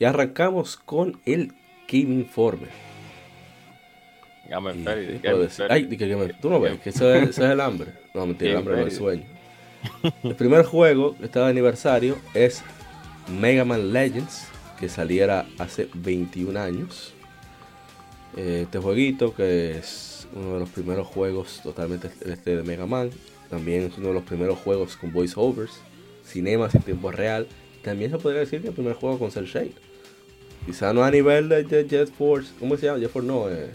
Y arrancamos con el Game Informer. Tú no ves, que eso es, eso es el hambre. No, mentira, el hambre no es el sueño. El primer juego que está de aniversario es Mega Man Legends, que saliera hace 21 años. Eh, Este jueguito, que es uno de los primeros juegos totalmente este de Mega Man. También es uno de los primeros juegos con voiceovers, cinemas en tiempo real. También se podría decir que el primer juego con Cell Shade. Quizá no a nivel de, de Jet Force, ¿cómo se llama? Jet Force no, eh,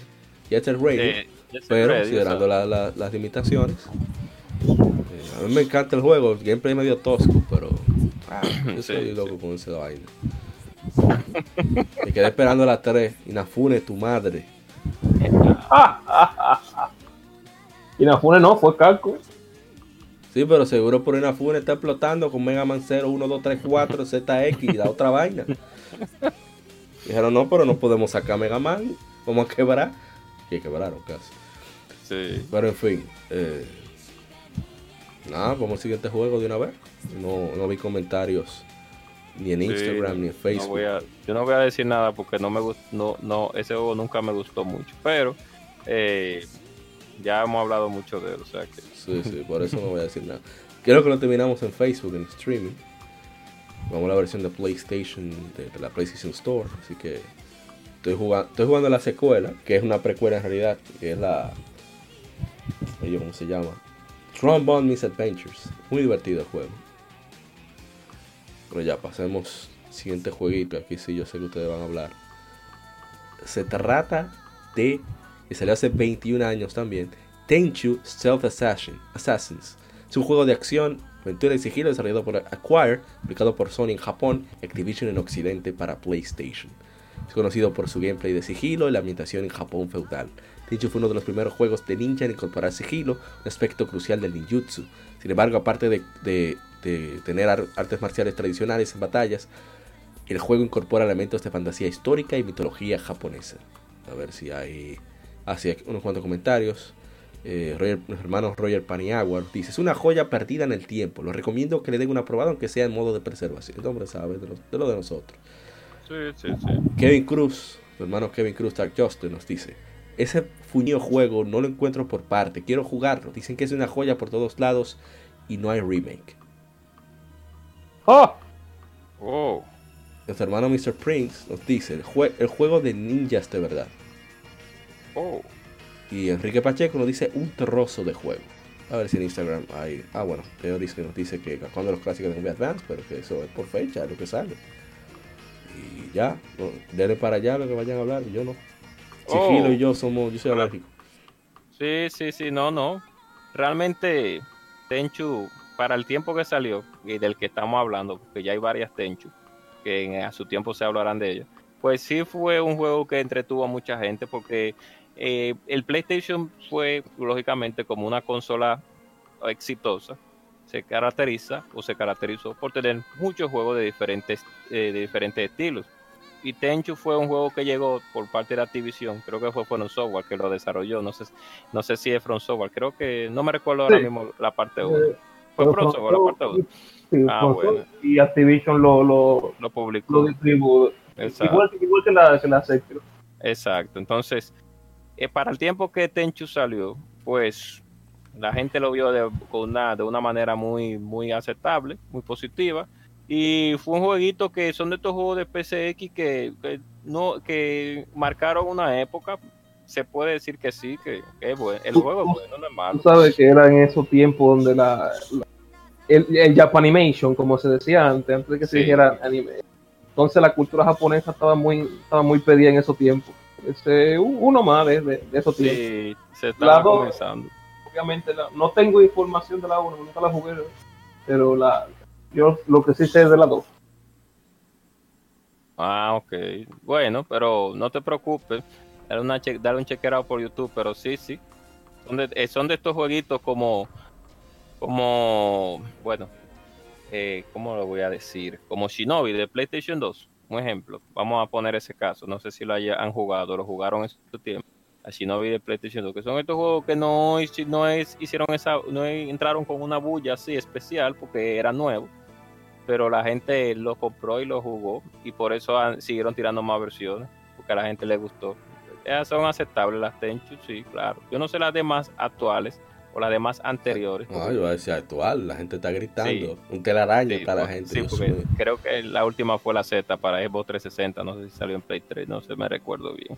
Jet Set Radio. Eh, Jet Set pero Radio, considerando ¿sabes? la- la- las limitaciones. eh, a mí me encanta el juego, el gameplay es medio tosco, pero ah, yo Sí, soy sí. loco con esa vaina. Me quedé esperando a las 3. Inafune, tu madre. Inafune no, fue Calco. Sí, pero seguro por Inafune está explotando con Mega Man 0, 1, 2, 3, 4, ZX y la otra vaina. Dijeron, no, pero no podemos sacar Mega Man. Vamos a quebrar. Que quebraron casi. Sí. Pero en fin. eh, nada, vamos al siguiente juego de una vez. No, no vi comentarios ni en Sí, Instagram ni en No Facebook. voy a, yo no voy a decir nada porque no me gustó, no, no, ese juego nunca me gustó mucho, pero eh, ya hemos hablado mucho de él, o sea que Sí, sí, por eso no voy a decir nada. Quiero que lo terminamos en Facebook, en streaming. Vamos a la versión de PlayStation, de, la PlayStation Store. Así que estoy jugando, estoy jugando la secuela, que es una precuela en realidad, que es la... ¿Cómo se llama? Trombone Miss Adventures. Muy divertido el juego. Pero ya, pasemos al siguiente jueguito. Aquí sí yo sé que ustedes van a hablar. Se trata de... Que salió hace 21 años también. Tenchu Stealth Assassin, Assassins. Es un juego de acción, aventura y sigilo desarrollado por Acquire, publicado por Sony en Japón Activision en Occidente para PlayStation. Es conocido por su gameplay de sigilo y la ambientación en Japón feudal. Tenchu fue uno de los primeros juegos de ninja en incorporar sigilo, un aspecto crucial del ninjutsu. Sin embargo, aparte de, de- tener ar- artes marciales tradicionales en batallas, el juego incorpora elementos de fantasía histórica y mitología japonesa. A ver si hay, hay unos cuantos comentarios. Eh, Roger, nuestro hermano Roger Paniagua nos dice: Es una joya perdida en el tiempo. Lo recomiendo que le den una probada, aunque sea en modo de preservación. Este hombre sabe de lo de, lo de nosotros. sí, sí, sí. Kevin Cruz, su hermano Kevin Cruz Dark Justin nos dice: Ese fuñido juego no lo encuentro por parte. Quiero jugarlo. Dicen que es una joya por todos lados y no hay remake. ¡Ah! Oh, Nuestro hermano Mr. Prince nos dice: el, jue- el juego de ninjas de verdad. oh, Y Enrique Pacheco nos dice un trozo de juego. A ver si en Instagram hay. Ah, bueno, Teo dice que nos dice que cuando los clásicos de Game Boy Advance, pero que eso es por fecha, es lo que sale. Y ya, no, denle para allá lo que vayan a hablar, yo no. Sigilo Oh. y yo somos, yo soy alérgico. sí, sí, sí, no, no. Realmente Tenchu, para el tiempo que salió y del que estamos hablando, porque ya hay varias Tenchu, que en- a su tiempo se hablarán de ellas, pues sí fue un juego que entretuvo a mucha gente porque eh, el PlayStation fue lógicamente como una consola exitosa. Se caracteriza o se caracterizó por tener muchos juegos de diferentes, eh, de diferentes estilos. Y Tenchu fue un juego que llegó por parte de Activision, creo que fue From Software que lo desarrolló, no sé, no sé si es From Software, creo que, no me recuerdo ahora mismo la parte 1. Eh, Fue From Software la parte 1, Sí, Ah, bueno. Y Activision lo, lo, lo publicó. lo distribuye. Exacto. Igual, igual que la, que la. Exacto. Entonces, eh, para el tiempo que Tenchu salió, pues la gente lo vio de, con una, de una manera muy, muy aceptable, muy positiva. Y fue un jueguito que son de estos juegos de PCX que, que no, que marcaron una época. Se puede decir que sí, que, que es bueno. El juego es bueno, no es malo. Tú sabes que era en esos tiempos donde la, la, el, el Japanimation, como se decía antes, antes de que se dijera anime. Entonces la cultura japonesa estaba muy, estaba muy pedida en esos tiempos. Ese, u- uno más de, de- de esos tiempos. Sí, se estaba dos- comenzando. Obviamente la- no tengo información de la 1, nunca la jugué, pero la, yo lo que sí sé es de la 2. Ah, ok. Bueno, pero no te preocupes. Dale, una che- dale un chequeado por YouTube, pero sí, sí. Son de, eh, son de estos jueguitos como, como, bueno, eh, ¿cómo lo voy a decir? Como Shinobi de PlayStation 2, un ejemplo. Vamos a poner ese caso. No sé si lo haya- han jugado, lo jugaron en su tiempo. A Shinobi de PlayStation 2, que son estos juegos que no, no hicieron esa, no entraron con una bulla así especial porque era nuevo pero la gente lo compró y lo jugó y por eso siguieron tirando más versiones porque a la gente le gustó Esas son aceptables las Tenchu sí claro yo no sé las demás actuales o las demás anteriores No, yo voy a decir actual, la gente está gritando. Sí. Un telaraño Sí, está la gente. sí, porque creo que la última fue la Z para Xbox 360 no sé si salió en Play 3 no sé me recuerdo bien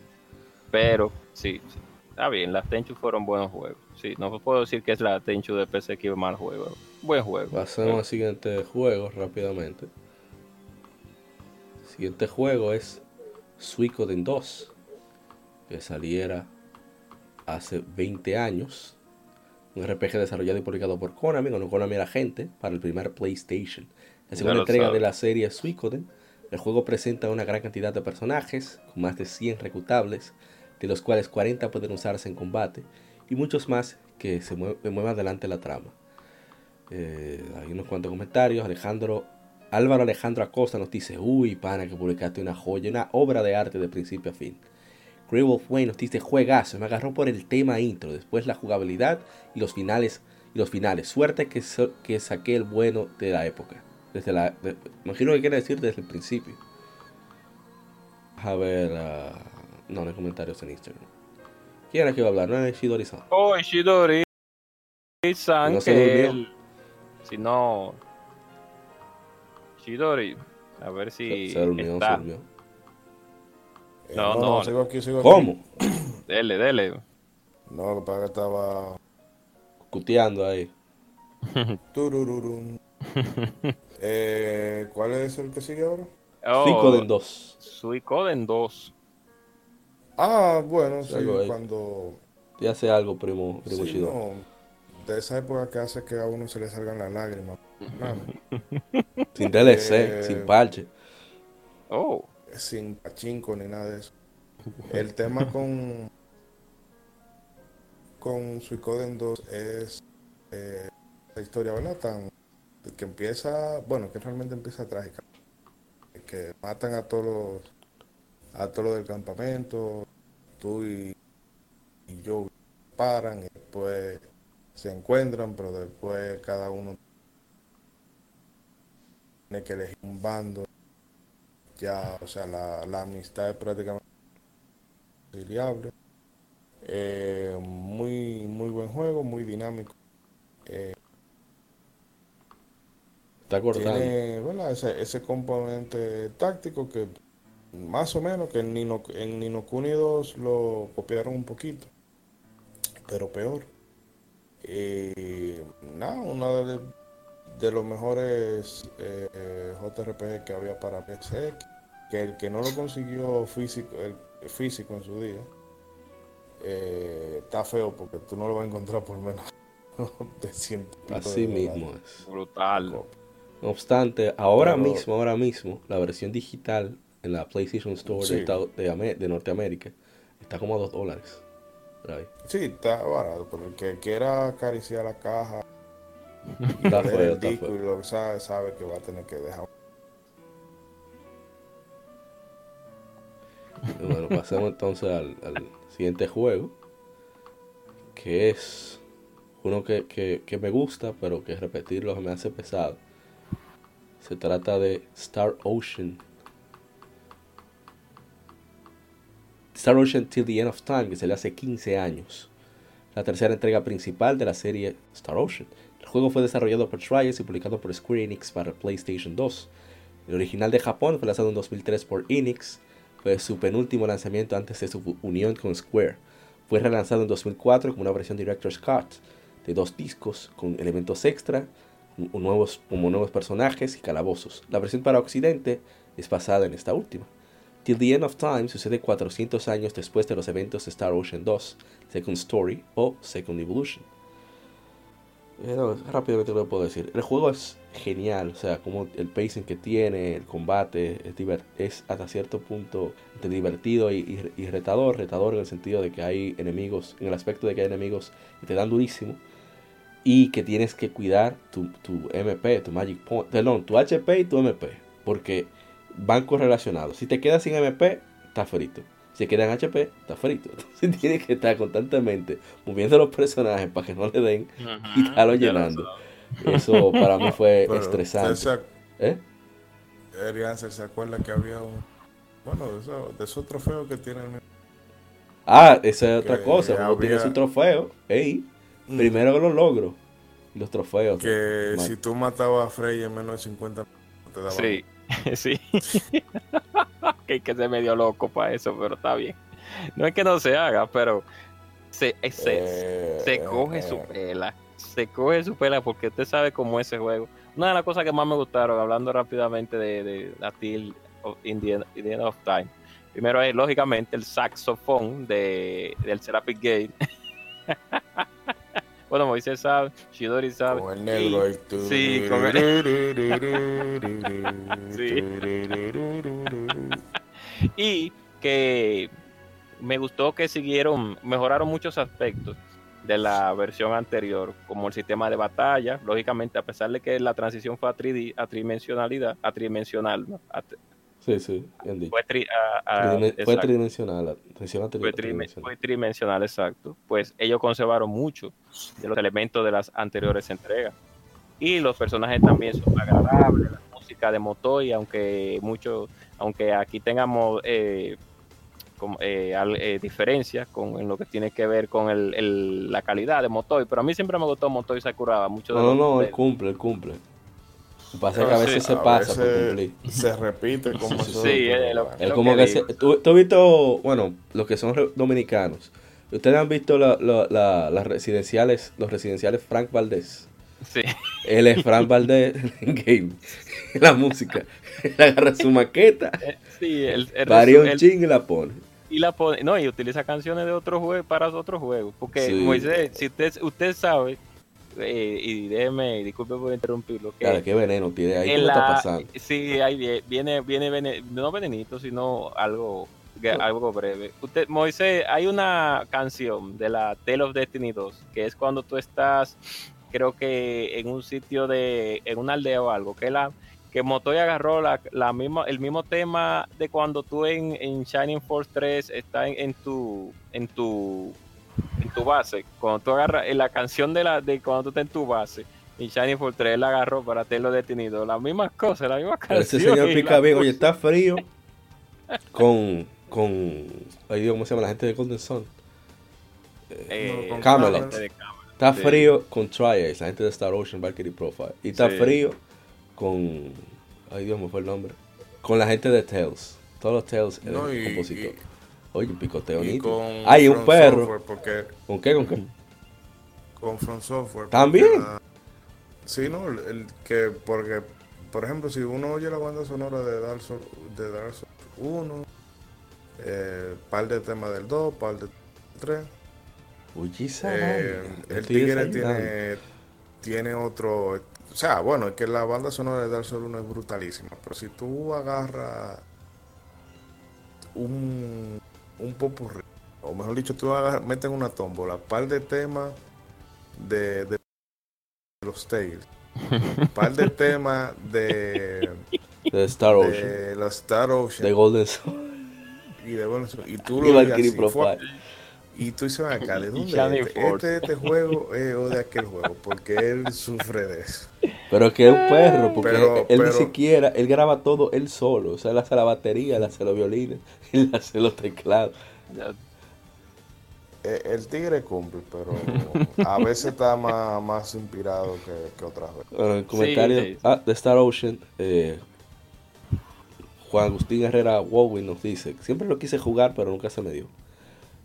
pero sí, sí, está bien las Tenchu fueron buenos juegos sí no puedo decir que es la Tenchu de PC que mal juego buen juego Pasemos al siguiente juego rápidamente. El siguiente juego es Suicoden 2, que saliera hace 20 años. Un RPG desarrollado y publicado por Konami, cuando Konami era gente, para el primer PlayStation. La segunda entrega de la serie Suicoden. El juego presenta una gran cantidad de personajes, con más de 100 reclutables, de los cuales 40 pueden usarse en combate, y muchos más que se mue- que muevan adelante la trama. Eh, hay unos cuantos comentarios. Alejandro Álvaro Alejandro Acosta nos dice, uy, pana, que publicaste una joya, una obra de arte de principio a fin. Grey Wolf Wayne nos dice, juegazo, me agarró por el tema intro, después la jugabilidad y los finales. Y los finales. Suerte que, so- que saqué el bueno de la época. Desde la, de- imagino que quiere decir desde el principio. A ver, ah, no, no hay comentarios en Instagram. ¿Quién era que iba a hablar? No es Shidori-san. Oh, Ishidori San, No se que él- si no Ishidori, a ver si se durmió, se está. durmió. Eh, No, no. sigo aquí, sigo aquí. ¿Cómo? Dele, dele. No, lo que pasa es que estaba. Cuteando ahí. Turururun. eh, ¿Cuál es el que sigue ahora? Oh, Suicoden 2. Suicoden 2. Ah, bueno, sí, cuando. Ya hace algo, primo, primo sí, Shido. no, de esa época que hace que a uno se le salgan las lágrimas. Sin DLC, Eh, sin parche. Oh, sin pachinko ni nada de eso. El tema con. Con Suicoden 2 es. eh, la historia, ¿verdad? Tan. Que empieza. Bueno, que realmente empieza trágica. Que matan a todos los. A todos los del campamento. Tú y. Y yo paran y después se encuentran, pero después cada uno tiene que elegir un bando. Ya, o sea, la, la amistad es prácticamente conciliable. Eh, muy, muy buen juego, muy dinámico. Eh, Está cortando. tiene ¿verdad? Ese, ese componente táctico que más o menos que en Nino, en Nino Kuni 2 lo copiaron un poquito, pero peor. Y nada, uno de, de los mejores eh, JRPG que había para PC, que el que no lo consiguió físico, el, físico en su día, eh, está feo porque tú no lo vas a encontrar por menos de 100 y pico Así de mismo es. brutal. No obstante, ahora Pero- mismo, ahora mismo, la versión digital en la PlayStation Store de, Sí. Estados- de, Ame- de Norteamérica está como a 2 dólares. Sí, está barato, pero el que quiera acariciar la caja, Está lo sabe, sabe que va a tener que dejar. Bueno, pasemos entonces al, al siguiente juego, que es uno que, que- que me gusta, pero que repetirlo me hace pesado. Se trata de Star Ocean. Star Ocean Till the End of Time, que se le hace 15 años. La tercera entrega principal de la serie Star Ocean. El juego fue desarrollado por Trials y publicado por Square Enix para PlayStation 2. El original de Japón fue lanzado en 2003 por Enix. Fue su penúltimo lanzamiento antes de su unión con Square. Fue relanzado en 2004 como una versión Director's Cut de dos discos con elementos extra, nuevos, como nuevos personajes y calabozos. La versión para Occidente es basada en esta última. Till the End of Time sucede 400 años después de los eventos de Star Ocean 2, Second Story o Second Evolution. Eh, lo puedo decir. El juego es genial, o sea, como el pacing que tiene, el combate, es, es hasta cierto punto divertido y, retador. Retador en el sentido de que hay enemigos, en el aspecto de que hay enemigos que te dan durísimo y que tienes que cuidar tu, tu MP, tu Magic Point, perdón, tu HP y tu MP, porque van correlacionados. Si te quedas sin MP, está frito. Si te quedan HP, está frito. Entonces tienes que estar constantemente moviendo los personajes para que no le den y estarlo llenando. Eso para mí fue Pero, estresante. ¿usted ¿Eh? se- Eric Ansel se acuerda que había un. Bueno, de esos, de esos trofeos que tiene el mismo. Ah, esa es otra cosa. Había- tiene su trofeo, ey, primero los logros los trofeos. Que si tú matabas a Frey en menos de 50 te daban. Sí, sí. que, que se medio loco para eso, pero está bien. No es que no se haga, pero se, se, Eh, se eh, coge eh. su pela. Se coge su pela porque usted sabe cómo es ese juego. Una de las cosas que más me gustaron, hablando rápidamente de, de la Till of- in the, End- in the End of Time. Primero es, lógicamente, el saxofón de, del Seraphic Gate. bueno, Moisés sabe, Shidori sabe. Con el negro ahí. sí, con Sí. y que me gustó que siguieron, mejoraron muchos aspectos de la versión anterior, como el sistema de batalla, lógicamente a pesar de que la transición fue a, 3D, a tridimensionalidad, a tridimensional, ¿no? A- Sí, sí, bien dicho. fue, tri- a- a- Tridimen- fue exacto, tridimensional. la atención a tri- fue tridimensional. fue tridimensional, exacto. Pues ellos conservaron mucho de los elementos de las anteriores entregas. Y los personajes también son agradables, la música de Motoy, aunque mucho, aunque aquí tengamos eh, eh, eh, diferencias con en lo que tiene que ver con el, el- la calidad de Motoy, pero a mí siempre me gustó Motoy Sakuraba, mucho de No, no, los- no, de- él cumple, él cumple. Lo que pasa es que a veces sí, se A pasa por veces cumplir. Se repite como Sí, es lo-. Es como que que se- digo. tú, tú has visto, bueno, los que son dominicanos. Ustedes han visto la- la- la- las residenciales, los residenciales Frank Valdés. sí, Él es Frank Valdés en game, en la música. Él agarra su maqueta, sí, el, el- varía un el- ching y la pone. y la pone, no, y utiliza canciones de otros juegos para otros juegos. Porque Sí. Moisés, si usted, usted sabe, eh, y déjeme, disculpe por interrumpirlo, que Claro, qué veneno tiene ahí. ¿Qué le está la- pasando? sí, ahí vie- viene, viene, vene- no venenito, sino algo, algo breve. Usted, Moisés, hay una canción de la Tale of Destiny 2, que es cuando tú estás, creo que en un sitio de, en una aldea o algo, que la que Motoy agarró la, la misma, el mismo tema de cuando tú en, en Shining Force 3 está en, en tu en tu en tu base, cuando tú agarras en la canción de la de cuando tú estás en tu base y Shining Force 3 la agarró para tenerlo detenido, las mismas cosas, las mismas Pero canciones. ese señor pica la bien, oye, cosa. está frío con, con, ay Dios, ¿cómo se llama la gente de Golden Sun? Eh, No, Camelot. Está Sí. frío con Triace, la gente de Star Ocean Valkyrie Profile. Y está Sí. frío con, ay Dios, me fue el nombre, con la gente de Tales. Todos los Tales, el No, y- compositor. y- Oye, un picoteo Y con Ay, un perro. Porque ¿Con qué? ¿Con qué? con From Software. ¿También? porque sí, no, el, el que porque por ejemplo, si uno oye la banda sonora de Dark Souls, de Dark Souls 1, eh, par de temas del 2, par de 3, Oye, esa eh, el tigre tiene tiene otro, o sea, bueno, es que la banda sonora de Dark Souls 1 es brutalísima, pero si tú agarras un un popurrí, o mejor dicho, tú agarras, metes en una tómbola, par de temas de, de los Tales, par de temas de, De Star Ocean. de los Star Ocean De Golden Sun. y de bueno, y tú Y lo fue- y tú dices acá, ¿de dónde este, este, este juego eh, o de aquel juego? Porque él sufre de eso. Pero que es un perro, porque Pero- él ni siquiera, él graba todo él solo. O sea, él hace la batería, él hace los violines, él hace los teclados. Eh, El tigre cumple, pero a veces está más, más inspirado que, que otras veces. Bueno, en el comentario sí. ah, de Star Ocean, eh, Juan Agustín Herrera Wowi nos dice, siempre lo quise jugar, pero nunca se me dio.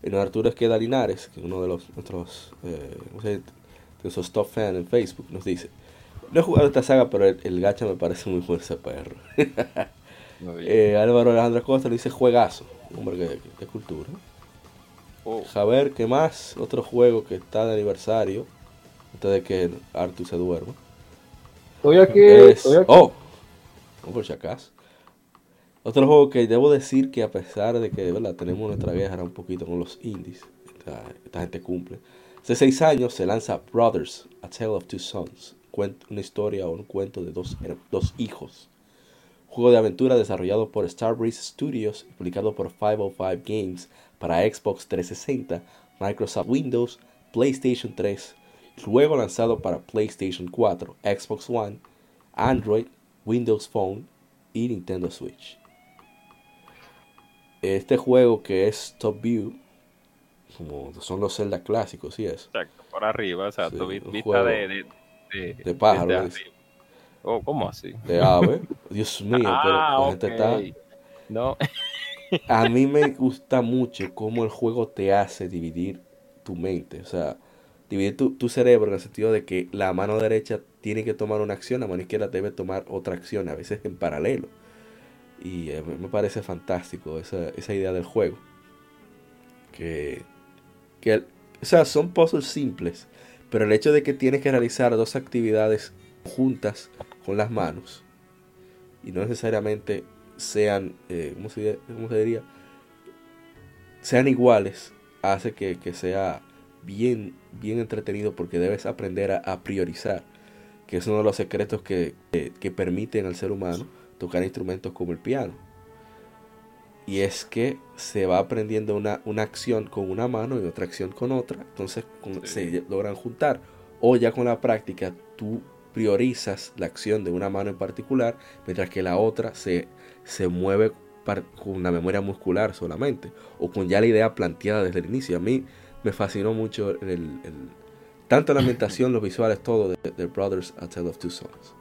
Y don Arturo Esqueda Linares, que es uno de los nuestros, eh, de esos top fans en Facebook, nos dice, No he jugado esta saga, pero el, el gacha me parece muy buen ese perro. Eh, Álvaro Alejandro Costa le dice juegazo. Hombre, qué, qué cultura. Oh, Javier, ¿qué más? Otro juego que está de aniversario. Antes de que Arthur se duerma. Estoy aquí, Es- estoy aquí. Oh, no por si acaso. Otro juego que debo decir que a pesar de que ¿verdad? tenemos nuestra guerra un poquito con los indies, esta, esta gente cumple. Hace seis años se lanza Brothers, A Tale of Two Sons, una historia o un cuento de dos, dos hijos. Juego de aventura desarrollado por Starbreeze Studios y publicado por 505 Games para Xbox 360, Microsoft Windows, PlayStation 3, luego lanzado para PlayStation 4, Xbox One, Android, Windows Phone y Nintendo Switch. Este juego que es Top View, como son los Zelda clásicos, y eso, exacto, por arriba, exacto. Sí, vi- un vista de, de, de, de pájaro. Oh, ¿cómo así? de ave. Dios mío, pero ah, la gente está... No, A mí me gusta mucho cómo el juego te hace dividir tu mente, o sea, dividir tu, tu cerebro en el sentido de que la mano derecha tiene que tomar una acción, la mano izquierda debe tomar otra acción, a veces en paralelo. Y eh, me me parece fantástico esa, esa idea del juego. Que, que, o sea, son puzzles simples, pero el hecho de que tienes que realizar dos actividades juntas con las manos y no necesariamente sean, eh, ¿cómo, se, cómo se diría? Sean iguales, hace que, que sea bien, bien entretenido porque debes aprender a, priorizar, que es uno de los secretos que- que permiten al ser humano tocar instrumentos como el piano. Y es que se va aprendiendo una, una acción con una mano y otra acción con otra, entonces con- Sí. se logran juntar. O ya con la práctica tú priorizas la acción de una mano en particular, mientras que la otra se, se mueve par- con una memoria muscular solamente, o con ya la idea planteada desde el inicio. A mí me fascinó mucho el, el- tanto la ambientación, los visuales, todo de, de Brothers A Tale of Two Sons.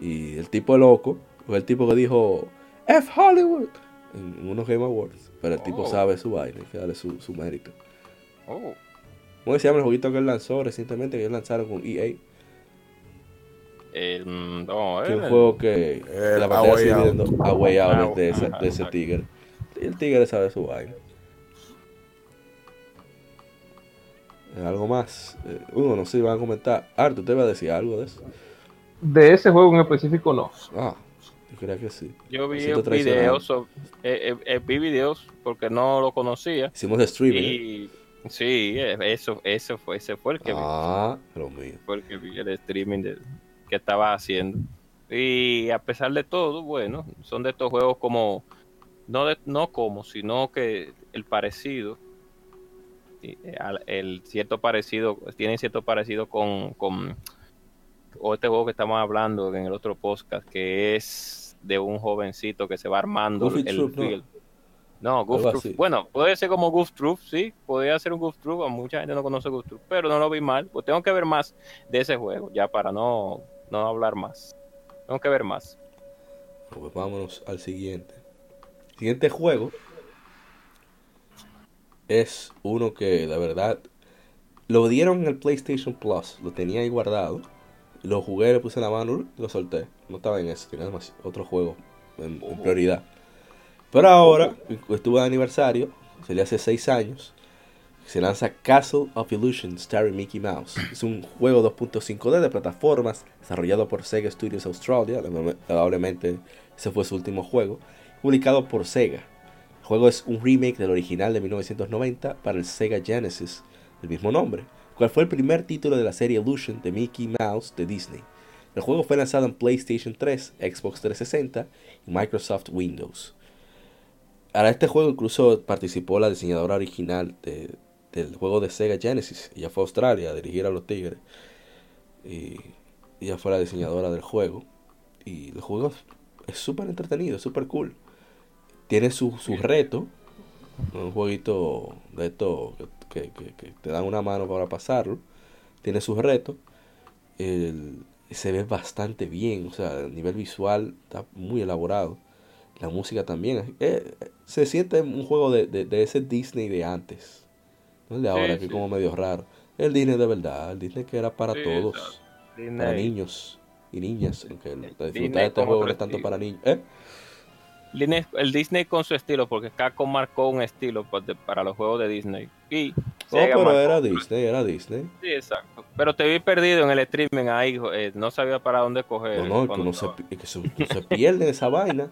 Y el tipo loco, fue el tipo que dijo F Hollywood en, en unos Game Awards, pero el tipo Oh. sabe su vaina, hay que darle su, su mérito. oh, ¿Cómo se llama el jueguito que él lanzó recientemente? Que ellos lanzaron con EA. el, mm, no, Que es el- un juego que El la pantalla en dos- A Way Out Ah, de ese, de ese tigre. Y el tigre sabe su vaina. Eh, Algo más. Eh, uno, no sé si van a comentar. Arthur, ¿te va a decir algo de eso? De ese juego en específico no. Ah, creía que sí. yo vi videos, eh, eh, eh, vi videos porque no lo conocía. Hicimos streaming. ¿eh? Y sí, eso, eso fue, ese fue el que vi. Ah, lo mío. fue el que vi el streaming de- que estaba haciendo. Y a pesar de todo, bueno, son de estos juegos como, no, de- no como, sino que el parecido, el cierto parecido, tienen cierto parecido con, con o este juego que estamos hablando en el otro podcast, que es de un jovencito que se va armando Goofy el Troop, ¿no? Goof Troop. Bueno, puede ser como Goof Troop, sí, podría ser un Goof Troop, a mucha gente no conoce Goof Troop, pero no lo vi mal, pues tengo que ver más de ese juego, ya para no, no hablar más. Tengo que ver más. Pues vámonos al siguiente. Siguiente juego es uno que la verdad lo dieron en el PlayStation Plus, lo tenía ahí guardado, lo jugué, le puse la mano y lo solté. No estaba en eso, tenía otro juego en, en prioridad. Pero ahora, estuvo de aniversario, salió hace 6 años, se lanza Castle of Illusion starring Mickey Mouse. Es un juego 2.5D de plataformas desarrollado por Sega Studios Australia, probablemente ese fue su último juego, publicado por Sega. El juego es un remake del original de 1990 para el Sega Genesis del mismo nombre, cual fue el primer título de la serie Illusion de Mickey Mouse de Disney. El juego fue lanzado en PlayStation 3, Xbox 360 y Microsoft Windows. Ahora este juego incluso participó la diseñadora original de, del juego de Sega Genesis. Ella fue a Australia a dirigir a los Tigres. Y ella fue la diseñadora del juego. Y el juego es súper entretenido, súper cool. Tiene su, su reto. Un jueguito de esto que, que- que te dan una mano para pasarlo. Tiene sus retos. El- se ve bastante bien. O sea, a nivel visual está muy elaborado. La música también. Eh, se siente un juego de, de- de ese Disney de antes. No el de Sí, ahora, que sí. es como medio raro. El Disney de verdad. El Disney que era para Sí, todos. Para niños. y niñas, aunque la disfrutar de este juego no es tanto para niños. ¿Eh? El Disney con su estilo, porque Capcom marcó un estilo pues, para los juegos de Disney. Y No, pero marcó era. Disney, era Disney. Sí, exacto. Pero te vi perdido en el streaming ahí, eh, no sabía para dónde coger. No, no, que uno se, que se, pierde esa vaina.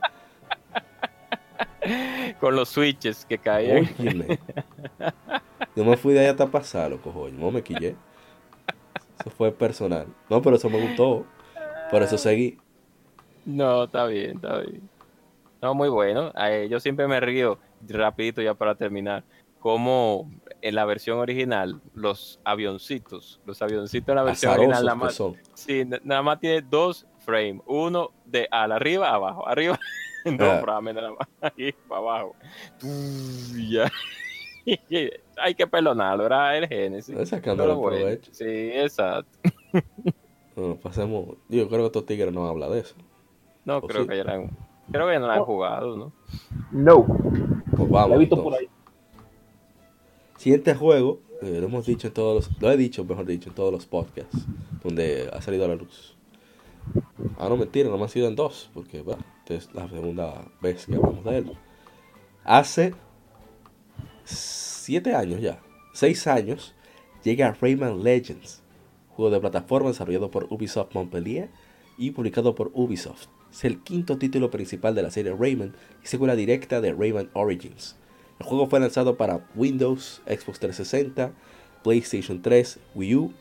Con los switches que caían. Óyeme. Yo me fui de ahí hasta pasarlo, cojones. No me quillé. Eso fue personal. No, pero eso me gustó. Por eso seguí. No, está bien, está bien. No, muy bueno. Eh, yo siempre me río, rapidito ya para terminar, como en la versión original, los avioncitos, los avioncitos en la versión original nada que más, sí, nada más tiene dos frames, uno de al arriba, abajo, arriba, dos Ah. frames nada más, ahí para abajo. Ya. Hay que perdonarlo, era el Genesis. Es sacando Pero el bueno, provecho. Sí, exacto. Pasemos. Yo creo que estos tigres no hablan de eso. No, ¿O creo sí? que han, creo que ya no la han jugado, ¿no? No. Pues La vamos. he visto por ahí. Siguiente juego, eh, lo hemos dicho en todos los, lo he dicho, mejor dicho, en todos los podcasts donde ha salido a la luz. Ah, no, mentira, no me han sido en dos, porque bah, esta es la segunda vez que hablamos de él. Hace siete años ya, seis años, llega Rayman Legends, juego de plataforma desarrollado por Ubisoft Montpellier y publicado por Ubisoft. Es el quinto título principal de la serie Rayman y secuela directa de Rayman Origins. El juego fue lanzado para Windows, Xbox 360, PlayStation 3, Wii U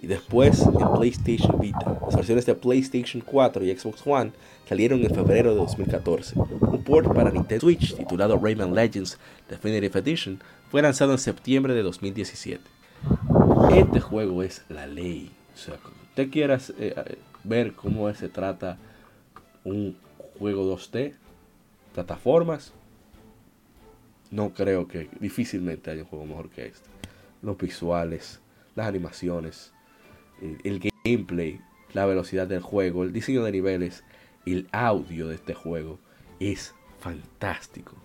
y después en PlayStation Vita. Las versiones de PlayStation 4 y Xbox One salieron en febrero de 2014. Un port para Nintendo Switch titulado Rayman Legends Definitive Edition fue lanzado en septiembre de 2017. Este juego es la ley. O sea, usted quiera eh, ver cómo se trata un juego 2D, plataformas, no creo que difícilmente haya un juego mejor que este. Los visuales, las animaciones, el, el gameplay, la velocidad del juego, el diseño de niveles, el audio de este juego es fantástico.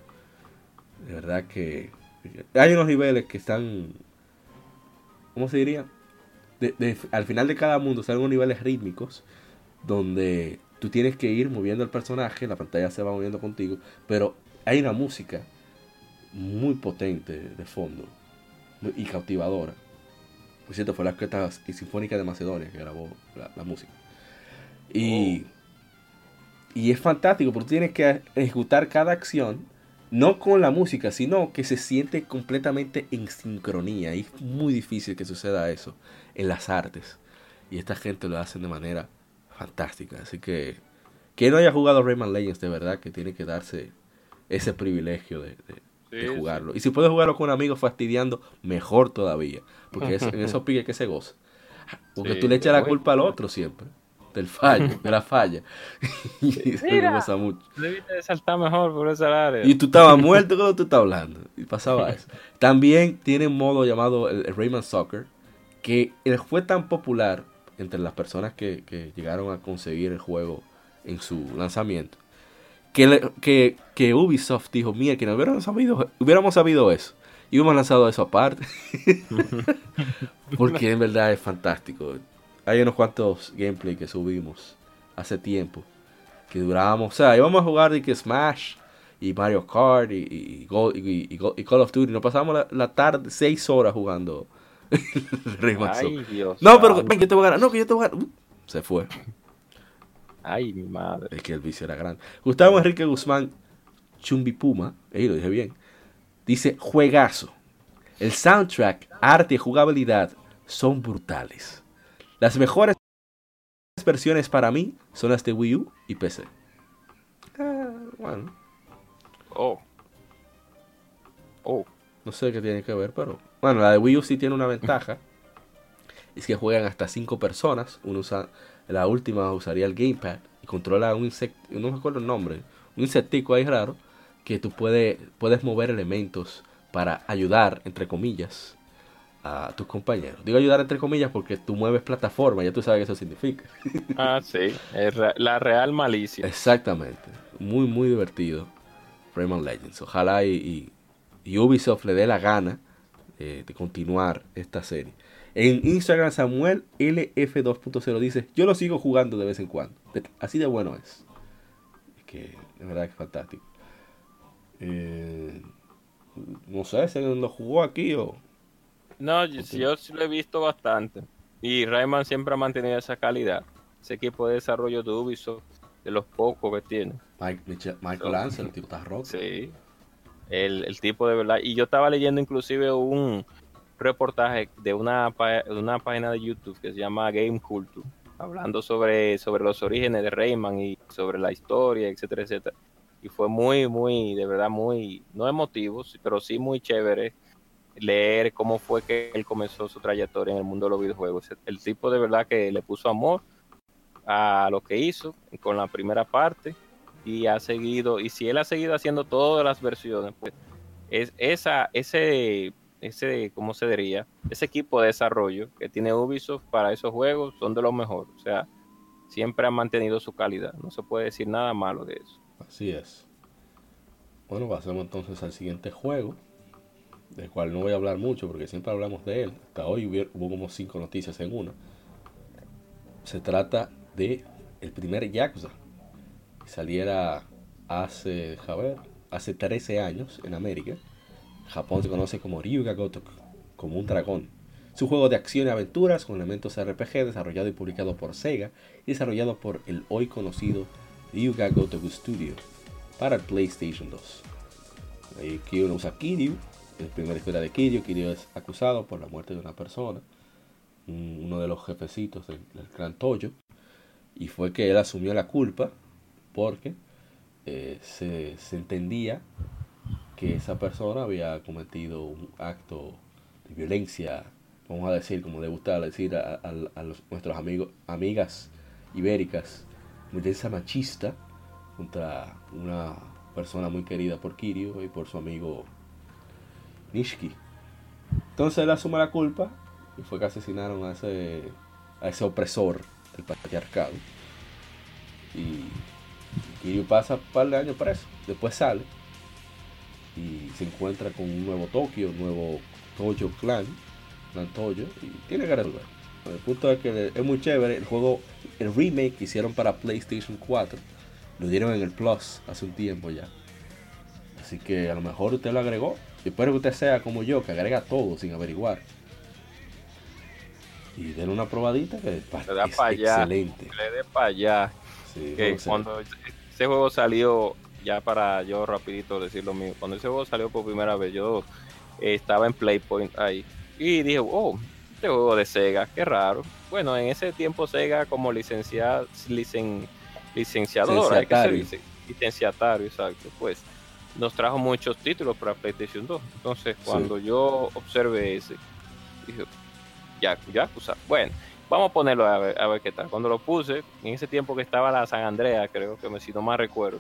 De verdad que hay unos niveles que están, ¿cómo se diría? Al final de cada mundo salen unos niveles rítmicos donde tú tienes que ir moviendo el personaje, la pantalla se va moviendo contigo, pero hay una música muy potente de fondo y cautivadora. Por cierto, fue la Orquesta Sinfónica de Macedonia que grabó la, la música. Y, y es fantástico porque tú tienes que ejecutar cada acción, no con la música, sino que se siente completamente en sincronía. Y es muy difícil que suceda eso en las artes. Y esta gente lo hacen de manera fantástica. Así que, quien no haya jugado Rayman Legends, de verdad que tiene que darse ese privilegio de, de- de Sí, jugarlo. Y si puedes jugarlo con un amigo fastidiando, mejor todavía. Porque es, en esos piques que se goza. Porque Sí, tú le echas la culpa al otro siempre. Del fallo, de la falla. y se Mira. goza mucho. Debiste saltar mejor por esa área. Y tú estabas muerto cuando tú estás hablando. Y pasaba eso. También tiene un modo llamado el, el Rayman Soccer. Que él fue tan popular entre las personas que, que llegaron a conseguir el juego en su lanzamiento. Que, le- que, que Ubisoft dijo, mira, que no hubiéramos sabido, hubiéramos sabido eso. Y hubiéramos lanzado eso aparte. Porque en verdad es fantástico. Hay unos cuantos gameplay que subimos hace tiempo. Que durábamos, o sea, íbamos a jugar de que Smash y Mario Kart y, y, y- y y Call of Duty. Nos pasamos la, la tarde, seis horas jugando Ay. Dios. No, pero ven, yo te voy a ganar. No, que yo te voy a ganar. Uh, se fue. Ay, mi madre. Es que el vicio era grande. Gustavo Enrique Guzmán Chumbipuma, ahí lo dije bien, dice juegazo. El soundtrack, arte y jugabilidad son brutales. Las mejores versiones para mí son las de Wii U y PC. Ah, bueno, Oh. Oh. no sé qué tiene que ver, pero bueno, la de Wii U sí tiene una ventaja. Es que juegan hasta 5 personas. Uno usa, la última usaría el gamepad y controla un insecto, no me acuerdo el nombre, un insectico ahí raro que tú puedes, puedes mover elementos para ayudar, entre comillas, a tus compañeros. Digo ayudar entre comillas porque tú mueves plataforma, ya tú sabes qué eso significa. Ah, sí. es la real malicia. Exactamente. Muy, muy divertido. Rayman Legends. Ojalá y, y- y Ubisoft le dé la gana eh, de continuar esta serie. En Instagram, Samuel LF2.0 dice: Yo lo sigo jugando de vez en cuando. Así de bueno es. Es que, de verdad que es fantástico. Eh, no sé si lo jugó aquí o. No, yo, yo sí lo he visto bastante. Y Rayman siempre ha mantenido esa calidad. Ese equipo de desarrollo de Ubisoft, de los pocos que tiene. Mike- Michael Ansel, el tipo está roto. Sí. El, el tipo de verdad. Y yo estaba leyendo inclusive un reportaje de una, de una página de YouTube que se llama Game Culture, hablando sobre, sobre los orígenes de Rayman y sobre la historia, etcétera, etcétera. Y fue muy, muy, de verdad, muy, no emotivo, pero sí muy chévere leer cómo fue que él comenzó su trayectoria en el mundo de los videojuegos. El tipo de verdad que le puso amor a lo que hizo con la primera parte y ha seguido, y si él ha seguido haciendo todas las versiones, pues es esa, ese, ese, ¿cómo se diría? Ese equipo de desarrollo que tiene Ubisoft para esos juegos son de los mejores. O sea, siempre han mantenido su calidad. No se puede decir nada malo de eso. Así es. Bueno, pasemos entonces al siguiente juego, del cual no voy a hablar mucho porque siempre hablamos de él. Hasta hoy hubo, como cinco noticias en una. Se trata de el primer Yakuza. Saliera hace, a hace 13 años en América. Japón se conoce como Ryuga Gotoku, como un dragón. Es un juego de acción y aventuras con elementos RPG desarrollado y publicado por Sega y desarrollado por el hoy conocido Ryuga Gotoku Studio para el PlayStation 2. Ahí Kiryu no usa Kiryu, es la primera historia de Kiryu. Kiryu es acusado por la muerte de una persona, un- uno de los jefecitos del, del clan Toyo, y fue que él asumió la culpa porque eh, se, se entendía que esa persona había cometido un acto de violencia, vamos a decir, como le gusta decir a, a- a nuestros amigos, amigas ibéricas, violencia machista contra una persona muy querida por Kiryu y por su amigo Nishiki. Entonces él asume la culpa y fue que asesinaron a ese, a ese opresor del patriarcado. Y Kiryu pasa un par de años preso, después sale y se encuentra con un nuevo Tokio, un nuevo Toyo Clan, Clan Toyo, y tiene que resolver. El punto es que es muy chévere. El juego, el remake que hicieron para PlayStation 4, lo dieron en el Plus hace un tiempo ya. Así que a lo mejor usted lo agregó. Y espero que usted sea como yo, que agrega todo sin averiguar. Y denle una probadita que es pa' allá. excelente. Le dé para allá. Sí, que cuando ese juego salió, ya para yo rapidito decir lo mío, cuando ese juego salió por primera vez, yo estaba en Playpoint ahí y dije, oh, este juego de Sega, qué raro. Bueno, en ese tiempo Sega como licencia, licen, licenciadora, ¿qué se Licenciatario. dice? Licenciatario, exacto, pues nos trajo muchos títulos para PlayStation 2. Entonces, cuando yo observé ese, dije, ya, Yakuza, bueno, Vamos a ponerlo a ver, a ver qué tal. Cuando lo puse, en ese tiempo que estaba la San Andrea, creo que me, si no mal recuerdo,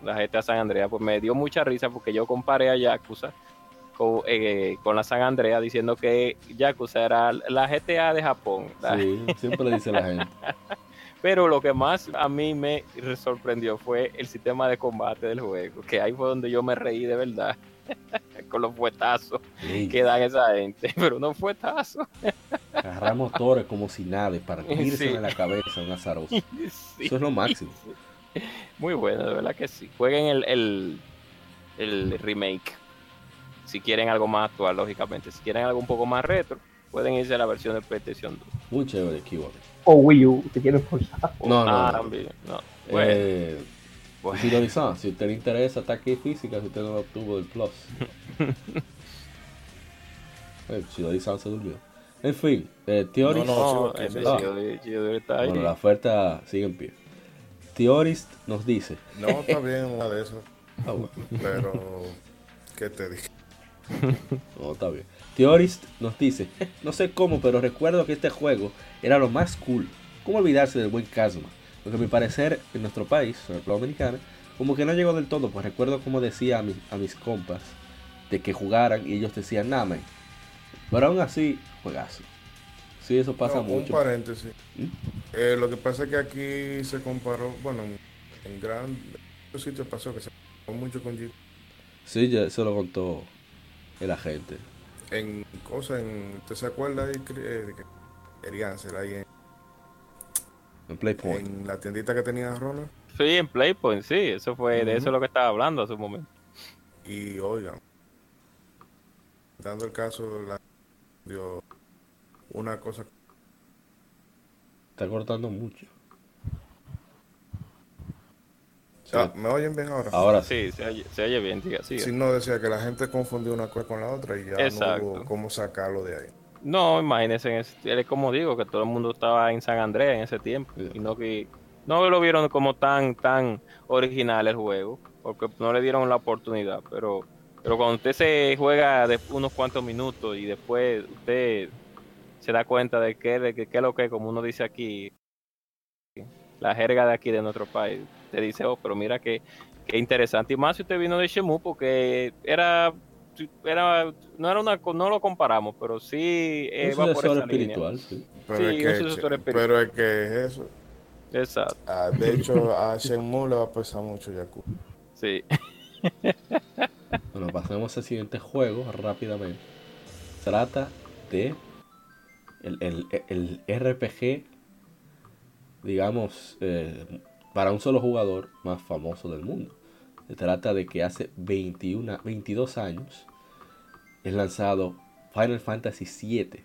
la GTA San Andrea, pues me dio mucha risa porque yo comparé a Yakuza con, eh, con la San Andrea diciendo que Yakuza era la GTA de Japón. Sí, siempre le dice la gente. Pero lo que más a mí me sorprendió fue el sistema de combate del juego, que ahí fue donde yo me reí de verdad. con los fuetazos que dan esa gente, pero no fuetazos. agarramos torres como si nada, para irse Sí. en la cabeza un azaroso. Sí. Eso es lo máximo. Muy bueno, de verdad que sí. Jueguen el, el, el remake. Si quieren algo más actual, lógicamente. Si quieren algo un poco más retro, pueden irse a la versión de PlayStation 2. Muy chévere, Keyboard. O Wii U, si quieren forzar. No, no, ah, no. también. No. Bueno, Eh, bueno. dicen, si usted le interesa ataque física, si usted no lo obtuvo del Plus. Eh, lo dicen, se durmió. En fin, eh, Theorist. No, No, está ahí. Bueno, la oferta sigue en pie. Theorist nos dice. No, está bien una de esas. Ah, bueno. Pero, ¿qué te dije? No, está bien. Theorist nos dice, no sé cómo, pero recuerdo que este juego era lo más cool. ¿Cómo olvidarse del buen Kazuma? Porque a mi parecer, en nuestro país, en República Dominicana, como que no llegó del todo, pues recuerdo como decía a, mi- a mis compas de que jugaran y ellos decían, nada, man". Pero aún así, juegazo. Sí, eso pasa No, mucho. Un paréntesis. ¿Mm? Eh, lo que pasa es que aquí se comparó, bueno, en, gran sitios pasó que se comparó mucho con G. Sí, ya eso lo contó el agente. en cosa, en, ¿usted se acuerda eh, de que querían ser ahí en, En Playpoint. en la tiendita que tenía Ronald? Sí, en Playpoint, sí, eso fue, de eso es lo que estaba hablando hace un momento. Y oigan, dando el caso, la dio una cosa. Está cortando mucho. Ah, ¿Me oyen bien ahora? Ahora sí. Sí, se oye, se oye bien, diga. Si no decía que la gente confundió una cosa con la otra y ya Exacto. no hubo cómo sacarlo de ahí. No, imagínense, es como digo, que todo el mundo estaba en San Andrés en ese tiempo. Y no que no lo vieron como tan tan original el juego, porque no le dieron la oportunidad. Pero pero cuando usted se juega de unos cuantos minutos y después usted se da cuenta de qué de que, qué es lo que, como uno dice aquí, la jerga de aquí de nuestro país, te dice, oh, pero mira que, qué interesante. Y más si usted vino de Shemu, porque era era no era una no lo comparamos pero sí eh, va por línea. espiritual, sí. Pero, Sí, es, un que, sucesor espiritual. pero es que es eso. exacto Ah, de hecho, a Shenmue le va a pesar mucho Yaku. sí Bueno, pasemos al siguiente juego rápidamente. Trata de el, el- el RPG, digamos, eh, para un solo jugador más famoso del mundo. Se trata de que hace 21, 22 años es lanzado Final Fantasy VII,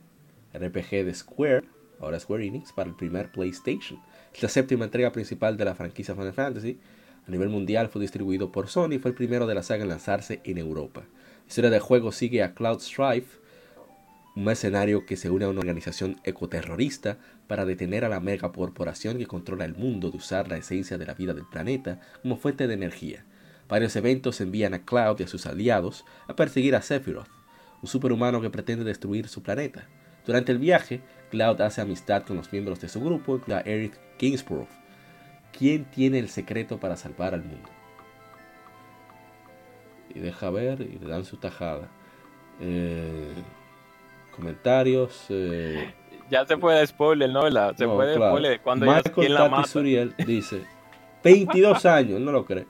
RPG de Square, ahora Square Enix, para el primer PlayStation. Es la séptima entrega principal de la franquicia Final Fantasy. A nivel mundial fue distribuido por Sony y fue el primero de la saga en lanzarse en Europa. La historia del juego sigue a Cloud Strife, un mercenario que se une a una organización ecoterrorista para detener a la mega corporación que controla el mundo de usar la esencia de la vida del planeta como fuente de energía. Varios eventos envían a Cloud y a sus aliados a perseguir a Sephiroth, un superhumano que pretende destruir su planeta. Durante el viaje, Cloud hace amistad con los miembros de su grupo, la Eric Kingsborough, quien tiene el secreto para salvar al mundo. Y deja ver y le dan su tajada. Eh, comentarios. eh, ya se puede spoiler no se no, puede claro. spoiler cuando ya Michael quien la mata Suriel dice 22 años, no lo cree.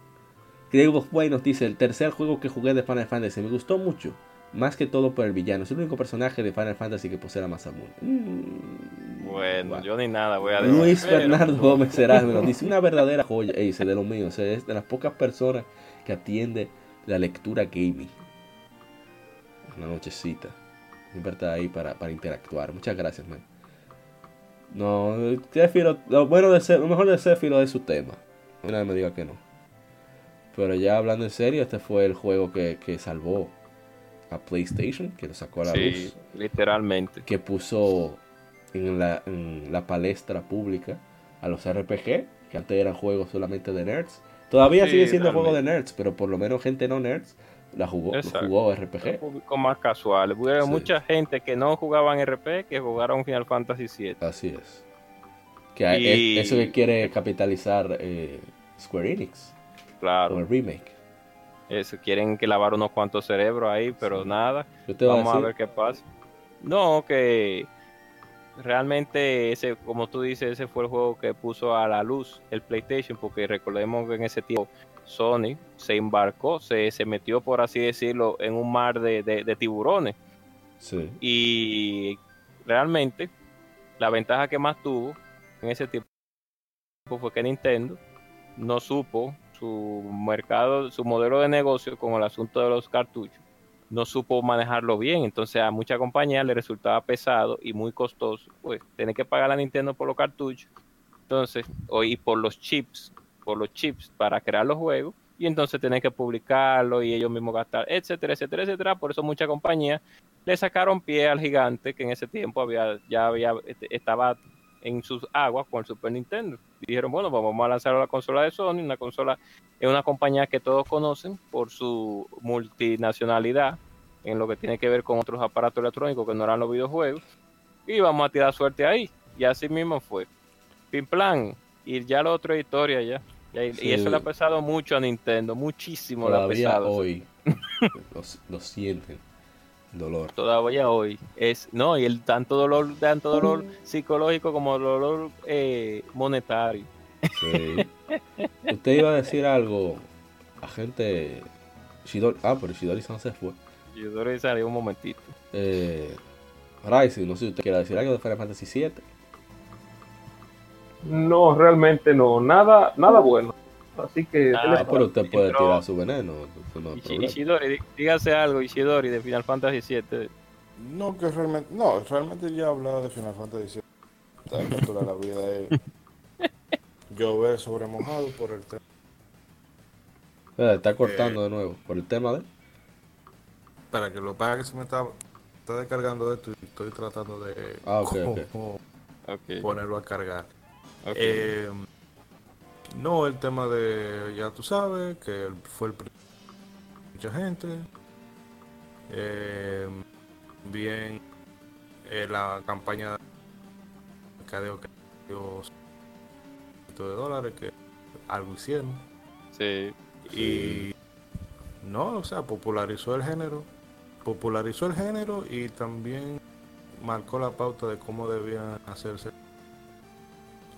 Of Way nos dice el tercer juego que jugué de Final Fantasy me gustó mucho, más que todo por el villano. Es el único personaje de Final Fantasy que posee la Masamune. Mm, bueno yo ni nada voy a decir Luis pero- Bernardo Gómez Serrano nos dice una verdadera joya. Ey, ese de los míos, ese es de las pocas personas que atiende la lectura gaming. Una nochecita. Siempre está ahí para, para interactuar. Muchas gracias, man. No, Sephiroth, lo bueno de Sephiroth- lo mejor de Sephiroth es su tema. No nadie me diga que no. Pero ya hablando en serio, este fue el juego que, que salvó a PlayStation, que lo sacó a la sí luz literalmente que puso en la, en la palestra pública a los RPG, que antes eran juegos solamente de nerds. Todavía Sí, sigue siendo juego de nerds, pero por lo menos gente no nerds la jugó, lo jugó un RPG. público más casual hubo Sí. mucha gente que no jugaban RP que jugaron Final Fantasy VII Así es. Que hay- Y- es- eso que quiere capitalizar eh, Square Enix con claro el remake. eso quieren que lavar unos cuantos cerebros ahí pero Sí. nada Yo te voy a Vamos a, ver qué pasa. No, que realmente ese, como tú dices, ese fue el juego que puso a la luz el PlayStation, porque recordemos que en ese tiempo Sony se embarcó, se, se metió, por así decirlo, en un mar de, de- de tiburones. sí, Y realmente la ventaja que más tuvo en ese tiempo fue que Nintendo no supo su mercado, su modelo de negocio con el asunto de los cartuchos, no supo manejarlo bien. Entonces a muchas compañías le resultaba pesado y muy costoso, pues tener que pagar a Nintendo por los cartuchos. Entonces, y por los chips, por los chips para crear los juegos, y entonces tener que publicarlo y ellos mismos gastar, etcétera, etcétera, etcétera. Por eso muchas compañías le sacaron pie al gigante que en ese tiempo había ya había este, estaba en sus aguas con el Super Nintendo. Dijeron, bueno, vamos a lanzar la consola de Sony, una consola es una compañía que todos conocen por su multinacionalidad en lo que tiene que ver con otros aparatos electrónicos que no eran los videojuegos y vamos a tirar suerte ahí y así mismo fue. Pin plan y ya la otra historia ya. Y, eso le ha pesado mucho a Nintendo, muchísimo le ha todavía pesado. hoy lo, lo sienten, dolor. todavía hoy es no y el tanto dolor tanto dolor psicológico como dolor eh, monetario Sí. Usted iba a decir algo, agente Shidori. Ah, pero Shidori San se fue. Ishidori salió un momentito. Eh, Rising, no sé si usted quiere decir algo de Final Fantasy VII. No, realmente no. Nada, nada bueno. Así que. Ah, ¿qué les Ah, pero usted puede Entró- tirar su veneno. eso no. Ishidori, dí- dígase algo, Ishidori de Final Fantasy VII. No, que realmente, no, realmente ya hablaba de Final Fantasy VII. De la vida es llover sobre mojado por el tema. Eh, está cortando de nuevo por el tema de. Para que lo pague que se me está, está descargando esto y estoy tratando de Ah, ok, ok. cómo Ok, ponerlo a cargar. ok. Eh, no, el tema de, ya tú sabes, que fue el mucha gente. Eh, bien, eh, la campaña de mercadeo que dio de dólares, que algo hicieron. sí. Y no, o sea, popularizó el género, popularizó el género y también marcó la pauta de cómo debían hacerse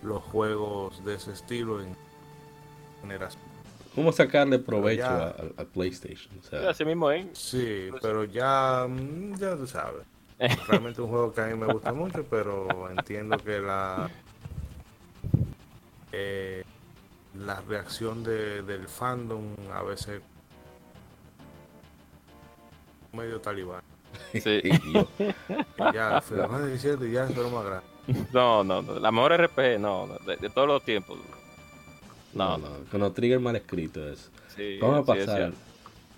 los juegos de ese estilo en generación. ¿Cómo sacarle provecho ya. a- al, PlayStation? O sea, Así mismo, ¿eh? Sí, pero ya, mm, ya tú sabes. Realmente un juego que a mí me gusta mucho, pero entiendo que la eh, la reacción de, del fandom a veces medio talibán. Sí. Ya, Final Fantasy VII ya es lo más grande. No, no, no. La mejor RPG, no, no, de, de todos los tiempos. No, No, con los triggers mal escritos eso. Sí, Vamos a pasar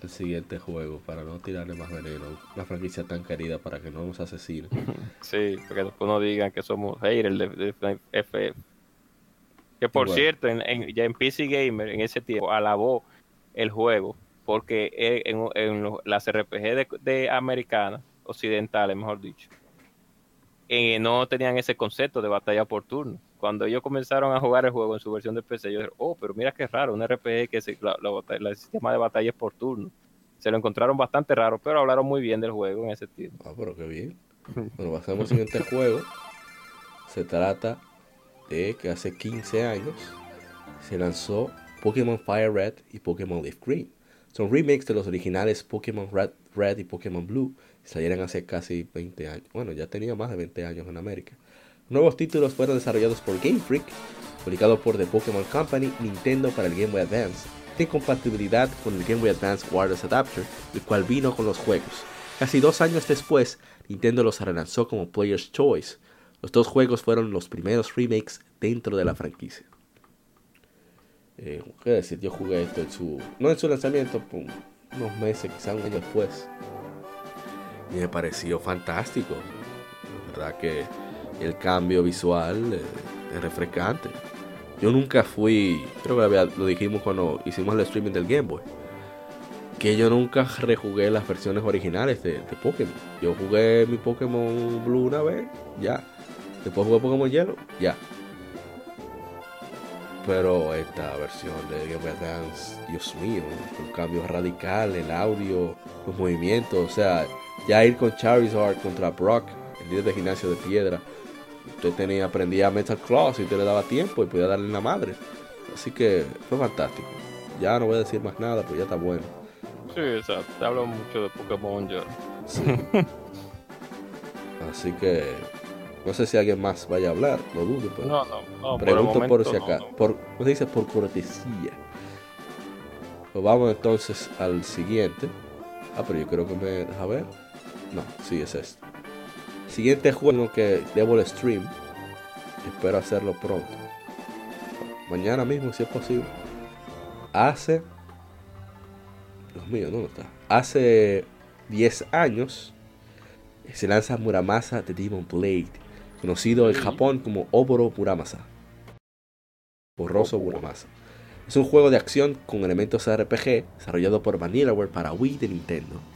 al siguiente juego para no tirarle más veneno. Una franquicia tan querida para que no nos asesinen. Sí, porque después no digan que somos haters de, de FF. Que por cierto, en, en- ya en PC Gamer en ese tiempo alabó el juego porque e- en, en los- las RPG de, de americanas, occidentales, mejor dicho, eh, no tenían ese concepto de batalla por turno. Cuando ellos comenzaron a jugar el juego en su versión de PC, yo dije, oh, pero mira qué raro, un RPG que se, la- la el sistema de batalla es por turno. Se lo encontraron bastante raro, pero hablaron muy bien del juego en ese tiempo. Ah, pero qué bien. Bueno, pasamos al siguiente juego. Se trata de que hace 15 años se lanzó Pokémon Fire Red y Pokémon Leaf Green. Son remakes de los originales Pokémon Red, Red y Pokémon Blue. Salieron hace casi 20 años. Bueno, ya tenía más de 20 años en América. Nuevos títulos fueron desarrollados por Game Freak, publicado por The Pokémon Company, Nintendo para el Game Boy Advance, de compatibilidad con el Game Boy Advance Wireless Adapter, el cual vino con los juegos. Casi dos años después, Nintendo los relanzó como Player's Choice. Los dos juegos fueron los primeros remakes dentro de la franquicia. Eh, ¿Qué decir? Yo jugué esto en su. No en su lanzamiento, unos meses, quizá un año después. Y me pareció fantástico. La verdad que el cambio visual eh, es refrescante. Yo nunca fui. Creo que lo dijimos cuando hicimos el streaming del Game Boy que yo nunca rejugué las versiones originales de, Pokémon. Yo jugué mi Pokémon Blue una vez, ya. Después jugué Pokémon Hielo, ya. Pero esta versión de Game Boy Advance, Dios mío, un cambio radical, el audio, los movimientos, o sea, ya ir con Charizard contra Brock, el líder de gimnasio de piedra. Usted tenía, aprendía Metal Claws y usted le daba tiempo y podía darle en la madre. Así que fue fantástico. Ya no voy a decir más nada, pues ya está bueno. Sí, exacto. Te hablo mucho de Pokémon yo. Sí. Así que no sé si alguien más vaya a hablar, lo dudo, pero No, no, no. pregunto por, si acá, no. por, ¿cómo se dice? Por cortesía. Pues vamos entonces al siguiente. Ah, pero yo creo que me deja ver. No, sí es este. Siguiente juego que debo el stream. Espero hacerlo pronto. Mañana mismo, si es posible. Hace. Dios mío, ¿dónde está? Hace 10 años se lanza Muramasa The Demon Blade, conocido en. Japón como Oboro Muramasa. Borroso Muramasa. Es un juego de acción con elementos RPG desarrollado por Vanillaware para Wii de Nintendo.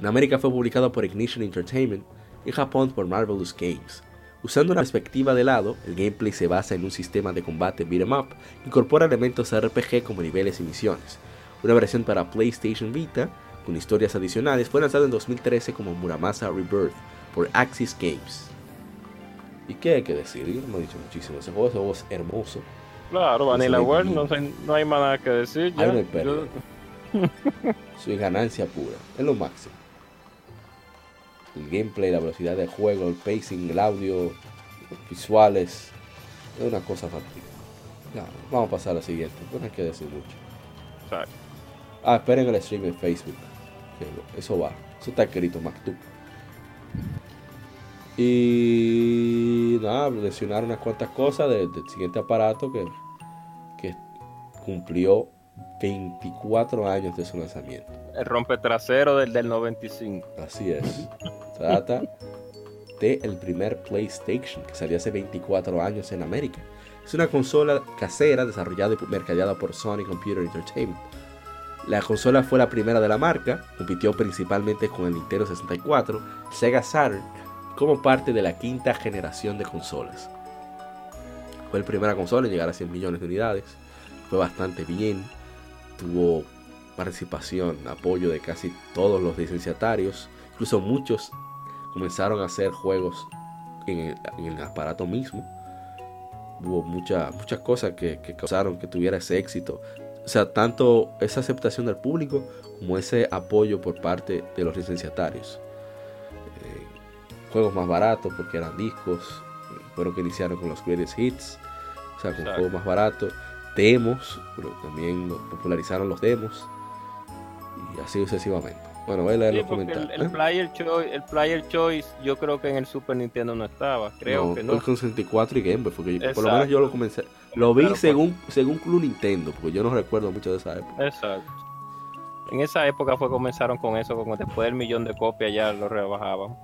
En América fue publicado por Ignition Entertainment y en Japón por Marvelous Games. Usando una perspectiva de lado, el gameplay se basa en un sistema de combate beat'em up que incorpora elementos RPG como niveles y misiones. Una versión para PlayStation Vita, con historias adicionales, fue lanzada en 2013 como Muramasa Rebirth por Axis Games. ¿Y qué hay que decir? Yo he dicho muchísimo. Ese juego, ese juego es hermoso. Claro, Vanilla World, no, hay más nada que decir. Ya, Ahí no hay. Yo- Su ganancia pura, es lo máximo. El gameplay, la velocidad del juego, el pacing, el audio, los visuales, es una cosa fantástica. Vamos a pasar a la siguiente, no hay que decir mucho. Ah, esperen el stream en Facebook. eso va. Eso está escrito, MacTub. Y nada, mencionar unas cuantas cosas de- del siguiente aparato que, que cumplió 24 años de su lanzamiento. El rompe trasero del, del 95. Así es. Trata del primer PlayStation que salió hace 24 años en América. Es una consola casera desarrollada y mercadeada por Sony Computer Entertainment. La consola fue la primera de la marca, compitió principalmente con el Nintendo 64, Sega Saturn, como parte de la quinta generación de consolas. Fue la primera consola en llegar a 100 millones de unidades, fue bastante bien, tuvo participación, apoyo de casi todos los licenciatarios, incluso muchos comenzaron a hacer juegos en el, en el aparato mismo. Hubo mucha- muchas cosas que, que causaron que tuviera ese éxito. O sea, tanto esa aceptación del público como ese apoyo por parte de los licenciatarios. Eh, juegos más baratos porque eran discos, eh, fueron que iniciaron con los greatest hits, o sea, con Exacto. juegos más baratos, demos, pero también popularizaron los demos y así sucesivamente. Bueno, voy a leer Sí, los el, comentarios. el ¿eh? player choice, el player choice, yo creo que en el Super Nintendo no estaba. Creo no, que no. con 64 y Game Boy, porque yo- por lo menos yo lo comencé. Lo vi Claro, pues. según, según Club Nintendo, porque yo no recuerdo mucho de esa época. Exacto. En esa época fue comenzaron con eso, como después del millón de copias ya lo rebajaban.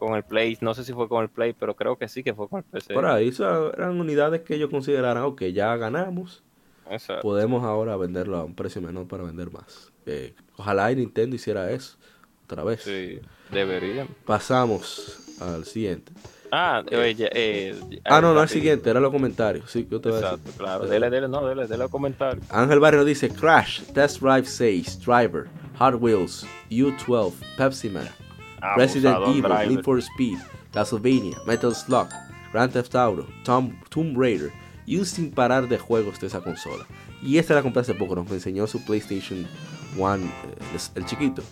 Con el Play, no sé si fue con el Play, pero creo que sí que fue con el PC. Por ahí, eran unidades que ellos consideraran, ok, ya ganamos, Exacto. podemos ahora venderlo a un precio menor para vender más. Eh, ojalá y Nintendo hiciera eso otra vez. Sí, deberían. Pasamos al siguiente. Ah, oye, eh, Ah, no, no, el siguiente, era los comentarios. Sí, yo te voy a decir. Exacto, claro. Dele, dele, no, dele, dele comentarios. Ángel Barrio dice Crash, Test Drive 6, Driver, Hot Wheels, U12, Pepsi Man, Resident Evil, driver. Need for Speed, Castlevania, Metal Slug, Grand Theft Auto, Tom, Tomb Raider y un sin parar de juegos de esa consola. Y esta la compré hace poco, nos enseñó su PlayStation One, eh, el, el chiquito,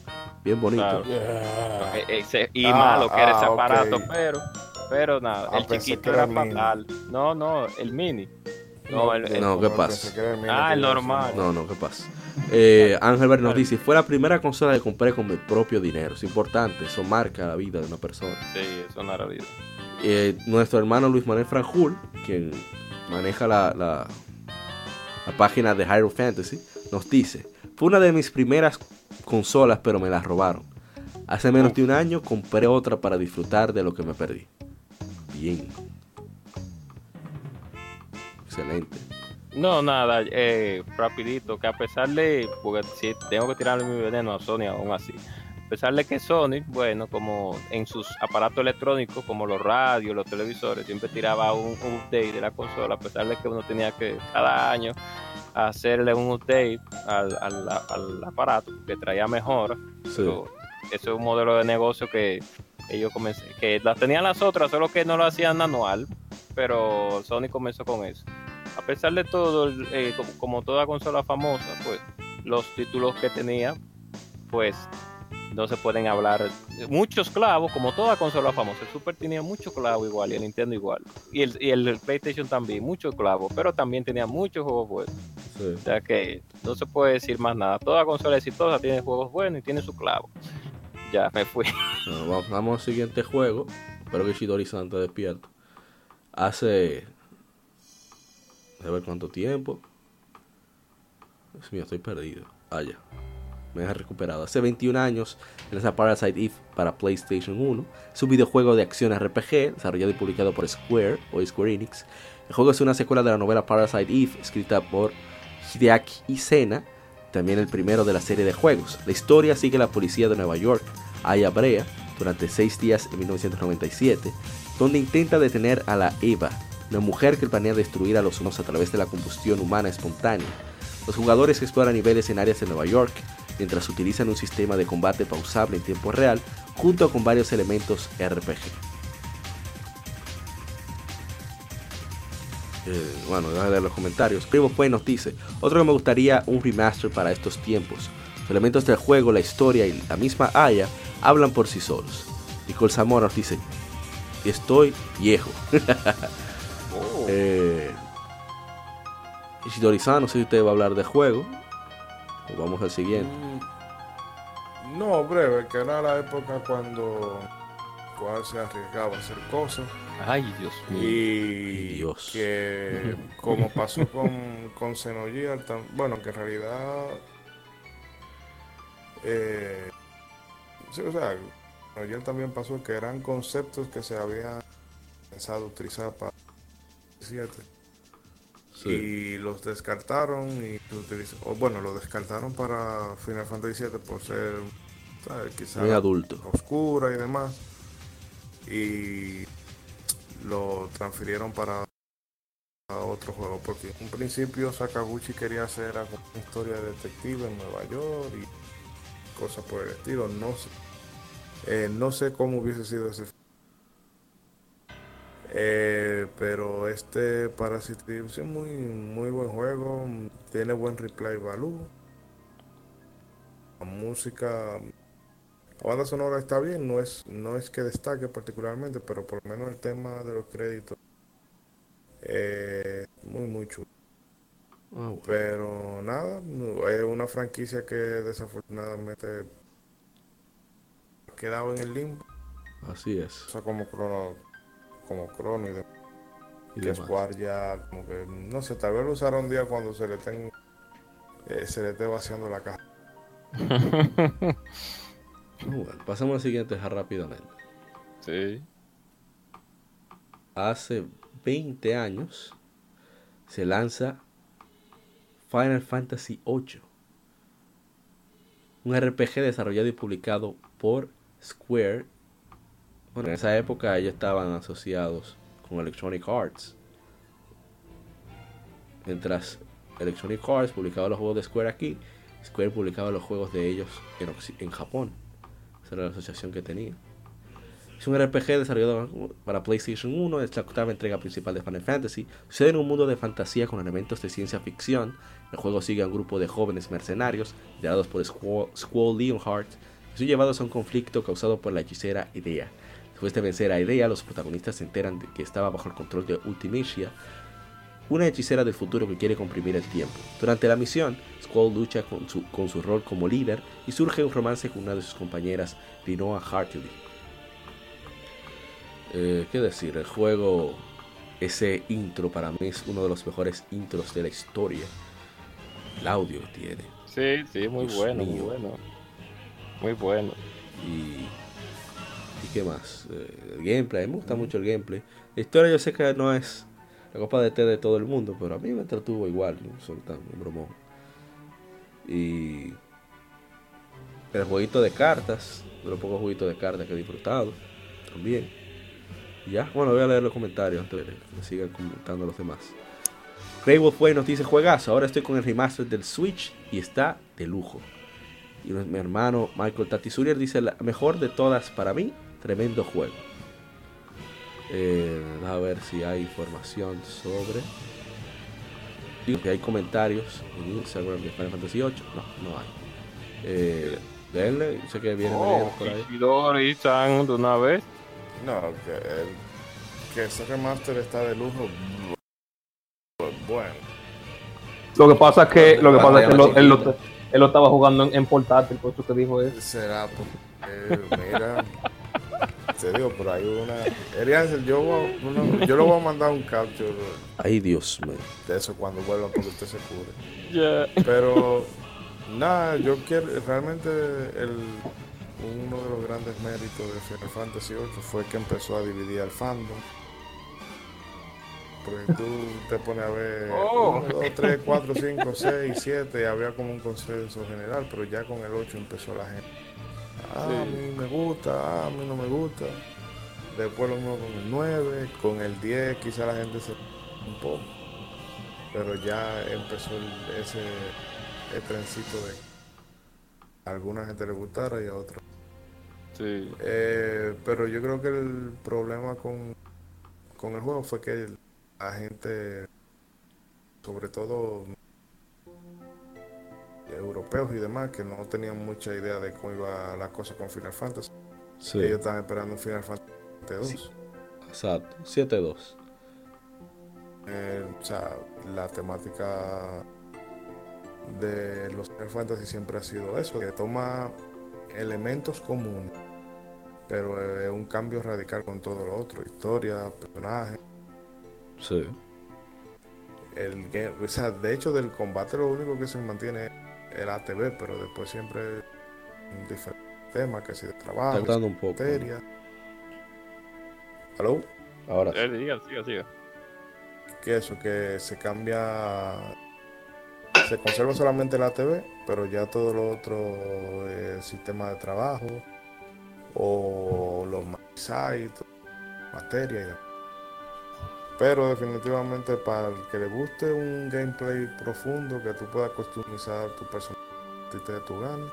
bien bonito. Claro. Yeah. Eh, eh, se- y Ah, malo que era ese ah, aparato, ok. pero, pero nada, Ah, el chiquito era el fatal. No, no, el mini. No, el, el- No, ¿qué pasa? Ah, el normal. No, no, ¿qué pasa? Eh, Ángel nos dice, fue la primera consola que compré con mi propio dinero. Es importante, eso marca la vida de una persona. sí, eso no era vida. Eh, nuestro hermano Luis Manuel Franjul, quien maneja la, la, la página de Hyrule Fantasy, nos dice, fue una de mis primeras consolas, pero me la robaron. Hace menos de un año compré otra para disfrutar de lo que me perdí. Bien. Excelente. No, nada, eh, rapidito, que a pesar de, porque si tengo que tirarle mi veneno a Sony aún así, a pesar de que Sony, bueno, como en sus aparatos electrónicos, como los radios, los televisores, siempre tiraba un, un update de la consola, a pesar de que uno tenía que cada año hacerle un update al, al, al aparato que traía Sí. pero eso es un modelo de negocio que ellos comencé, que las tenían las otras, solo que no lo hacían anual, pero Sony comenzó con eso. A pesar de todo, eh, como, como toda consola famosa, pues los títulos que tenía, pues no se pueden hablar. Muchos clavos, como toda consola famosa. El Super tenía mucho clavo igual y el Nintendo igual. Y el, y el PlayStation también, mucho clavo, pero también tenía muchos juegos buenos. Sí. O sea que no se puede decir más nada. Toda consola exitosa tiene juegos buenos y tiene su clavo. Ya me fui. Bueno, vamos al siguiente juego. Espero que Shidori Santa despierto. Hace. A ver cuánto tiempo. Dios mío, estoy perdido. Ah. Me he recuperado. Hace 21 años lanza Parasite Eve para PlayStation 1. Es un videojuego de acción RPG desarrollado y publicado por Square o Square Enix. El juego es una secuela de la novela Parasite Eve escrita por Hideaki Isena, también el primero de la serie de juegos. La historia sigue la policía de Nueva York, Aya Brea, durante seis días en 1997, donde intenta detener a la Eva, una mujer que planea destruir a los humanos a través de la combustión humana espontánea. Los jugadores exploran niveles en áreas de Nueva York, mientras utilizan un sistema de combate pausable en tiempo real, junto con varios elementos RPG. Eh, bueno, déjame leer los comentarios. Primo Fue nos dice, otro que me gustaría un remaster para estos tiempos. Los elementos del juego, la historia y la misma Aya hablan por sí solos. Nicole Zamora nos dice, estoy viejo. Eh, Ishidori-san, no sé si usted va a hablar de juego. O vamos al siguiente. Mm, No, breve, que era la época cuando cual se arriesgaba a hacer cosas Ay, Dios mío. y Dios. que como pasó con, con Xenogears, tam- bueno, que en realidad eh, sí, o sea, también pasó que eran conceptos que se habían pensado utilizar para 7 Sí. y los descartaron y o bueno, lo descartaron para Final Fantasy VII por ser ¿sabes? quizá Muy adulto. oscura y demás y lo transfirieron para a otro juego porque en un principio Sakaguchi quería hacer una historia de detective en Nueva York y cosas por el estilo no sé Eh, no sé cómo hubiese sido ese eh, pero este Parasite es muy muy buen juego tiene buen replay value la música la banda sonora está bien, no es, no es que destaque particularmente, pero por lo menos el tema de los créditos eh, muy muy chulo. Ah. Pero nada, es una franquicia que desafortunadamente ha quedado en el limbo, Así es. o sea, como Chrono, como Chrono y demás. Y que. Square ya como que no sé, tal vez lo usará un día cuando se le estén eh, se le esté vaciando la caja. Bueno, pasamos al siguiente ya rápidamente. Sí. Hace 20 años se lanza Final Fantasy VIII. Un RPG desarrollado y publicado por Square. Bueno, en esa época ellos estaban asociados con Electronic Arts. Mientras Electronic Arts publicaba los juegos de Square aquí, Square publicaba los juegos de ellos en, en Japón. Esa era la asociación que tenía. Es un RPG desarrollado para PlayStation 1, es la octava entrega principal de Final Fantasy. Sucede en un mundo de fantasía con elementos de ciencia ficción. El juego sigue a un grupo de jóvenes mercenarios, liderados por Squall, Leonhardt, y son llevados a un conflicto causado por la hechicera Idea. Después de vencer a Idea, los protagonistas se enteran de que estaba bajo el control de Ultimecia, una hechicera del futuro que quiere comprimir el tiempo. Durante la misión, Squall lucha con su, con su rol como líder y surge un romance con una de sus compañeras, Rinoa Hartley. Eh, ¿Qué decir? El juego, ese intro para mí es uno de los mejores intros de la historia. El audio que tiene. Sí, sí, muy Dios bueno, mío. muy bueno. Muy bueno. Y, ¿y qué más? Eh, el gameplay, a mí me gusta mucho el gameplay. La historia yo sé que no es la copa de té de todo el mundo, pero a mí me entretuvo igual, no soy tan un bromón. Y el jueguito de cartas, de los pocos jueguitos de cartas que he disfrutado, también. Ya, bueno, voy a leer los comentarios antes de que me sigan comentando los demás. Craig Wolfway nos dice juegazo, ahora estoy con el remaster del Switch y está de lujo. Y mi hermano Michael Tatisurier dice la mejor de todas para mí, tremendo juego. Eh, a ver si hay información sobre. Digo que hay comentarios en Instagram de Final Fantasy VIII. No, no hay. Eh, denle, sé que viene Oh, por ahí. Ishidori-san de una vez. No, que, el- que ese remaster está de lujo. Bueno, Lo que pasa es que, lo que pasa es que él, lo- él lo, Chiquito. él lo estaba jugando en, en portátil, por eso que dijo eso. será porque, mira, te digo, por ahí una. Elias, yo, voy a- uno- yo le voy a mandar un capture Ay, Dios mío. de eso cuando vuelva porque usted se cure. Pero, nada, yo quiero. Realmente, el, uno de los grandes méritos de Final Fantasy VIII fue que empezó a dividir al fandom. Porque tú te pones a ver Oh. 1, 2, 3, 4, 5, 6, 7 y había como un consenso general, pero ya con el 8 empezó la gente. Ah, a mí me gusta, ah, a mí no me gusta. Después lo mismo con el 9, con el 10 quizá la gente se un poco. Pero ya empezó el- ese el trencito de a alguna gente le gustara y a otra. Sí. Eh, pero yo creo que el problema con, con el juego fue que la gente sobre todo europeos y demás, que no tenían mucha idea de cómo iba la cosa con Final Fantasy. Sí, Ellos estaban esperando un Final Fantasy 2. Sí. exacto. 7-2. Eh, o sea, la temática de los Final Fantasy siempre ha sido eso, que toma elementos comunes, pero es un cambio radical con todo lo otro, historia, personajes. Sí. El o sea, de hecho del combate lo único que se mantiene es el ATV, pero después siempre un diferente tema, que si de trabajo, un poco. materia. ¿Aló? Ahora sí. Siga, siga, siga. que eso, que se cambia, se conserva solamente la TV, pero ya todo lo otro, eh, sistema de trabajo, o los sites, materia y demás. Pero definitivamente para el que le guste un gameplay profundo, que tú puedas customizar tu personaje de tu gana,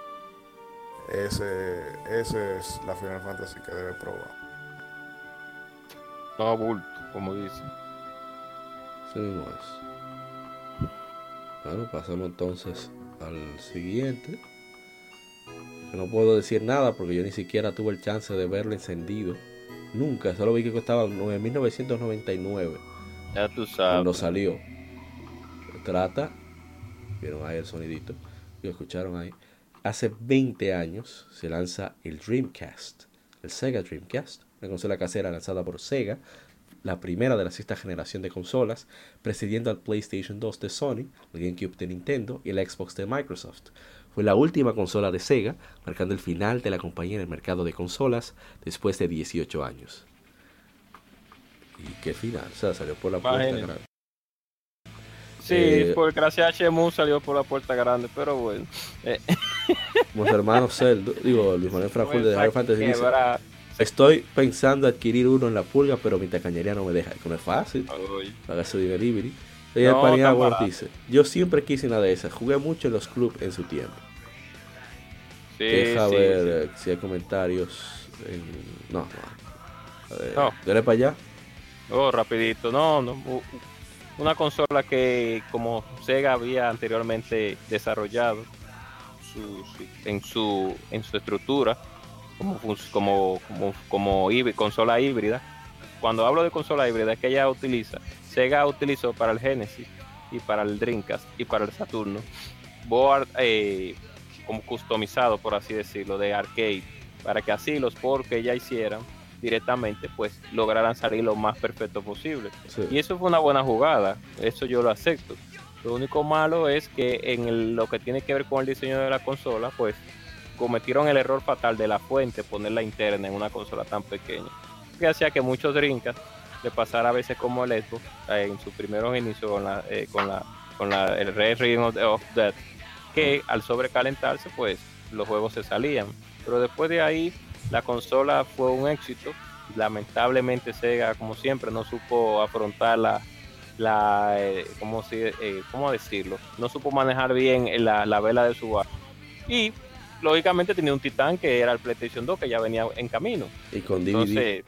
ese, ese es la Final Fantasy que debe probar. No bulto, como dicen. Así mismo es. Bueno, pasamos entonces al siguiente. Que no puedo decir nada porque yo ni siquiera tuve el chance de verlo encendido. Nunca, solo vi que costaba 9.999 Ya tú cuando sabes. salió. Trata, vieron ahí el sonidito, lo escucharon ahí. Hace 20 años se lanza el Dreamcast, el Sega Dreamcast, una consola casera lanzada por Sega, la primera de la sexta generación de consolas, precediendo al PlayStation 2 de Sony, el GameCube de Nintendo y el Xbox de Microsoft. Fue la última consola de Sega, marcando el final de la compañía en el mercado de consolas después de 18 años. ¿Y qué final? O sea, salió por la puerta grande. Sí, Eh, por gracias a Shemu salió por la puerta grande, pero bueno. Eh, Mis hermanos Zeldo, digo, Luis Manuel Fraful de Final Fantasy dice, estoy pensando adquirir uno en la pulga, pero mi tacañería no me deja. Que no es fácil, paga su delivery. Y el No, dice, yo siempre quise una de esas, jugué mucho en los clubs en su tiempo. Sí, Deja sí, ver sí. eh, si hay comentarios. en- No, no. A ver, No. dale para allá. Oh, rapidito, no, no. Una consola que como Sega había anteriormente desarrollado su- en su en su estructura como como como, como consola híbrida. Cuando hablo de consola híbrida es que ella utiliza Sega utilizó para el Genesis y para el Dreamcast y para el Saturno board eh, como customizado por así decirlo de arcade para que así los ports que ella hicieran directamente pues lograran salir lo más perfecto posible Sí. y eso fue una buena jugada, eso yo lo acepto. Lo único malo es que en el- lo que tiene que ver con el diseño de la consola, pues cometieron el error fatal de la fuente, ponerla interna en una consola tan pequeña. Que hacía que muchos Dreamcast le pasara a veces como el Xbox eh, en sus primeros inicios con la, eh, con la, con la, el Red Ring of, of Death, que al sobrecalentarse, pues los juegos se salían. Pero después de ahí, la consola fue un éxito. Lamentablemente Sega, como siempre, no supo afrontar la, la eh, ¿cómo, si- eh, ¿cómo decirlo? No supo manejar bien la, la vela de su barco. Y lógicamente tenía un titán que era el PlayStation 2 que ya venía en camino. Y con DVD. Entonces,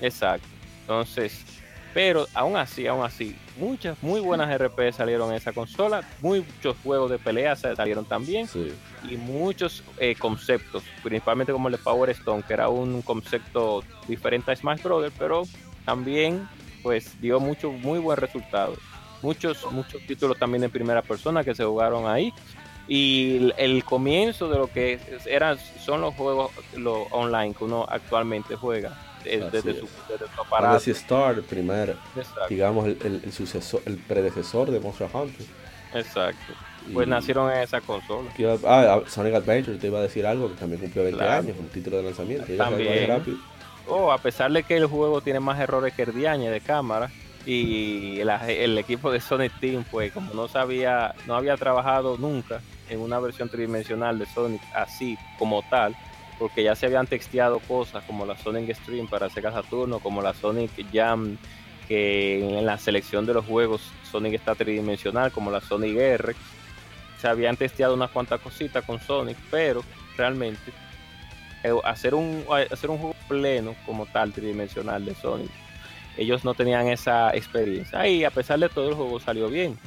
exacto. Entonces, pero aún así, aún así, muchas muy buenas RP salieron en esa consola, muchos juegos de pelea sa- salieron también sí. y muchos eh, conceptos, principalmente como el de Power Stone, que era un concepto diferente a Smash Brothers, pero también pues dio mucho muy buen resultado. Muchos muchos títulos también en primera persona que se jugaron ahí y el, el comienzo de lo que eran son los juegos los online que uno actualmente juega desde, es. su, desde su aparato. Legacy Star, el primer, Exacto, digamos, el, el, el sucesor, el predecesor de Monster Hunter. exacto. Pues Y- nacieron en esa consola. iba- Ah, Sonic Adventure, te iba a decir algo que también cumplió 20 Claro. años, un título de lanzamiento. También. rápido. Oh, a pesar de que el juego tiene más errores que el diañe de cámara y el, el equipo de Sonic Team, pues como no sabía, no había trabajado nunca en una versión tridimensional de Sonic así como tal, porque ya se habían texteado cosas como la Sonic Stream para Sega Saturno, como la Sonic Jam, que en la selección de los juegos Sonic está tridimensional, como la Sonic R. Se habían testeado unas cuantas cositas con Sonic, pero realmente eh, hacer un hacer un juego pleno como tal tridimensional de Sonic ellos no tenían esa experiencia y a pesar de todo el juego salió bien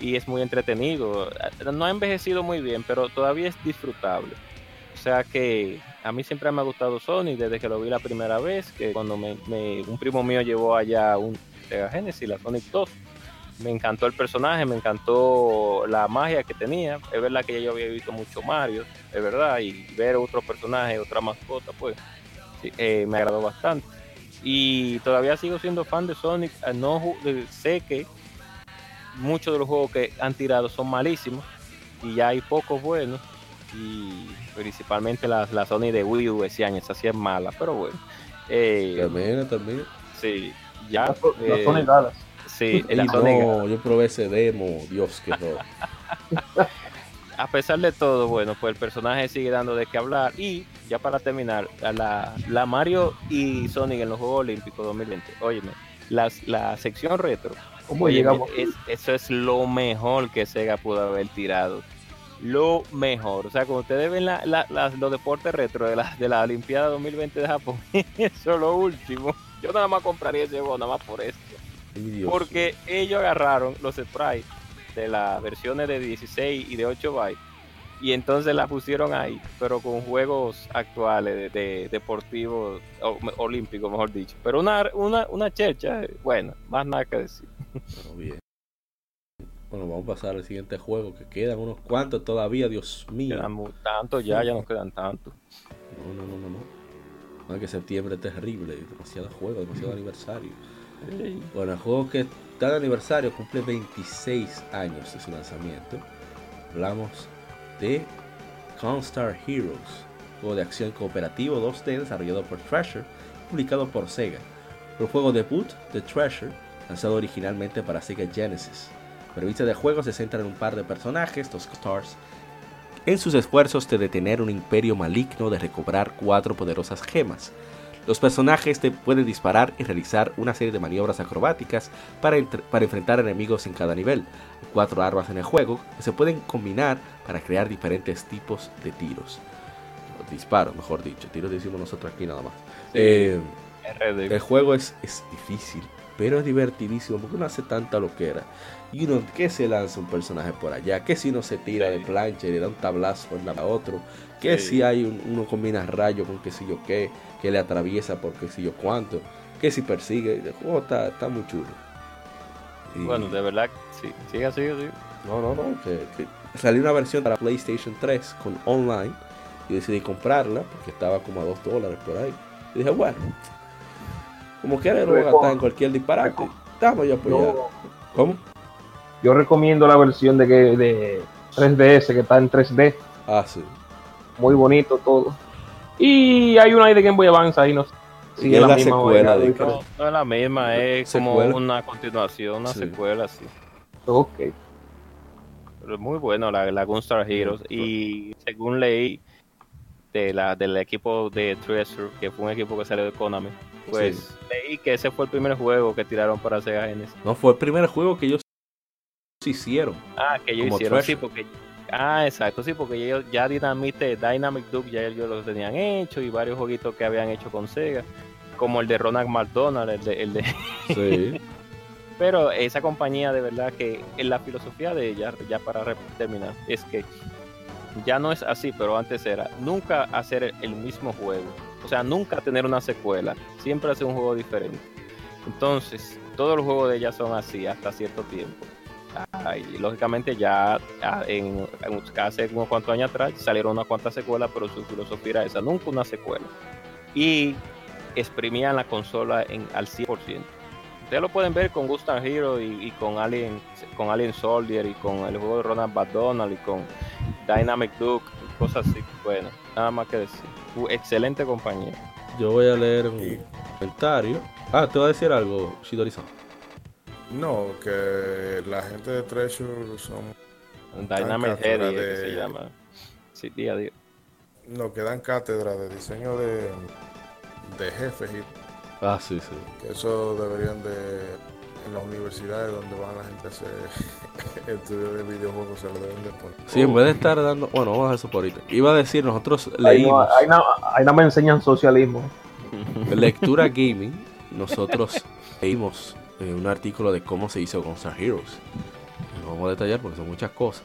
y es muy entretenido. No ha envejecido muy bien, pero todavía es disfrutable. O sea que a mí siempre me ha gustado Sonic desde que lo vi la primera vez, que cuando me, un primo mío llevó allá un Sega Genesis, la Sonic 2. Me encantó el personaje, me encantó la magia que tenía. Es verdad que ya yo había visto mucho Mario, es verdad, y ver otro personaje, otra mascota, pues eh, me agradó bastante. Y todavía sigo siendo fan de Sonic. Eh, no sé que muchos de los juegos que han tirado son malísimos y ya hay pocos buenos. Y principalmente la, la Sony de Wii U ese año, esa sí es mala, pero bueno. Eh, también, también. Sí, ya. La, eh, Sony Galas. Sí, la no, yo probé ese demo, Dios que no. a pesar de todo, bueno, pues el personaje sigue dando de qué hablar. Y ya para terminar, la, la Mario y Sonic en los Juegos Olímpicos 2020, óyeme, las, la sección retro, ¿cómo llegamos? eso es lo mejor que Sega pudo haber tirado. Lo mejor. O sea, cuando ustedes ven la, la, los deportes retro de la, de la Olimpiada 2020 de Japón, eso es lo último. Yo nada más compraría ese juego, nada más por esto. Porque ellos agarraron los sprites de las versiones de 16 y de 8 bytes y entonces la pusieron ahí, pero con juegos actuales de, deportivos olímpicos, mejor dicho. Pero una, una, una checha, bueno, más nada que decir. Bueno, bien. Bueno, vamos a pasar al siguiente juego, que quedan unos cuantos todavía, Dios mío. Quedan tantos ya, ya nos quedan tantos. No, no, no, no, no. No, que septiembre es terrible, demasiado juego, demasiado aniversario. Bueno, el juego que cada aniversario cumple 26 años de su lanzamiento. Hablamos de Constar Heroes, juego de acción cooperativo 2D desarrollado por Treasure, publicado por Sega. El juego debut de Treasure, lanzado originalmente para Sega Genesis. La vista de juego se centra en un par de personajes, los Stars, en sus esfuerzos de detener un imperio maligno de recobrar cuatro poderosas gemas, los personajes te pueden disparar y realizar una serie de maniobras acrobáticas para, para enfrentar enemigos en cada nivel. Hay cuatro armas en el juego que se pueden combinar para crear diferentes tipos de tiros. disparos, mejor dicho. Tiros decimos nosotros aquí nada más. Eh, el juego es, es difícil, pero es divertidísimo porque uno hace tanta loquera. Y uno que se lanza un personaje por allá, que si uno se tira de plancha y le da un tablazo en la otro, que si hay uno combina rayo con qué sé yo qué, que le atraviesa por qué sé yo cuánto, que si persigue, el juego está, está muy chulo. bueno, de verdad, sí, sigue así, sí. No, no, no, salió una versión para PlayStation 3 con online y decidí comprarla porque estaba como a 2 dólares por ahí. Y dije, bueno, como quiera lo voy a gastar en cualquier disparate. Estamos ya apoyados. ¿Cómo? Yo recomiendo la versión de, que, de 3DS que está en 3D. Ah, sí. Muy bonito todo. Y hay una ahí de Game Boy Advance ahí, no sé. Sí, es la, secuela. De no, no, es la misma, es como una continuación, una secuela, sí. Ok. Pero es muy bueno la, la Gunstar Heroes. Y según leí de la, del equipo de Treasure, que fue un equipo que salió de Konami, pues leí que ese fue el primer juego que tiraron para Sega Genesis. No, fue el primer juego que ellos hicieron. Ah, que ellos hicieron, sí, porque... Ah, exacto, sí, porque ellos ya Dynamite, Dynamic Duke ya ellos lo tenían hecho y varios jueguitos que habían hecho con Sega, como el de Ronald McDonald, el de... El de... Sí. Pero esa compañía de verdad que en la filosofía de ella, ya para terminar, es que ya no es así, pero antes era nunca hacer el mismo juego. O sea, nunca tener una secuela, siempre hacer un juego diferente. Entonces, todos los juegos de ella son así hasta cierto tiempo. Y lógicamente ya en, hace unos cuantos años atrás salieron unas cuantas secuelas, pero su filosofía era esa, nunca una secuela. Y exprimían la consola en, al 100%. Ustedes lo pueden ver con Gustav Hero y, con Alien con Alien Soldier y con el juego de Ronald McDonald y con Dynamic Duke, cosas así. Bueno, nada más que decir. Excelente compañía. Yo voy a leer un comentario. Ah, te voy a decir algo, Shidori-san. No, que la gente de Treasure son. Dynamic Head, que se llama. Sí, día a día. No, que dan cátedra de diseño de, de jefes y. Ah, sí, sí. Que eso deberían de. En las universidades donde van la gente a hacer estudios de videojuegos se lo deben de poner. Sí, en vez de estar dando. Bueno, vamos a dejar eso por ahorita. Iba a decir, nosotros leímos. Ahí no, ahí no me enseñan socialismo. Lectura gaming, nosotros leímos un artículo de cómo se hizo con Star Heroes. vamos a detallar porque son muchas cosas.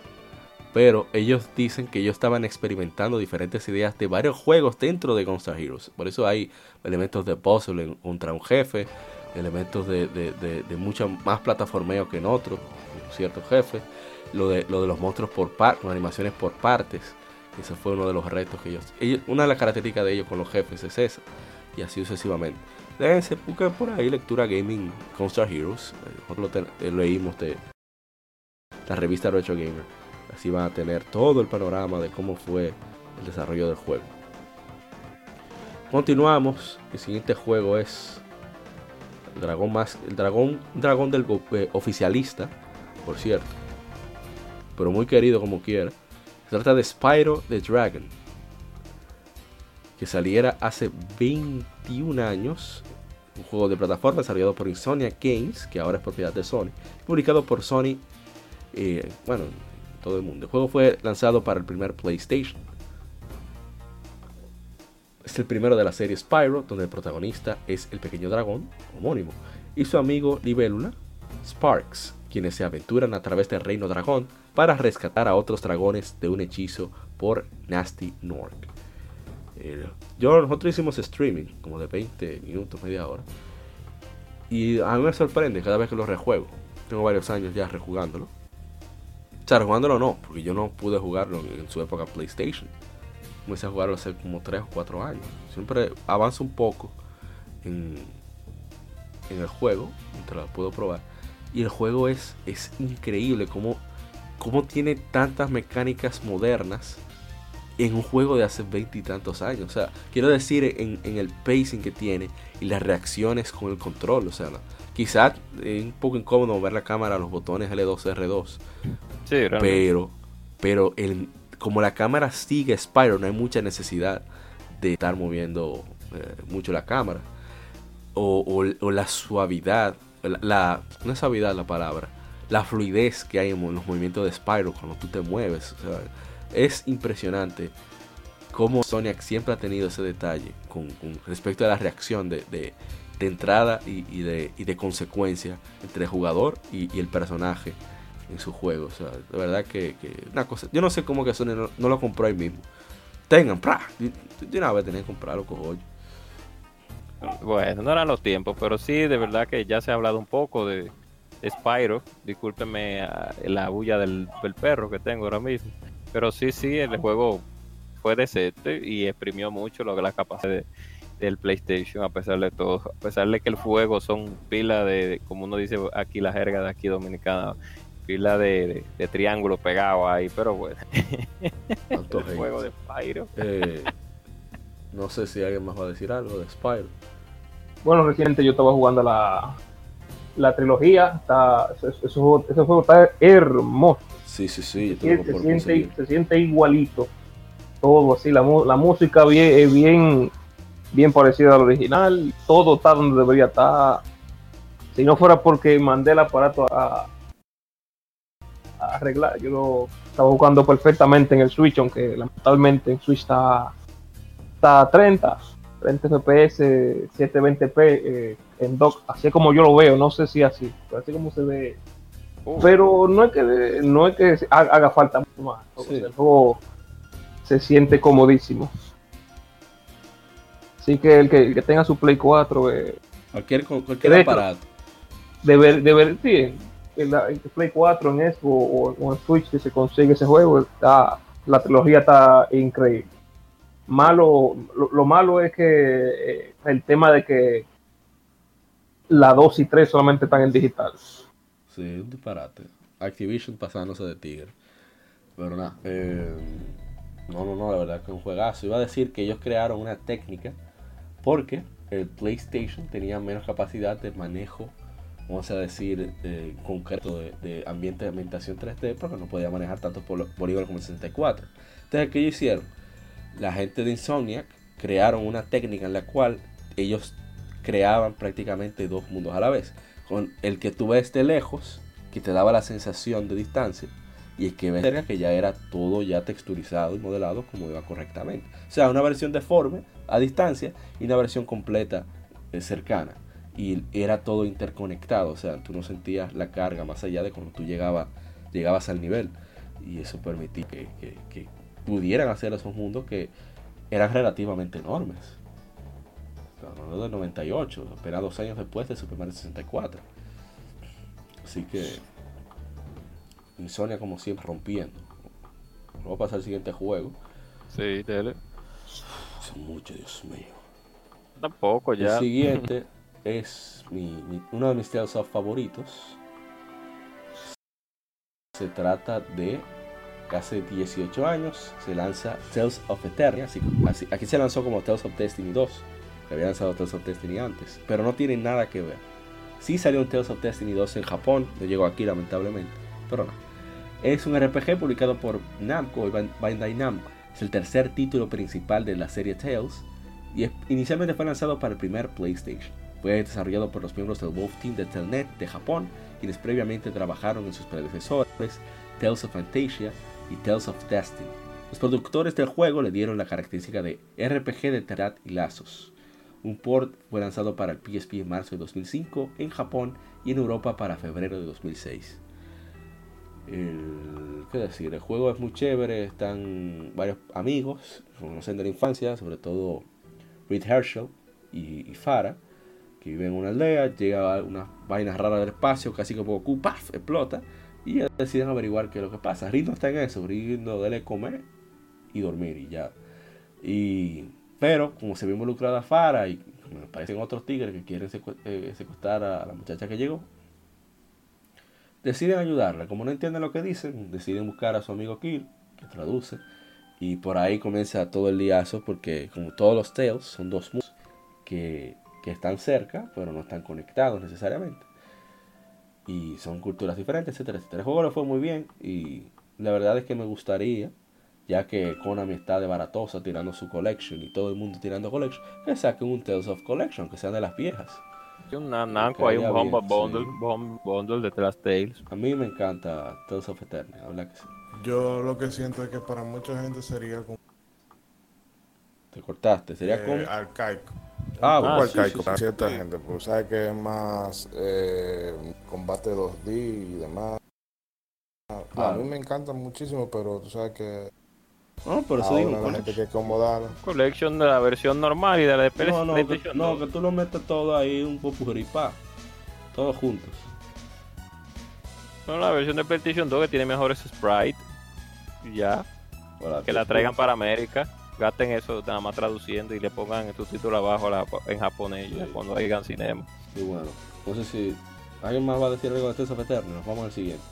Pero ellos dicen que ellos estaban experimentando diferentes ideas de varios juegos dentro de Gunstar Heroes. Por eso hay elementos de puzzle contra un jefe, elementos de, de, mucho más plataformeo que en otros, ciertos jefes. Lo de, lo de los monstruos por partes, animaciones por partes. Ese fue uno de los retos que ellos, Una de las características de ellos con los jefes es esa. Y así sucesivamente. Déjense, busquen por ahí lectura gaming Gunstar Heroes. Nosotros lo eh, leímos de la revista Retro Gamer Así van a tener todo el panorama de cómo fue el desarrollo del juego. Continuamos. El siguiente juego es el dragón más, el dragón, dragón del eh, oficialista, por cierto, pero muy querido como quiera. Se trata de Spyro the Dragon, que saliera hace 21 años. Un juego de plataforma desarrollado por Insomnia Games, que ahora es propiedad de Sony, publicado por Sony, eh, bueno, todo el mundo. El juego fue lanzado para el primer PlayStation. Es el primero de la serie Spyro, donde el protagonista es el pequeño dragón homónimo y su amigo Libélula, Sparks, quienes se aventuran a través del reino dragón para rescatar a otros dragones de un hechizo por Nasty Nork. Yo, nosotros hicimos streaming como de 20 minutos, media hora. Y a mí me sorprende cada vez que lo rejuego. Tengo varios años ya rejugándolo sea, jugándolo no, porque yo no pude jugarlo en su época PlayStation. Comencé a jugarlo hace como 3 o 4 años. Siempre avanza un poco en, en el juego, mientras lo puedo probar. Y el juego es, es increíble como, como tiene tantas mecánicas modernas en un juego de hace 20 y tantos años. O sea, quiero decir en, en, el pacing que tiene y las reacciones con el control. O sea, quizás es un poco incómodo ver la cámara, los botones L2, R2 pero, pero el, como la cámara sigue Spyro, no hay mucha necesidad de estar moviendo eh, mucho la cámara. O, la suavidad, la, no es suavidad la palabra, la fluidez que hay en los movimientos de Spyro cuando tú te mueves. Es impresionante cómo Sonic siempre ha tenido ese detalle con, respecto a la reacción de, entrada y, de, y, de, consecuencia entre el jugador y el personaje en su juego. O sea, de verdad que, una cosa. Yo no sé cómo que Sony no, lo compró ahí mismo. Tengan, ¡pra! De una vez tenía que comprarlo, cojo. Bueno, no eran los tiempos, pero sí, de verdad que ya se ha hablado un poco de Spyro. Discúlpeme la bulla del, perro que tengo ahora mismo. Pero sí, sí, el juego fue decente y exprimió mucho lo que la capacidad del PlayStation, a pesar de todo. A pesar de que el juego son pilas de, como uno dice aquí, la jerga de aquí dominicana, fila de, triángulo pegado ahí, pero bueno. el juego de Spyro. Eh, no sé si alguien más va a decir algo de Spyro. Bueno, reciente yo estaba jugando la, la trilogía. Está, ese, juego, está hermoso. Sí, sí, sí. Se, siente, se, siente, igualito. Todo así, la, la música bien, bien, bien parecida al original. Todo está donde debería estar. Si no fuera porque mandé el aparato a, arreglar. Yo lo estaba jugando perfectamente en el Switch, aunque lamentablemente en Switch está, está a 30, 30 FPS, 720p en dock, así como yo lo veo, no sé si así, pero así como se ve. Pero no es que no es que haga falta mucho más. El juego se siente comodísimo. Así que el que, tenga su Play 4, eh, cualquier, cualquier aparato. Debe, debe, sí, en, Play 4, en Xbox o, en Switch que se consigue ese juego, está, la trilogía está increíble. Malo, lo, malo es que eh, el tema de que la 2 y 3 solamente están en digital. Un disparate. Activision pasándose de tigre. Pero nada, eh, no, no, no, la verdad que un juegazo. Iba a decir que ellos crearon una técnica porque el PlayStation tenía menos capacidad de manejo vamos a decir, eh, concreto de, ambiente de ambientación 3D, porque no podía manejar tantos polígonos como el 64. Entonces, ¿qué hicieron? La gente de Insomniac crearon una técnica en la cual ellos creaban prácticamente dos mundos a la vez. Con el que tú ves de lejos, que te daba la sensación de distancia, y el que ves cerca, que ya era todo ya texturizado y modelado como iba correctamente. O sea, una versión deforme a distancia y una versión completa eh, cercana y era todo interconectado, o sea, tú no sentías la carga más allá de cuando tú llegabas llegabas al nivel. Y eso permitía que, que- que pudieran hacer esos mundos que eran relativamente enormes. Hablando del 98, apenas dos años después de Super Mario 64. Así que Insomnia como siempre rompiendo. Vamos a pasar al siguiente juego. Sí, dele. Son mucho, Dios mío. Tampoco ya. El siguiente es mi- mi- uno de mis Tales of favoritos. Se trata de hace 18 años se lanza Tales of Eternia. así- así- aquí se lanzó como Tales of Destiny 2. Que había lanzado Tales of Destiny antes. Pero no tiene nada que ver. Sí salió un Tales of Destiny 2 en Japón. No llegó aquí lamentablemente. Pero no. Es un RPG publicado por Namco y Ban- Bandai Namco. Es el tercer título principal de la serie Tales y inicialmente fue lanzado para el primer PlayStation. Fue desarrollado por los miembros del Wolf Team de Telnet de Japón, quienes previamente trabajaron en sus predecesores, Tales of Fantasia y Tales of Destiny. Los productores del juego le dieron la característica de RPG de Terat y lazos. Un port fue lanzado para el PSP en marzo de 2005 en Japón y en Europa para febrero de 2006. El, ¿Qué decir? El juego es muy chévere, están varios amigos, conocen de la infancia, sobre todo Reed Herschel y, Farah, que viven en una aldea, llega unas vainas raras del espacio, casi como Goku, ¡paf! explota, y deciden averiguar qué es lo que pasa. Reed está en eso, Reed no debe comer y dormir y ya. Y, pero como se ve involucrada Farah y me parecen otros tigres que quieren eh, secuestrar a la muchacha que llegó, deciden ayudarla. Como no entienden lo que dicen, deciden buscar a su amigo Kill, que traduce. Y por ahí comienza todo el liazo, porque como todos los Tales, son dos mundos que, están cerca, pero no están conectados necesariamente. Y son culturas diferentes, etcétera, etcétera. El juego le fue muy bien y la verdad es que me gustaría, ya que Konami está de baratosa tirando su collection y todo el mundo tirando collection, que saquen un Tales of Collection, que sean de las viejas. Hay un na- Namco, hay un bien, Bundle, sí. bum- bundle de las Tales. A mí me encanta Tales of Eternia, la verdad que sí. Yo lo que siento es que para mucha gente sería como Te cortaste, sería eh, como... arcaico. Ah, Un poco bueno, sí, arcaico sí, para sí. cierta gente, porque sabe que es más eh, combate 2D y demás. A mí me encanta muchísimo, pero tú sabes que No, por eso ahora digo, la gente que. Collection de la versión normal y de la de No, no, que, PlayStation no, 2. que tú lo metes todo ahí, un popurrí, pa. Todos juntos. No, la versión de PlayStation 2 que tiene mejores sprites. Y ya, que la traigan para América. Gasten eso nada más traduciendo y le pongan el subtítulo abajo a la- en japonés ya Sí. cuando oigan cinema. Y bueno, no sé si alguien más va a decir algo de Tales of Eternia. Nos vamos al siguiente.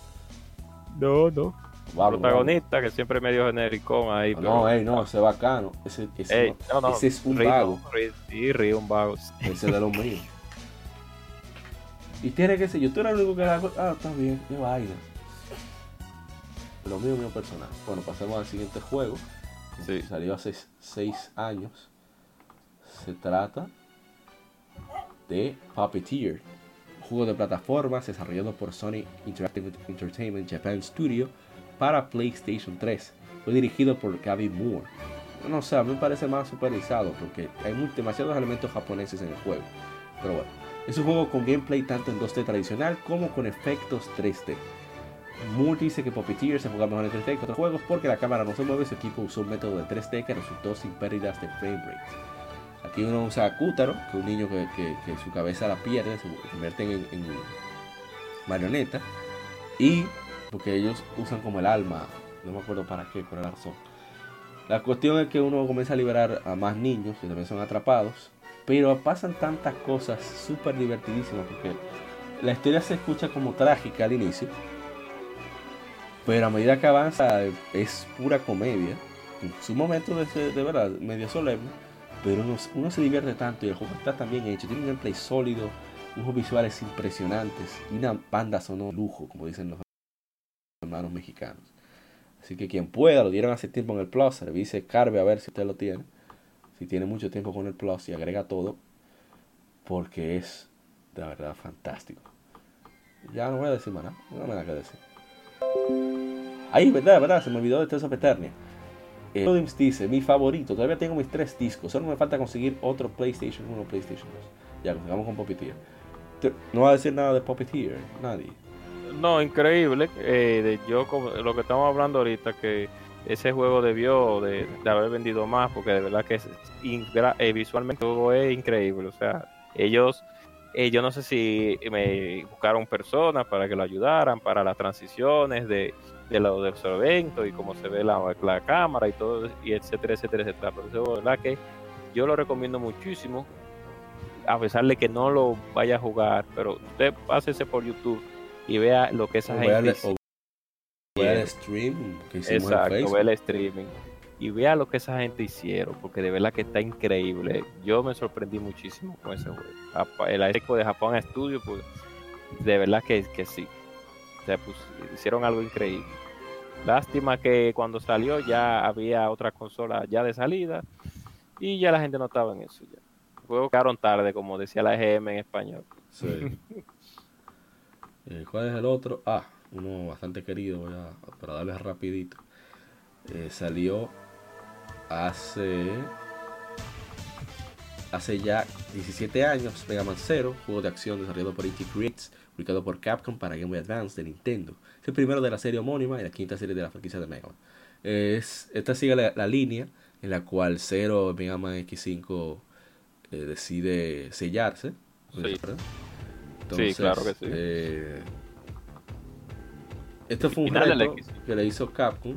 No, no. Protagonista, que siempre medio genérico ahí. No, ey, no, ese es bacano. Ese, ese, Ey, no, no, ese es un Río, vago. Río, sí, Río, un vago. Ese de los míos. Y tiene que ser, yo eres el único que la Ah, está bien, qué vaina. Lo mío, mío personal. Bueno, pasemos al siguiente juego. Sí. Salió hace 6 años. Se trata de Puppeteer. Un juego de plataformas desarrollado por Sony Interactive Entertainment Japan Studio para PlayStation 3. Fue dirigido por Gaby Moore. No sé, a mí me parece más supervisado porque hay muy- demasiados elementos japoneses en el juego. Pero bueno, es un juego con gameplay tanto en 2D tradicional como con efectos 3D. Moore dice que Puppeteer se juega mejor en 3D que otros juegos porque la cámara no se mueve, su equipo usó un método de 3D que resultó sin pérdidas de frame rate. Aquí uno usa a Kutaro, que es un niño que su cabeza la pierde, se convierte en, en marioneta. Y porque ellos usan como el alma, no me acuerdo para qué, por la razón. La cuestión es que uno comienza a liberar a más niños que también son atrapados. Pero pasan tantas cosas súper divertidísimas porque la historia se escucha como trágica al inicio. Pero a medida que avanza es pura comedia. En su momento de, de verdad, medio solemne. Pero uno, uno se divierte tanto y el juego está tan bien hecho. Tiene un gameplay sólido, unos visuales impresionantes y una banda sonora lujo, como dicen los hermanos mexicanos. Así que quien pueda, lo dieron hace tiempo en el Plus, revise Carve a ver si usted lo tiene. Si tiene mucho tiempo con el Plus y agrega todo, porque es de verdad fantástico. Ya no voy a decir más nada, no me nada que decir. Ahí, verdad, verdad, se me olvidó de Tales Eternia. Eh, dice, mi favorito, todavía tengo mis tres discos, solo me falta conseguir otro PlayStation 1 PlayStation 2. Ya, sigamos con Puppeteer. Te- No va a decir nada de Puppeteer, nadie. No, increíble. Eh, de, yo lo que estamos hablando ahorita, que ese juego debió de, haber vendido más, porque de verdad que es eh, visualmente el juego es increíble. O sea, ellos, eh, yo no sé si me buscaron personas para que lo ayudaran para las transiciones de, de lo de los eventos y cómo se ve la, la cámara y todo, y etcétera, etcétera, etcétera. Pero juego, de verdad que yo lo recomiendo muchísimo a pesar de que no lo vaya a jugar, pero usted pásese por YouTube y vea lo que esa O vea gente el- hizo. o vea el stream que hicimos en Exacto, Facebook. vea el streaming y vea lo que esa gente hicieron, porque de verdad que está increíble. Yo me sorprendí muchísimo con ese juego. El equipo de Japón Studio, pues de verdad que, que sí. O sea, pues, hicieron algo increíble. Lástima que cuando salió ya había otra consola ya de salida y ya la gente no estaba en eso. Ya. Quedaron tarde, como decía la EGM en español. Sí. Eh, ¿Cuál es el otro? Ah, uno bastante querido, voy a, para darles rapidito. Eh, salió hace hace ya 17 años Mega Man Zero, juego de acción desarrollado por E.T. Creates, publicado por Capcom para Game Boy Advance de Nintendo. Es el primero de la serie homónima y la quinta serie de la franquicia de Mega Man. Es, esta sigue la, la línea en la cual Zero Mega Man X5 eh, decide sellarse. Sí. ¿Verdad? Sí, claro que sí. eh, este fue un reto que le hizo Capcom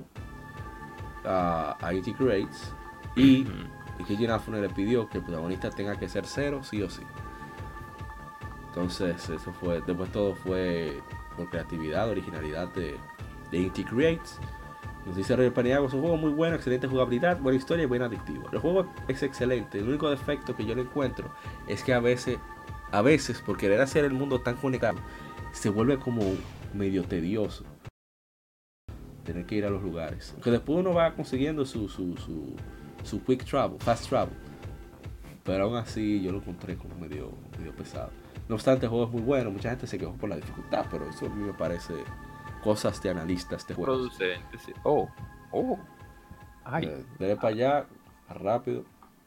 a, a IT Creates y, Keiji Inafune le pidió que el protagonista tenga que ser cero sí o sí. Entonces, eso fue, después todo fue por creatividad, originalidad de, de IT Creates. Nos dice Roger Paniagua, es un juego muy bueno, excelente jugabilidad, buena historia y buen adictivo. El juego es excelente, el único defecto que yo le encuentro es que a veces, a veces por querer hacer el mundo tan conectado, se vuelve como medio tedioso tener que ir a los lugares. Aunque después uno va consiguiendo su, su, su, su quick travel, fast travel. Pero aún así yo lo encontré como medio, medio pesado. No obstante, el juego es muy bueno. Mucha gente se quejó por la dificultad, pero eso a mí me parece cosas de analistas de juegos. Producente, sí. Oh, oh. Ay. Eh, dele para allá, rápido.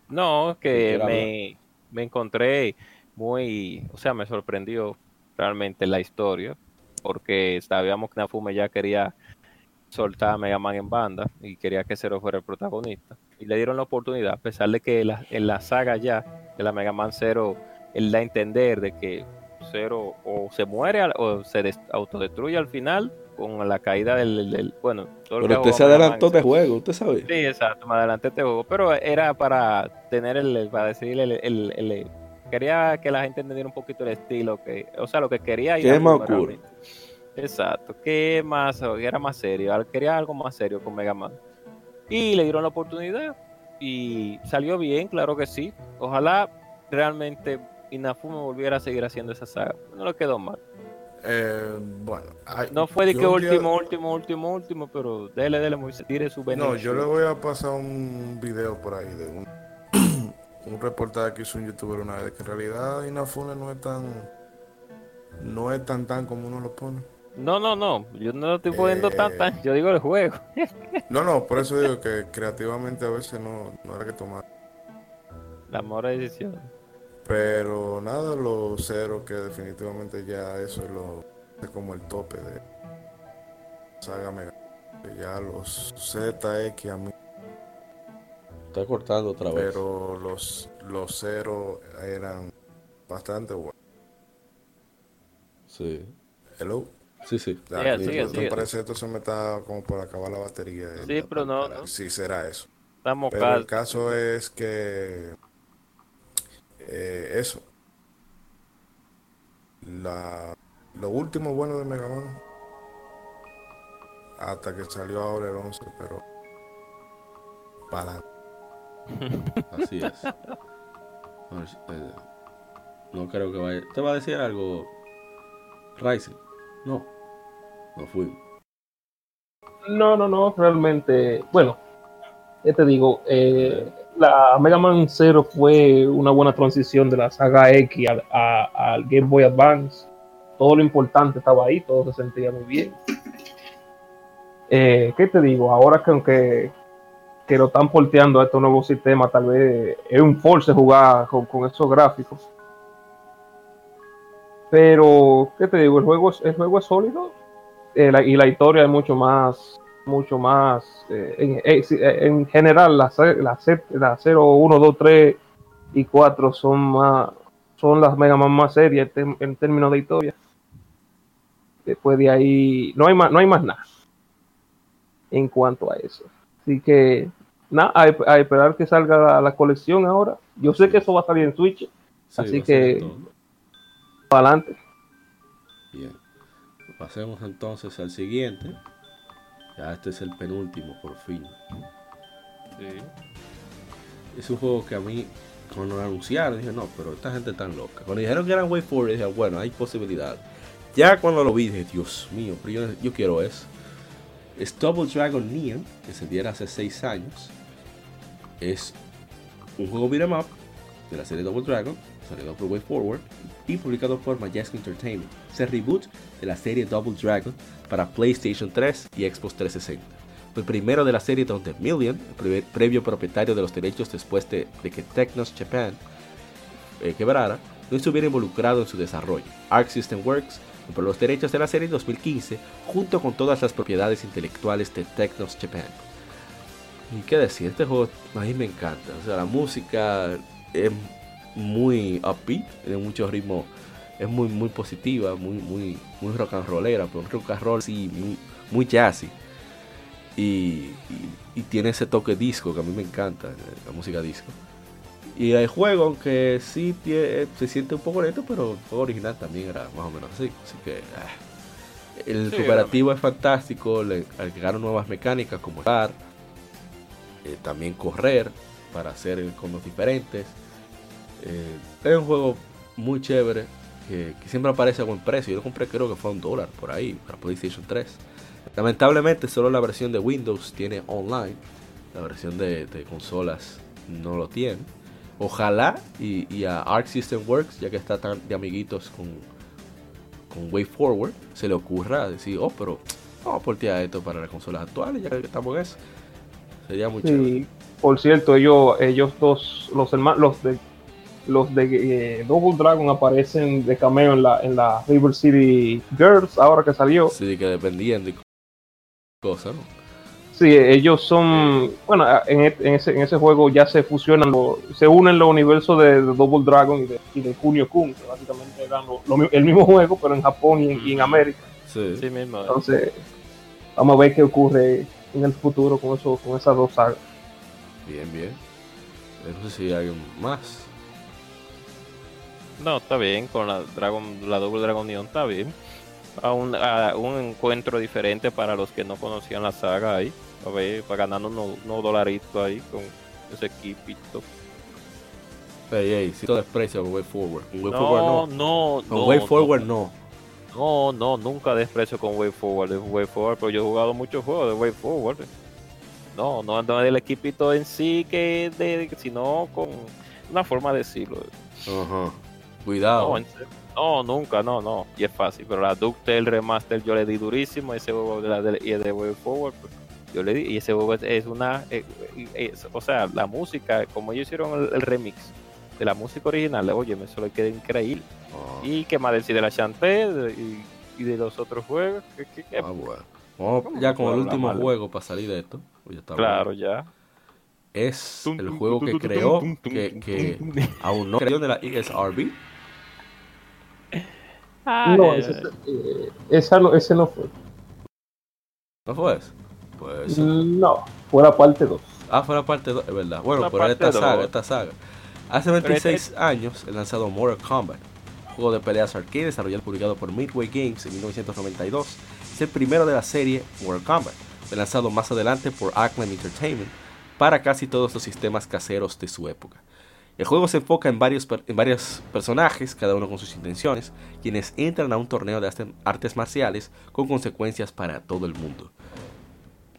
No, ¿Qué que me, me encontré muy, o sea, me sorprendió realmente la historia, porque sabíamos que Nafume ya quería soltar a Mega Man en banda y quería que Zero fuera el protagonista. Y le dieron la oportunidad, a pesar de que la- en la saga ya de la Mega Man Zero, él da a entender de que Zero o se muere o se des- autodestruye al final con la caída del, del- bueno, todo Pero usted se adelantó de juego, usted sabe. Sí, exacto, más adelante este juego. Pero era para tener el, para decir el, el- el- quería que la gente entendiera un poquito el estilo, que, o sea, lo que quería Que es más realmente. Exacto, que más, era más serio, quería algo más serio con Mega Man. Y le dieron la oportunidad y salió bien, claro que sí. Ojalá realmente Inafume volviera a seguir haciendo esa saga. No le quedó mal. Eh, bueno, ay, No fue de que último, último, último, último, pero dele, dele, tire su No, veneno. yo le voy a pasar un video por ahí de un, un reportaje que hizo un youtuber una vez, que en realidad Inafune no es tan no es tan tan como uno lo pone. No, no, no, yo no lo estoy poniendo Eh. tan, tan, yo digo el juego. No, no, por eso digo que creativamente a veces no, no era que tomar. La mora decisión. Pero nada, lo cero que definitivamente ya eso es lo es como el tope de Saga Mega. Ya los ZX a mí, Está cortando otra vez. pero los los cero eran bastante buenos. Sí. Hello. Sí, sí. Ya, sigue, me sigue. parece esto se me está como por acabar la batería. Sí, pero no, no. Sí, será eso. Estamos Pero el calmos. caso es que eh, eso. La, lo último bueno de Mega Man. Hasta que salió ahora el 11, pero. Para Así es. Eh, no creo que vaya. ¿Te va a decir algo, Ryzen? No. No fuimos. No, no, no, realmente, bueno, ya te digo, eh, la Mega Man Zero fue una buena transición de la saga X al Game Boy Advance. Todo lo importante estaba ahí, todo se sentía muy bien. Eh, ¿Qué te digo? Ahora que aunque que lo están porteando a estos nuevos sistemas, tal vez es un force jugar con, con esos gráficos. Pero, ¿qué te digo? El juego, es- el juego es sólido eh, y la historia es mucho más, mucho más, eh, en, eh, en general, la, ce- la, la 0, 1, 2, 3 y 4 son más, son las Mega Man más serias en términos de historia. Después de ahí, no hay más, no hay más nada en cuanto a eso. Así que, nada, a, a esperar que salga la, la colección ahora. Yo sé que eso va a salir en Switch, Sí, Así que- para adelante. Bien. Pasemos entonces al siguiente. Ya este es el penúltimo, por fin. Sí. Es un juego que a mí, cuando lo anunciaron, dije, no, pero esta gente tan loca. Cuando dijeron que eran Way Forward, dije, bueno, hay posibilidad. Ya cuando lo vi, dije, Dios mío, pero yo, yo quiero eso. Es Double Dragon Neon, que se diera hace 6 años. Es un juego beat'em up de la serie Double Dragon, salido por Way Forward y publicado por Majestic Entertainment. Es el reboot de la serie Double Dragon para PlayStation 3 y Xbox 360. Fue el primero de la serie donde Million, el previo propietario de los derechos después de, de que Technos Japan eh, quebrara, no estuviera involucrado en su desarrollo. Arc System Works compró los derechos de la serie en 2015 junto con todas las propiedades intelectuales de Technos Japan. Y qué decir, este juego a mí me encanta. O sea, la música es muy upbeat, tiene mucho ritmo, es muy muy positiva, muy muy muy rock and rollera, pero un rock and roll sí, muy, muy jazzy. Y, tiene ese toque disco que a mí me encanta, la música disco. Y el juego, aunque sí tie- se siente un poco lento, pero el juego original también era más o menos así. Así que ah. el Sí, cooperativo es fantástico, le agregaron nuevas mecánicas como estar, eh, también correr para hacer combos diferentes. Eh, es un juego muy chévere que, que siempre aparece a buen precio. Yo lo compré creo que fue un dólar por ahí para PlayStation 3. Lamentablemente solo la versión de Windows tiene online. La versión de, de consolas no lo tiene. Ojalá y, y a Arc System Works, ya que está tan de amiguitos con, con Way Forward, se le ocurra decir, oh, pero vamos a portear esto para las consolas actuales, ya que estamos en eso. Sería muy chévere. Sí, por cierto, ellos, ellos dos, los hermanos, los de los de eh, Double Dragon aparecen de cameo en la, en la River City Girls, ahora que salió. Sí, que dependiendo y cosas, ¿no? Sí, ellos son, bueno, en, e- en ese, en ese juego ya se fusionan, lo- se unen los universos de, de Double Dragon y de, y de Kunio Kun, que básicamente eran lo- el mismo juego, pero en Japón y en, y en América. Sí. Sí mismo. Entonces, vamos a ver qué ocurre en el futuro con, eso, con esas dos sagas. Bien, bien. Eh, No sé si hay más. No, está bien, con la Dragon, la Double Dragon Neon está bien. A un, a un encuentro diferente para los que no conocían la saga ahí. A ver, para ganar unos, unos dolaritos ahí con ese equipito. Ey, ey, si todo desprecio con Way Forward. Way No, Forward no. no, no. Way no, Forward no. No, no, nunca desprecio con Way Forward. de Way Forward, pero yo he jugado muchos juegos de Way Forward. No, no, no del equipito en sí, que de, sino con una forma de decirlo. Ajá. Cuidado. No, nunca, no, no. Y es fácil. Pero la DuckTale Remaster yo le di durísimo. Ese juego de la de, y de Way Forward, pues, yo le di. Y ese juego es, una. eh, eh, es- o sea, la música, como ellos hicieron el, el remix de la música original, oye, me solo queda increíble. Ah, Y qué más decir de la Chanté de- y, y de los otros juegos. que- que- que- ah, bueno. Vamos ¿Cómo ya con el último juego para salir de esto. Pues ya está claro, bueno. ya. Es el juego que creó, que, que aún no creó de la ESRB. Ah, no, eh, ese, eh, esa no, ese no fue. ¿No fue eso? Pues No, fue la parte 2. Ah, fue la parte 2, es verdad. Bueno, La pero esta saga, esta saga. Hace 26 años, el lanzado Mortal Kombat, juego de peleas arcade desarrollado y publicado por Midway Games en 1992, es el primero de la serie Mortal Kombat, fue lanzado más adelante por Acclaim Entertainment para casi todos los sistemas caseros de su época. El juego se enfoca en varios, en varios personajes, cada uno con sus intenciones, quienes entran a un torneo de artes marciales con consecuencias para todo el mundo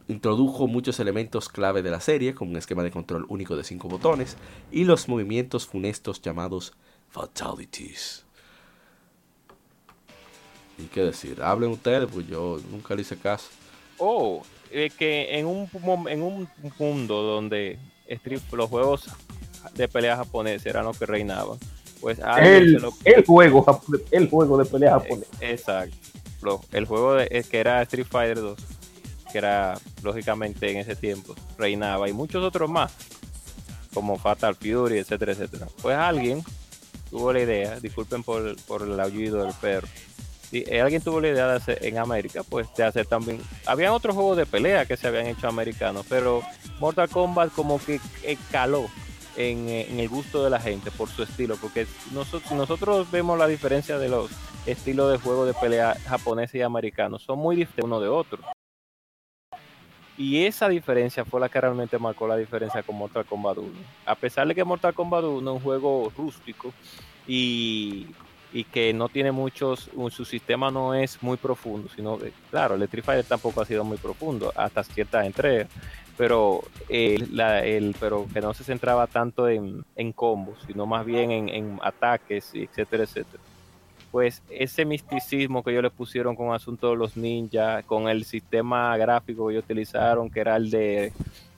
introdujo muchos elementos clave de la serie, como un esquema de control único de 5 botones y los movimientos funestos llamados Fatalities. ¿Y qué decir? Hablen ustedes, pues yo nunca le hice caso. Oh, eh, que en un, en un mundo donde street- los juegos de pelea japoneses eran los que reinaban, Pues El, se lo- el juego, el juego de pelea japonés. Exacto. Lo- el juego de- es que era Street Fighter 2, que era lógicamente en ese tiempo, reinaba, y muchos otros más, como Fatal Fury, etcétera, etcétera. Pues alguien tuvo la idea, disculpen por, por el aullido del perro, si eh, alguien tuvo la idea de hacer en América, pues de hacer también. Habían otros juegos de pelea que se habían hecho americanos, pero Mortal Kombat como que caló en, eh, en el gusto de la gente por su estilo, porque nosotros, nosotros vemos la diferencia de los estilos de juego de pelea japoneses y americanos, son muy diferentes uno de otro. Y esa diferencia fue la que realmente marcó la diferencia con Mortal Kombat 1. A pesar de que Mortal Kombat 1 es un juego rústico y, y que no tiene muchos, su sistema no es muy profundo, sino claro, el Fighter tampoco ha sido muy profundo hasta ciertas entregas, pero, el, la- el- pero que no se centraba tanto en, en combos, sino más bien en, en ataques, etcétera, etcétera pues ese misticismo que ellos le pusieron con el asunto de los ninjas, con el sistema gráfico que ellos utilizaron, que era el de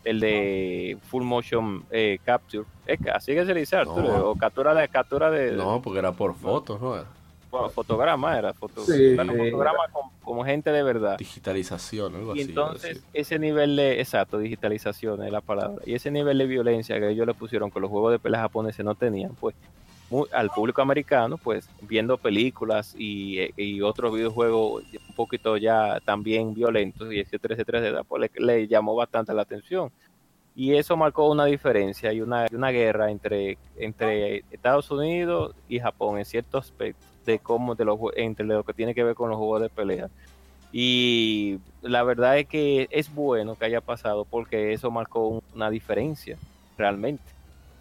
el de full motion eh, capture, es que así que se le dice Arturo, No. o captura de captura de, No, porque era por fotos, ¿no? bueno, fotograma, era foto, Sí, bueno, sí. fotograma con, como gente de verdad. Digitalización, algo Y así. entonces así. ese nivel de, exacto, digitalización es la palabra, y ese nivel de violencia que ellos le pusieron que los juegos de peleas japoneses no tenían, pues al público americano, pues viendo películas y, eh, y otros videojuegos un poquito ya también violentos y etcétera, etcétera, etcétera, pues le, llamó bastante la atención. Y eso marcó una diferencia y una, guerra entre, entre Estados Unidos y Japón en ciertos aspectos de cómo de los, entre lo que tiene que ver con los juegos de pelea. Y la verdad es que es bueno que haya pasado porque eso marcó un- una diferencia realmente.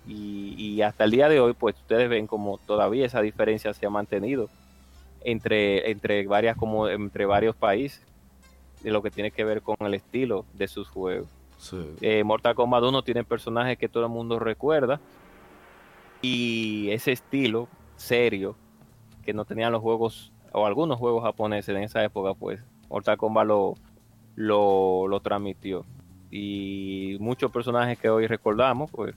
Y, y hasta el día de hoy, pues ustedes ven como todavía esa diferencia se ha mantenido entre, entre, varias, como, entre varios países de lo que tiene que ver con el estilo de sus juegos. Sí. Eh, Mortal Kombat 1 tiene personajes que todo el mundo recuerda y ese estilo serio que no tenían los juegos o algunos juegos japoneses en esa época, pues Mortal Kombat lo, lo, lo transmitió. Y muchos personajes que hoy recordamos, pues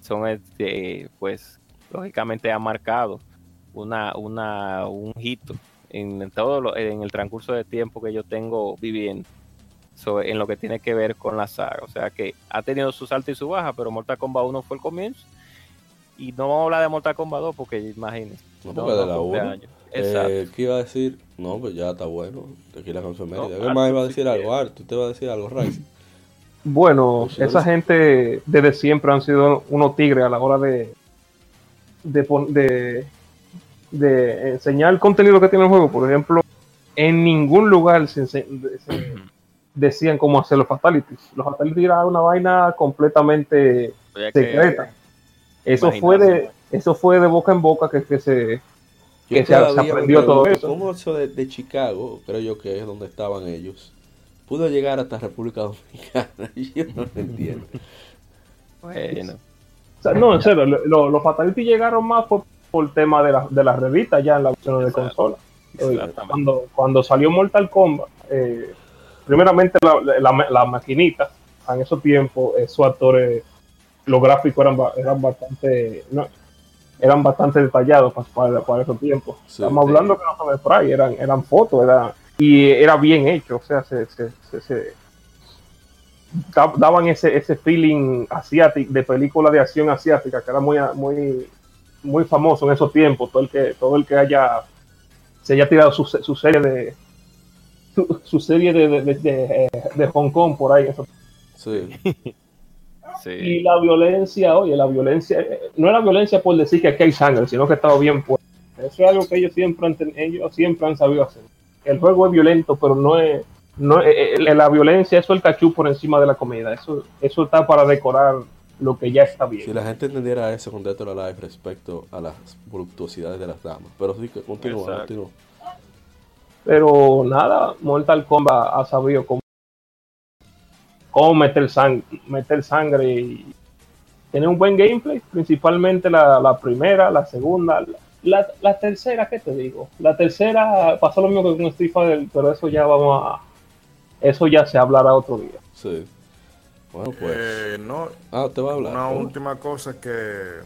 son, este, pues lógicamente han marcado una, una, un hito en todo lo- en el transcurso de tiempo que yo tengo viviendo sobre- en lo que tiene que ver con la saga. O sea que ha tenido sus altas y sus bajas, pero Mortal Kombat 1 fue el comienzo. Y no vamos a hablar de Mortal Kombat 2 porque imagínense. No, porque de la cumple 1. años. Exacto. Eh, ¿Qué iba a decir? No, pues ya está bueno. Aquí la canción No, ¿Qué Arthur, más iba a decir algo? quieres. Arthur, ¿te va a decir algo, Rice? Bueno, Pues, esa gente desde siempre han sido unos tigres a la hora de, de, de, de enseñar el contenido que tiene el juego. Por ejemplo, en ningún lugar se, ense- se decían cómo hacer los fatalities. Los fatalities era una vaina completamente secreta. Eso fue de eso fue de boca en boca que, que se que se, aprendió todo eso. ¿Cómo eso de, de Chicago, creo yo que es donde estaban ellos, pudo llegar hasta República Dominicana? Yo no lo entiendo. Bueno, O sea, no, en serio, lo- lo- los fatalities llegaron más por, por el tema de, la, de las revistas ya en la versión de consola. Cuando, cuando salió Mortal Kombat, eh, primeramente la, la, la maquinita, en esos tiempos, eh, sus actores, los gráficos eran, eran bastante no, eran bastante detallados para, para, para esos tiempos. Sí, Estamos sí. hablando que no son spray, eran, eran fotos, era, y era bien hecho, o sea, se, se, se- se- da- daban ese, ese feeling asiático, de película de acción asiática, que era muy, muy, muy famoso en esos tiempos. Todo el que, todo el que haya se haya tirado su, se- su serie de su, su serie de, de, de- de, eh, de Hong Kong por ahí. eso. Sí. Y sí. la violencia, oye, la violencia, eh, no era violencia por decir que aquí hay sangre, sino que estaba bien puesto. Eso es algo que ellos siempre han, ellos siempre han sabido hacer. El juego es violento, pero no es, no es- eh, eh, la violencia, eso es el cachú por encima de la comida. Eso, eso está para decorar lo que ya está bien. Si la gente entendiera eso con Dead or Alive respecto a las voluptuosidades de las damas. Pero sí, que continúa, Exacto. continúa. Pero nada, Mortal Kombat ha sabido cómo, cómo meter, sang- meter sangre y tiene un buen gameplay, principalmente la, la primera, la segunda, la, la tercera, ¿qué te digo? La tercera pasó lo mismo que con Street Fighter, pero eso ya vamos a... Eso ya se hablará otro día. Sí. Bueno, pues. Eh, no, ah, te va a hablar. una última cosa que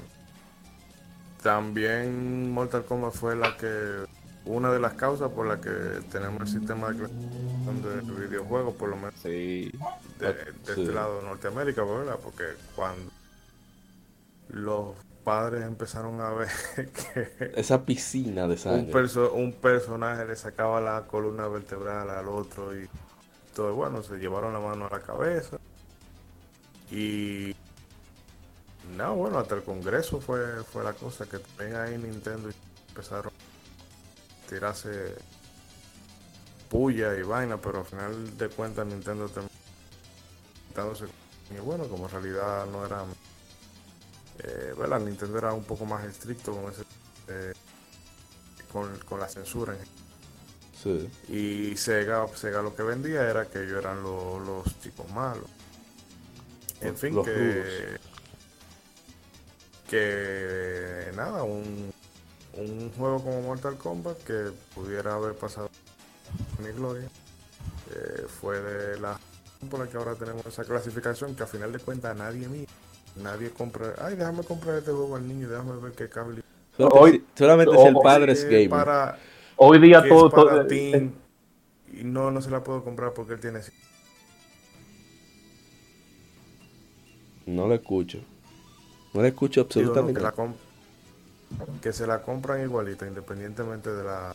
también Mortal Kombat fue la que una de las causas por la que tenemos el sistema de clasificación de videojuegos, por lo menos Sí. de, de este lado de Norteamérica, ¿verdad? Porque cuando los padres empezaron a ver que Esa piscina de un, sangre. perso- un personaje le sacaba la columna vertebral al otro y todo, bueno, se llevaron la mano a la cabeza y no, bueno, hasta el Congreso fue, fue la cosa que también ahí Nintendo empezaron a tirarse puya y vaina, pero al final de cuentas Nintendo terminó y bueno, como en realidad no era eh, ¿verdad? Nintendo era un poco más estricto con ese eh, con, con la censura en Sí. y Sega, Sega lo que vendía era que ellos eran lo- los chicos malos. En Los- fin, los que, rudos. que nada, un, un juego como Mortal Kombat que pudiera haber pasado mi gloria eh, fue de la por la que ahora tenemos esa clasificación que a final de cuentas nadie mira. Nadie compra, ay, déjame comprar este juego al niño, déjame ver qué cable. Solamente, Hoy- solamente si el padre es gamer. para, Hoy día todo, todo- eh, y no, no se la puedo comprar porque él tiene No lo escucho. No le escucho Digo, no, absolutamente que, la que se la compran igualita, independientemente de la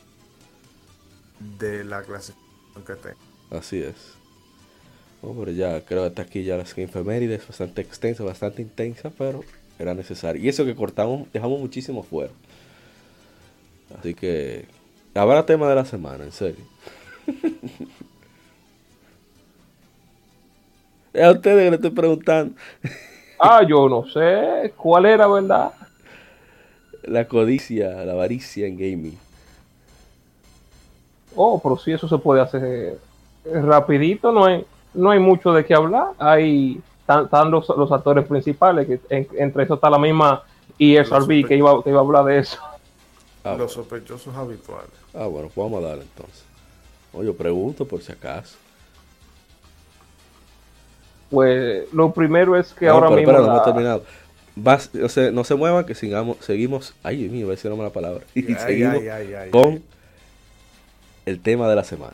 de la clasificación que tenga. Así es. Bueno, pero ya creo que hasta aquí ya las efemérides, bastante extensa, bastante intensa, pero era necesario. Y eso que cortamos, dejamos muchísimo fuera. Así que habrá tema de la semana, en serio. Es a ustedes que le estoy preguntando. Ah, yo no sé cuál era, ¿verdad? La codicia, la avaricia en gaming. Oh, pero sí, eso se puede hacer eh, rapidito, no hay, no hay mucho de qué hablar. Hay están, los, los actores principales, que en- entre eso está la misma ESRB que iba, que iba a hablar de eso. Ah, Los sospechosos habituales. Ah, bueno, pues vamos a darle entonces. Oye, yo pregunto por si acaso. Pues lo primero es que No, ahora pero mismo. espera, no hemos la- terminado. Vas- o sea, no se muevan, que sigamos, seguimos. Ay, Dios mío, voy a decir una mala palabra. Y Ay, seguimos ay, ay, ay, con ay. el tema de la semana.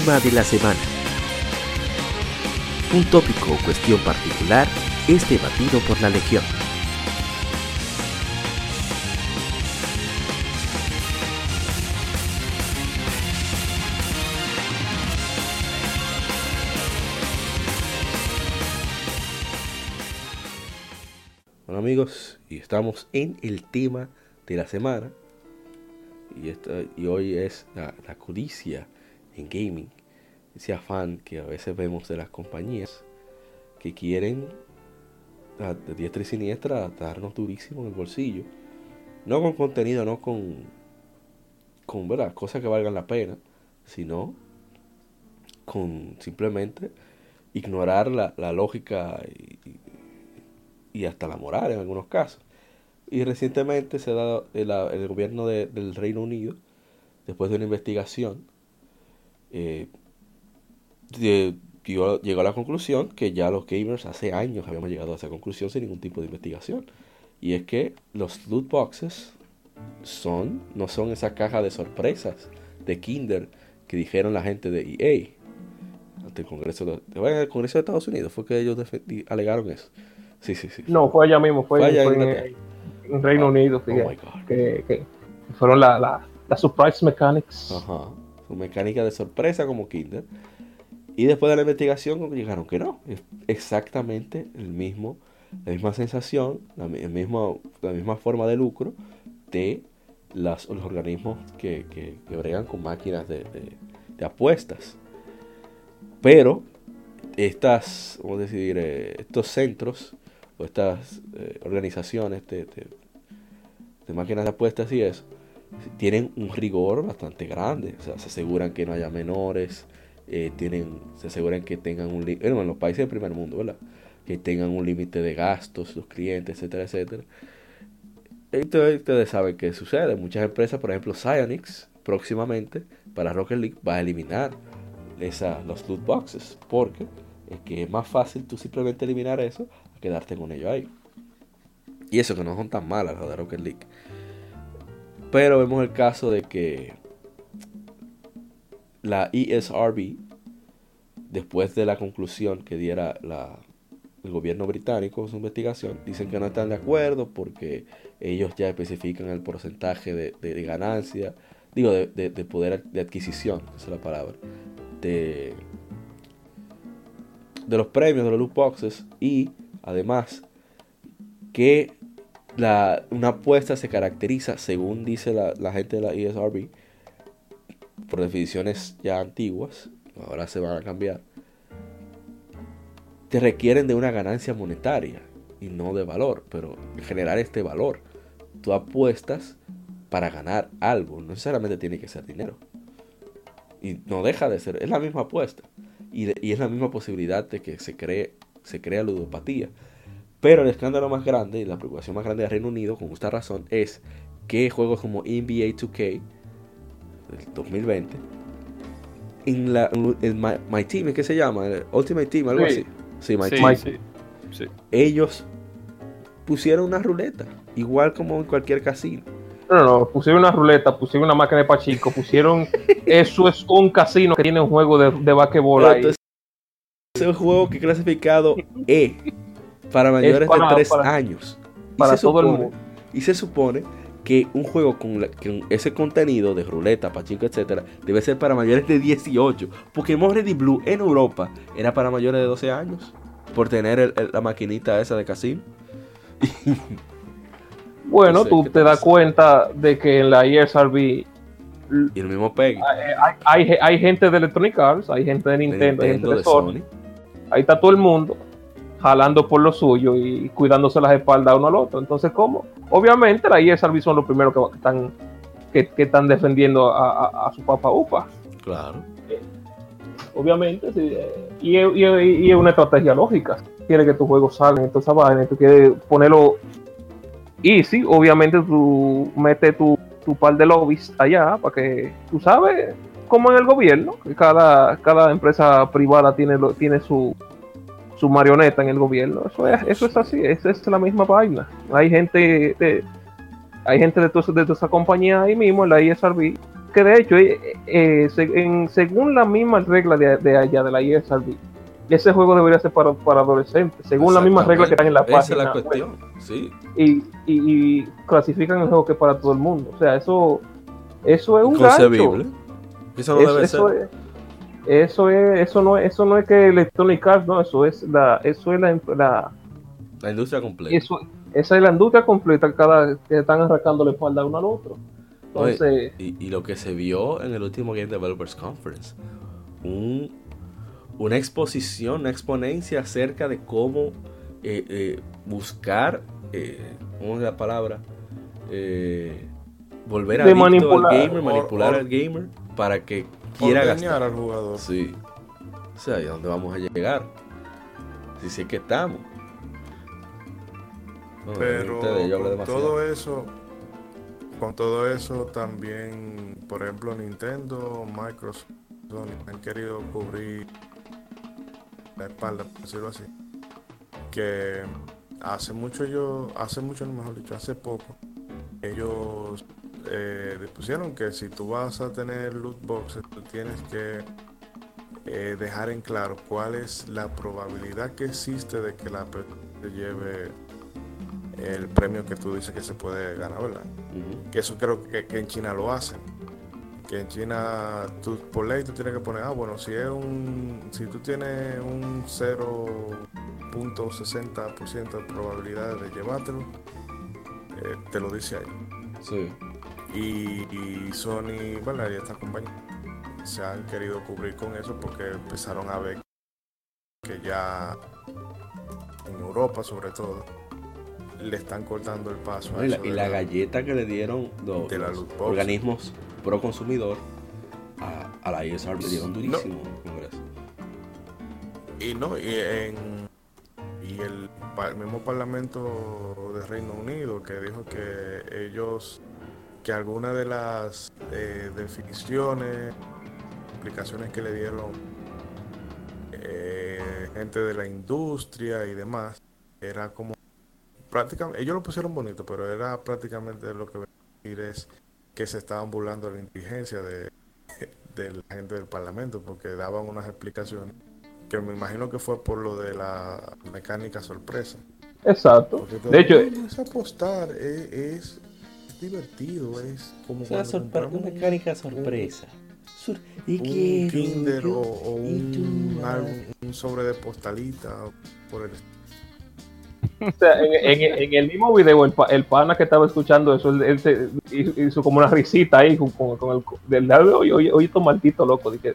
Tema de la semana. Un tópico o cuestión particular es debatido por la Legión. Bueno amigos, y estamos en el tema de la semana. Y, esta- y hoy es la, la codicia gaming. Ese afán que a veces vemos de las compañías que quieren a- diestra y siniestra darnos durísimo en el bolsillo. No con contenido, no con, con ¿verdad? cosas que valgan la pena, sino con simplemente ignorar la, la lógica y, y hasta la moral en algunos casos. Y recientemente se ha dado el, gobierno de- del Reino Unido, después de una investigación, eh, de- llegó, llegó a la conclusión que ya los gamers hace años habíamos llegado a esa conclusión sin ningún tipo de investigación. Y es que los loot boxes son, no son esa caja de sorpresas de Kinder que dijeron la gente de EA ante el Congreso de, el Congreso de Estados Unidos. Fue que ellos alegaron eso. Sí, sí, sí. No, fue allá mismo, fue, Fue allá en fue en, en Reino Unido. Oh fíjate, my God. que, que fueron la, la, la Surprise Mechanics. Ajá. Su mecánica de sorpresa como Kinder. Y después de la investigación llegaron que no. Es exactamente el mismo, la misma sensación, la, el mismo, la misma forma de lucro de las, los organismos que, que, bregan con máquinas de, de- apuestas. Pero estas, vamos decir, eh, estos centros o estas eh, organizaciones de, de- de máquinas de apuestas y eso, tienen un rigor bastante grande. O sea, se aseguran que no haya menores, eh, tienen, se aseguran que tengan un límite, bueno, en los países del primer mundo, ¿verdad? Que tengan un límite de gastos, los clientes, etcétera, etcétera. Entonces, ustedes saben qué sucede. Muchas empresas, por ejemplo, Psyonix, próximamente, para Rocket League, va a eliminar esa, los loot boxes. Porque es que es más fácil tú simplemente eliminar eso a quedarte con ello ahí. Y eso que no son tan malas las de Rocket League. Pero vemos el caso de que la ESRB, después de la conclusión que diera el gobierno británico su investigación, dicen que no están de acuerdo porque ellos ya especifican el porcentaje de, ganancia, digo, de- de poder de adquisición, esa es la palabra, de, de los premios de los loot boxes y además que la, una apuesta se caracteriza, según dice la, gente de la ESRB, por definiciones ya antiguas, ahora se van a cambiar, te requieren de una ganancia monetaria y no de valor, pero generar este valor. Tú apuestas para ganar algo, no necesariamente tiene que ser dinero. Y no deja de ser, es la misma apuesta. Y, de- y es la misma posibilidad de que se cree, se crea ludopatía. Pero el escándalo más grande y la preocupación más grande del Reino Unido, con justa razón, es que juegos como NBA 2K del 2020, en la, el My, My Team, ¿es que se llama? El Ultimate Team, algo Sí. así. Sí, My Sí, Team. sí, sí. Ellos pusieron una ruleta, igual como en cualquier casino. No, no, no, pusieron una ruleta, pusieron una máquina de pachico, pusieron. eso es un casino que tiene un juego de, de basquetbol ahí. Entonces, es un juego que clasificado E para mayores para- de 3 para- años. Y para se todo el supone- mundo. Y se supone que un juego con, la- con ese contenido de ruleta, pachinko, etcétera, debe ser para mayores de 18. Pokémon Red y Blue en Europa era para mayores de 12 años. Por tener el- el- la maquinita esa de casino. Bueno, no sé, tú ¿qué te das cuenta de que en la ESRB Y el mismo Peggy. hay, hay, hay gente de Electronic Arts, hay gente de de Nintendo, hay gente de de Sony. Sony. Ahí está todo el mundo jalando por lo suyo y cuidándose las espaldas uno al otro. Entonces, ¿cómo? Obviamente, la E ESRB son los primeros que, están que, que están defendiendo a, a- a su papá UPA. Claro. Obviamente, sí, eh, y, es- y es- y es una estrategia lógica. Quiere que tus juegos salgan, entonces vaina, tú quieres ponerlo. Y sí, obviamente tú metes tu, tu par de lobbies allá para que tú sabes, como en el gobierno, que cada, cada empresa privada tiene, lo- tiene su, su marioneta en el gobierno. Eso es, eso es así, esa es la misma vaina. Hay gente de, hay gente de, toda esa- de toda esa compañía ahí mismo, en la ISRB, que de hecho, eh, eh, en- según la misma regla de, de allá, de la ISRB, ese juego debería ser para, para adolescentes, según las mismas reglas que están en la Esa es página. la. Sí. y, y- y clasifican el juego que es para todo el mundo. O sea, eso, eso es un gancho. Eso no Eso, debe eso ser. es, eso es, eso no, es- eso no es que Electronic Arts, no, eso es la, eso es la, la- La industria completa. eso, esa es la industria completa, cada que están arrancando la espalda uno al otro. Oye, Entonces, y, y lo que se vio en el último Game Developers Conference, un- una exposición, una exponencia acerca de cómo eh, eh, buscar, eh, ¿cómo es la palabra? Eh, volver a De al manipular. gamer, Or- manipular or- al gamer para que quiera gastar. al jugador. Sí. O sea, ¿y a dónde vamos a llegar? Si sí que estamos. Pero ustedes, con todo eso, con todo eso también, por ejemplo, Nintendo, Microsoft, Sony han querido cubrir la espalda, por decirlo así. Que hace mucho yo, hace mucho, no, mejor dicho, hace poco, ellos eh, pusieron que si tú vas a tener loot boxes, tú tienes que eh, dejar en claro cuál es la probabilidad que existe de que la persona lleve el premio que tú dices que se puede ganar, ¿verdad? Que eso creo que, que en China lo hacen. Que en China, tú, por ley, tú tienes que poner, ah, bueno, si es un, si tú tienes un 0.60% de probabilidad de llevártelo, eh, te lo dice ahí. Sí. Y, y Sony, ¿verdad? Y esta compañía se han querido cubrir con eso porque empezaron a ver que ya en Europa, sobre todo, le están cortando el paso. No, a y, la, eso y la galleta que le dieron los, de la los loot box. organismos pro consumidor a, a la ISR le dieron durísimo el Congreso. Y no, y en y el, el mismo Parlamento de Reino Unido que dijo que ellos, que algunas de las eh, definiciones, explicaciones que le dieron eh, gente de la industria y demás, era como prácticamente, ellos lo pusieron bonito, pero era prácticamente lo que decir es que se estaban burlando de la inteligencia de, de la gente del Parlamento, porque daban unas explicaciones que me imagino que fue por lo de la mecánica sorpresa. Exacto. De hecho, es apostar, es, es divertido, es como una, sorpre- una mecánica sorpresa. Sur- y un Kinder o, o y un, tú, álbum- un sobre de postalita por el O sea, en, en- en el mismo video, el, pa- el pana que estaba escuchando eso, él, él se hizo, hizo como una risita ahí con, con, con el del lado, oye, oye, oye, estos malditos locos, de que,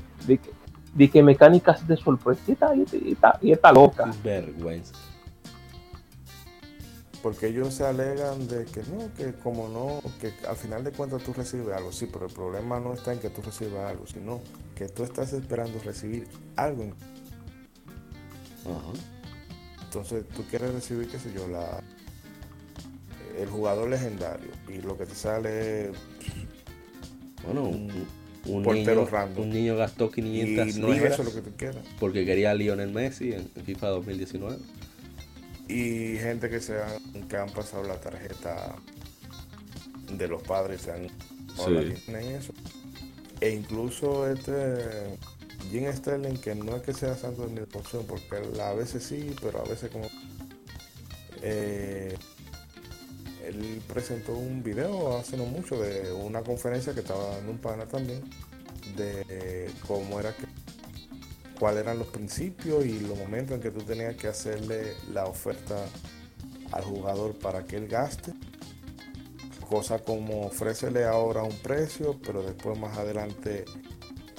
de que, mecánicas de sorpresita y, y, está- y está loca. Vergüenza. Porque ellos se alegan de que no, que como no, que al final de cuentas tú recibes algo, sí, pero el problema no está en que tú recibas algo, sino que tú estás esperando recibir algo. Ajá. Entonces tú quieres recibir, qué sé yo, la el jugador legendario y lo que te sale es Bueno, un, un Portero niño, random. un niño gastó y 500 no es eso lo que quieras. porque quería a Lionel Messi en, en FIFA 2019. Y gente que se han, que han pasado la tarjeta de los padres se han Sí. en eso. E incluso este Jim Sterling, que no es que sea santo de mi devoción, porque a veces sí, pero a veces como eh, él presentó un video hace no mucho de una conferencia que estaba dando un pana también de cómo era que cuáles eran los principios y los momentos en que tú tenías que hacerle la oferta al jugador para que él gaste. Cosa como ofrécele ahora un precio, pero después más adelante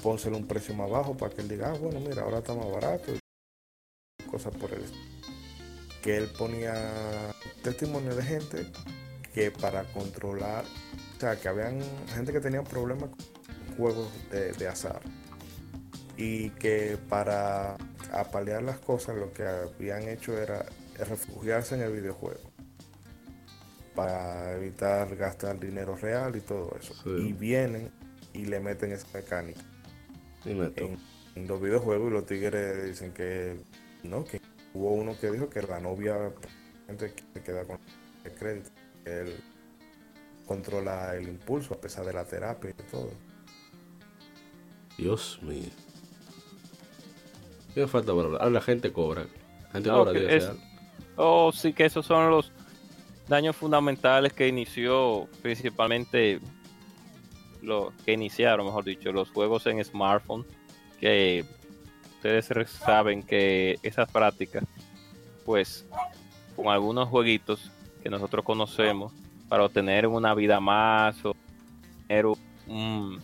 pónsele un precio más bajo para que él diga, ah, bueno, mira, ahora está más barato. Cosas por el. Que él ponía testimonio de gente que para controlar, o sea, que habían gente que tenía problemas con juegos de, de azar. Y que para apalear las cosas lo que habían hecho era refugiarse en el videojuego. Para evitar gastar dinero real y todo eso. Sí. Y vienen y le meten esa mecánica. En, en los videojuegos y los tigres dicen que no, que hubo uno que dijo que la novia gente que se queda con el crédito, él controla el impulso a pesar de la terapia y todo. Dios mío. ¿Qué me falta por hablar? Ah, la gente cobra. La gente No, cobra, que Dios es- sea. Oh, sí que esos son los daños fundamentales que inició principalmente lo que iniciaron, mejor dicho, los juegos en smartphone, que ustedes saben que esas prácticas, pues, con algunos jueguitos que nosotros conocemos, para obtener una vida más o tener un, un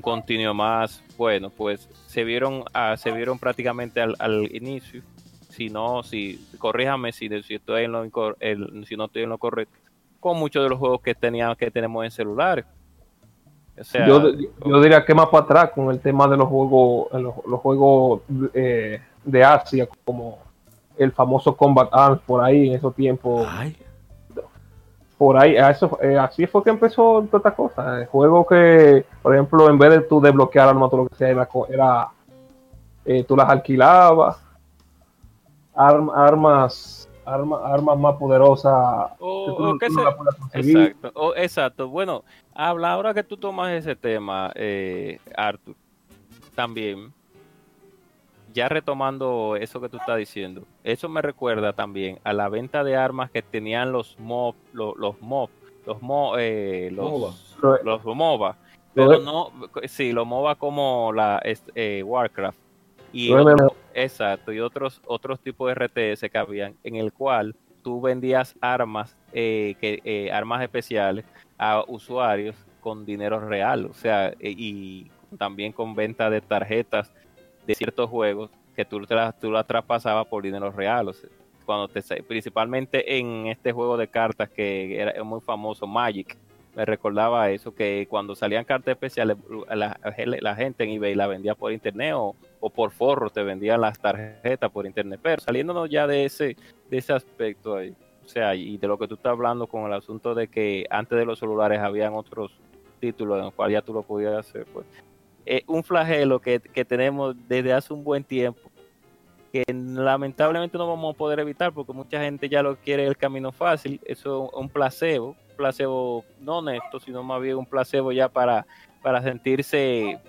continuo más, bueno, pues se vieron, ah, se vieron prácticamente al, al inicio si no, si corríjame si, si estoy en lo el- si no estoy en lo correcto, con muchos de los juegos que tenía, que tenemos en celulares. O sea, yo, yo diría que más para atrás con el tema de los juegos, los, los juegos eh, de Asia, como el famoso Combat Arms por ahí en esos tiempos. Ay, por ahí, a eso, eh, así fue que empezó toda esta cosa. El juego que, por ejemplo, en vez de tú desbloquear armas, todo lo que sea, era, era, eh, tú las alquilabas, Arm- armas arma- armas más poderosas. O- que tú o no- que tú no se- las puedes conseguir. Exacto, o- exacto. Bueno, habla ahora que tú tomas ese tema, eh, Arthur, también, ya retomando eso que tú estás diciendo, eso me recuerda también a la venta de armas que tenían los mob, los, los mob, los mo, eh, los, MOBA. Lo- los MOBA, pero no, sí, los MOBA como la eh, Warcraft y otro- exacto y otros otros tipos de RTS que habían en el cual tú vendías armas eh, que eh, armas especiales a usuarios con dinero real o sea eh, y también con venta de tarjetas de ciertos juegos que tú te las tú las traspasabas por dinero real o cuando te principalmente en este juego de cartas que era muy famoso Magic me recordaba eso, que cuando salían cartas especiales, la, la gente en eBay la vendía por internet o, o por forro, te vendían las tarjetas por internet. Pero saliéndonos ya de ese, de ese aspecto ahí, o sea, y de lo que tú estás hablando con el asunto de que antes de los celulares habían otros títulos en los cuales ya tú lo podías hacer, pues. Es un flagelo que, que tenemos desde hace un buen tiempo, que lamentablemente no vamos a poder evitar porque mucha gente ya lo quiere el camino fácil, eso es un placebo, un placebo no honesto, sino más bien un placebo ya para, para sentirse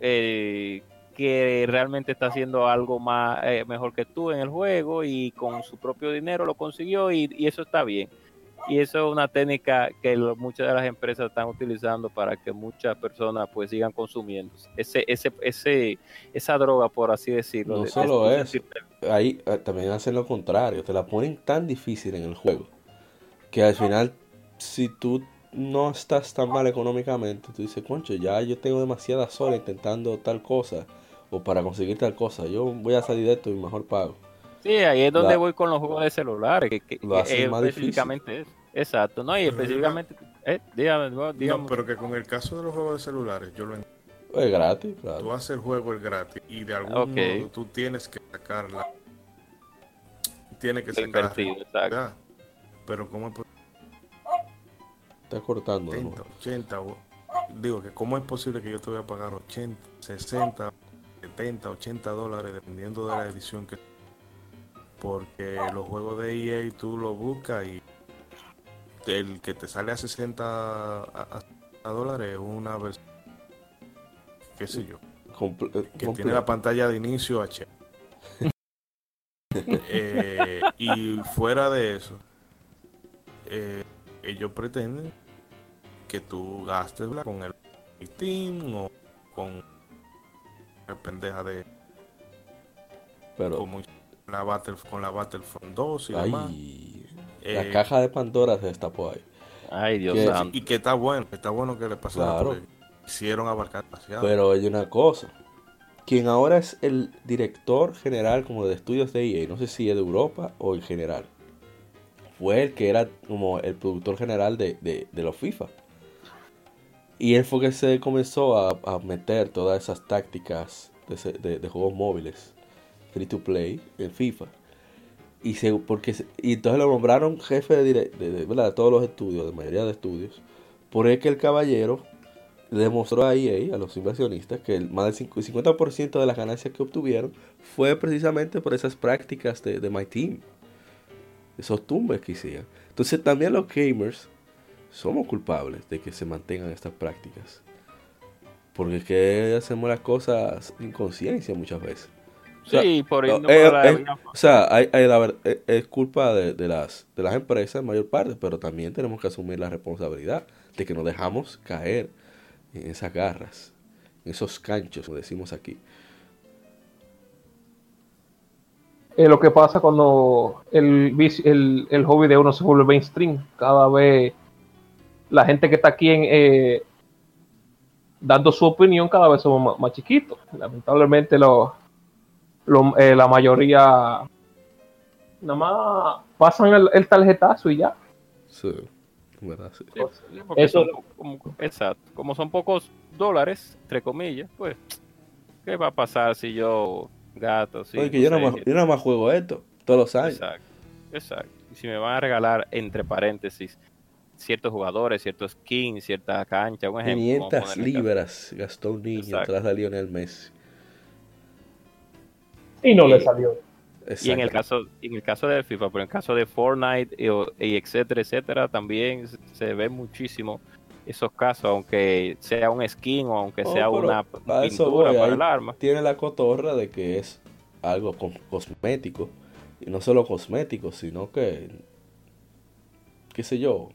eh, que realmente está haciendo algo más eh, mejor que tú en el juego y con su propio dinero lo consiguió y eso está bien. Y eso es una técnica que lo- muchas de las empresas están utilizando para que muchas personas pues sigan consumiendo ese, ese, ese, esa droga, por así decirlo. No de- de solo tú eso. Ahí eh, también hacen lo contrario, te la ponen tan difícil en el juego que al final, si tú no estás tan mal económicamente, tú dices, concho, ya yo tengo demasiadas horas intentando tal cosa o para conseguir tal cosa, yo voy a salir de esto y mejor pago. Sí, ahí es donde La- voy con los juegos de celulares, que, que- Lo hacen es más difícil. específicamente eso. Exacto, ¿no? Y Pero específicamente, eh, dígame, no, dígame. No, pero que con el caso de los juegos de celulares, yo lo entiendo. Es gratis, Tú claro. haces el juego el gratis y de algún Ok. modo tú tienes que sacarla. Tienes que Lo sacar. invertido, exacto. Pero ¿cómo es posible? Está cortando. de 80, nuevo. 80, o- digo que cómo es posible que yo te voy a pagar 80, 60, 70, 80 dólares dependiendo de la edición que porque los juegos de EA tú lo buscas y el que te sale a 60 a, a- a dólares es una versión qué sé yo Comple- eh, que tiene la pantalla de inicio H Eh, y fuera de eso eh, ellos pretenden que tú gastes ¿verdad? con el Steam o con la pendeja de Pero, como la Battle, con la Battlefront 2 y demás ay, Eh, la caja de Pandora se destapó ahí. Ay, Dios que- y que está bueno está bueno que le pasara Claro. porque hicieron abarcar demasiado Pero hay una cosa. Quien ahora es el director general como de estudios de EA, no sé si es de Europa o en general, fue el que era como el productor general de, de, de los FIFA. Y él fue que se comenzó a, a meter todas esas tácticas de, ese- de- de juegos móviles, free to play, en FIFA. Y, se, porque, y entonces lo nombraron jefe de, de, de- de todos los estudios, de mayoría de estudios, por el que el caballero demostró a EA, a los inversionistas, que el más del 5 50% de las ganancias que obtuvieron fue precisamente por esas prácticas de, de My Team. Esos tumbes que hicieron. Entonces también los gamers somos culpables de que se mantengan estas prácticas. Porque es que hacemos las cosas sin conciencia muchas veces. O sea, sí, por no, irnos eh, la eh, O sea, hay, hay la ver- eh, es culpa de, de las, de las empresas en mayor parte, pero también tenemos que asumir la responsabilidad de que nos dejamos caer en esas garras, en esos canchos, como decimos aquí. Lo que pasa cuando el, el, el hobby de uno se vuelve mainstream. Cada vez la gente que está aquí en, eh, dando su opinión, cada vez somos más, más chiquitos. Lamentablemente, lo, lo- eh, la mayoría nada más pasan el, el tarjetazo y ya. Sí, ¿verdad? Sí. Sí, sí, porque Eso- son po- como, exacto. Como son pocos dólares, entre comillas, pues, ¿qué va a pasar si yo gato? Oye, que yo, nada más, yo nada más juego esto todos los años. Exacto, exacto. Y si me van a regalar, entre paréntesis, ciertos jugadores, ciertos skins, cierta cancha, un ejemplo. vamos a 500 ponerle acá. libras gastó un niño Exacto. tras de Lionel Messi. Y no le Sí. salió. Y en el caso, en el caso de FIFA, pero en el caso de Fortnite y, o- y etcétera, etcétera, también se- se ve muchísimo esos casos, aunque sea un skin o aunque Oh, sea una a eso pintura voy, para el arma. Tiene la cotorra de que es algo co- cosmético. Y no solo cosmético, sino que, qué sé yo,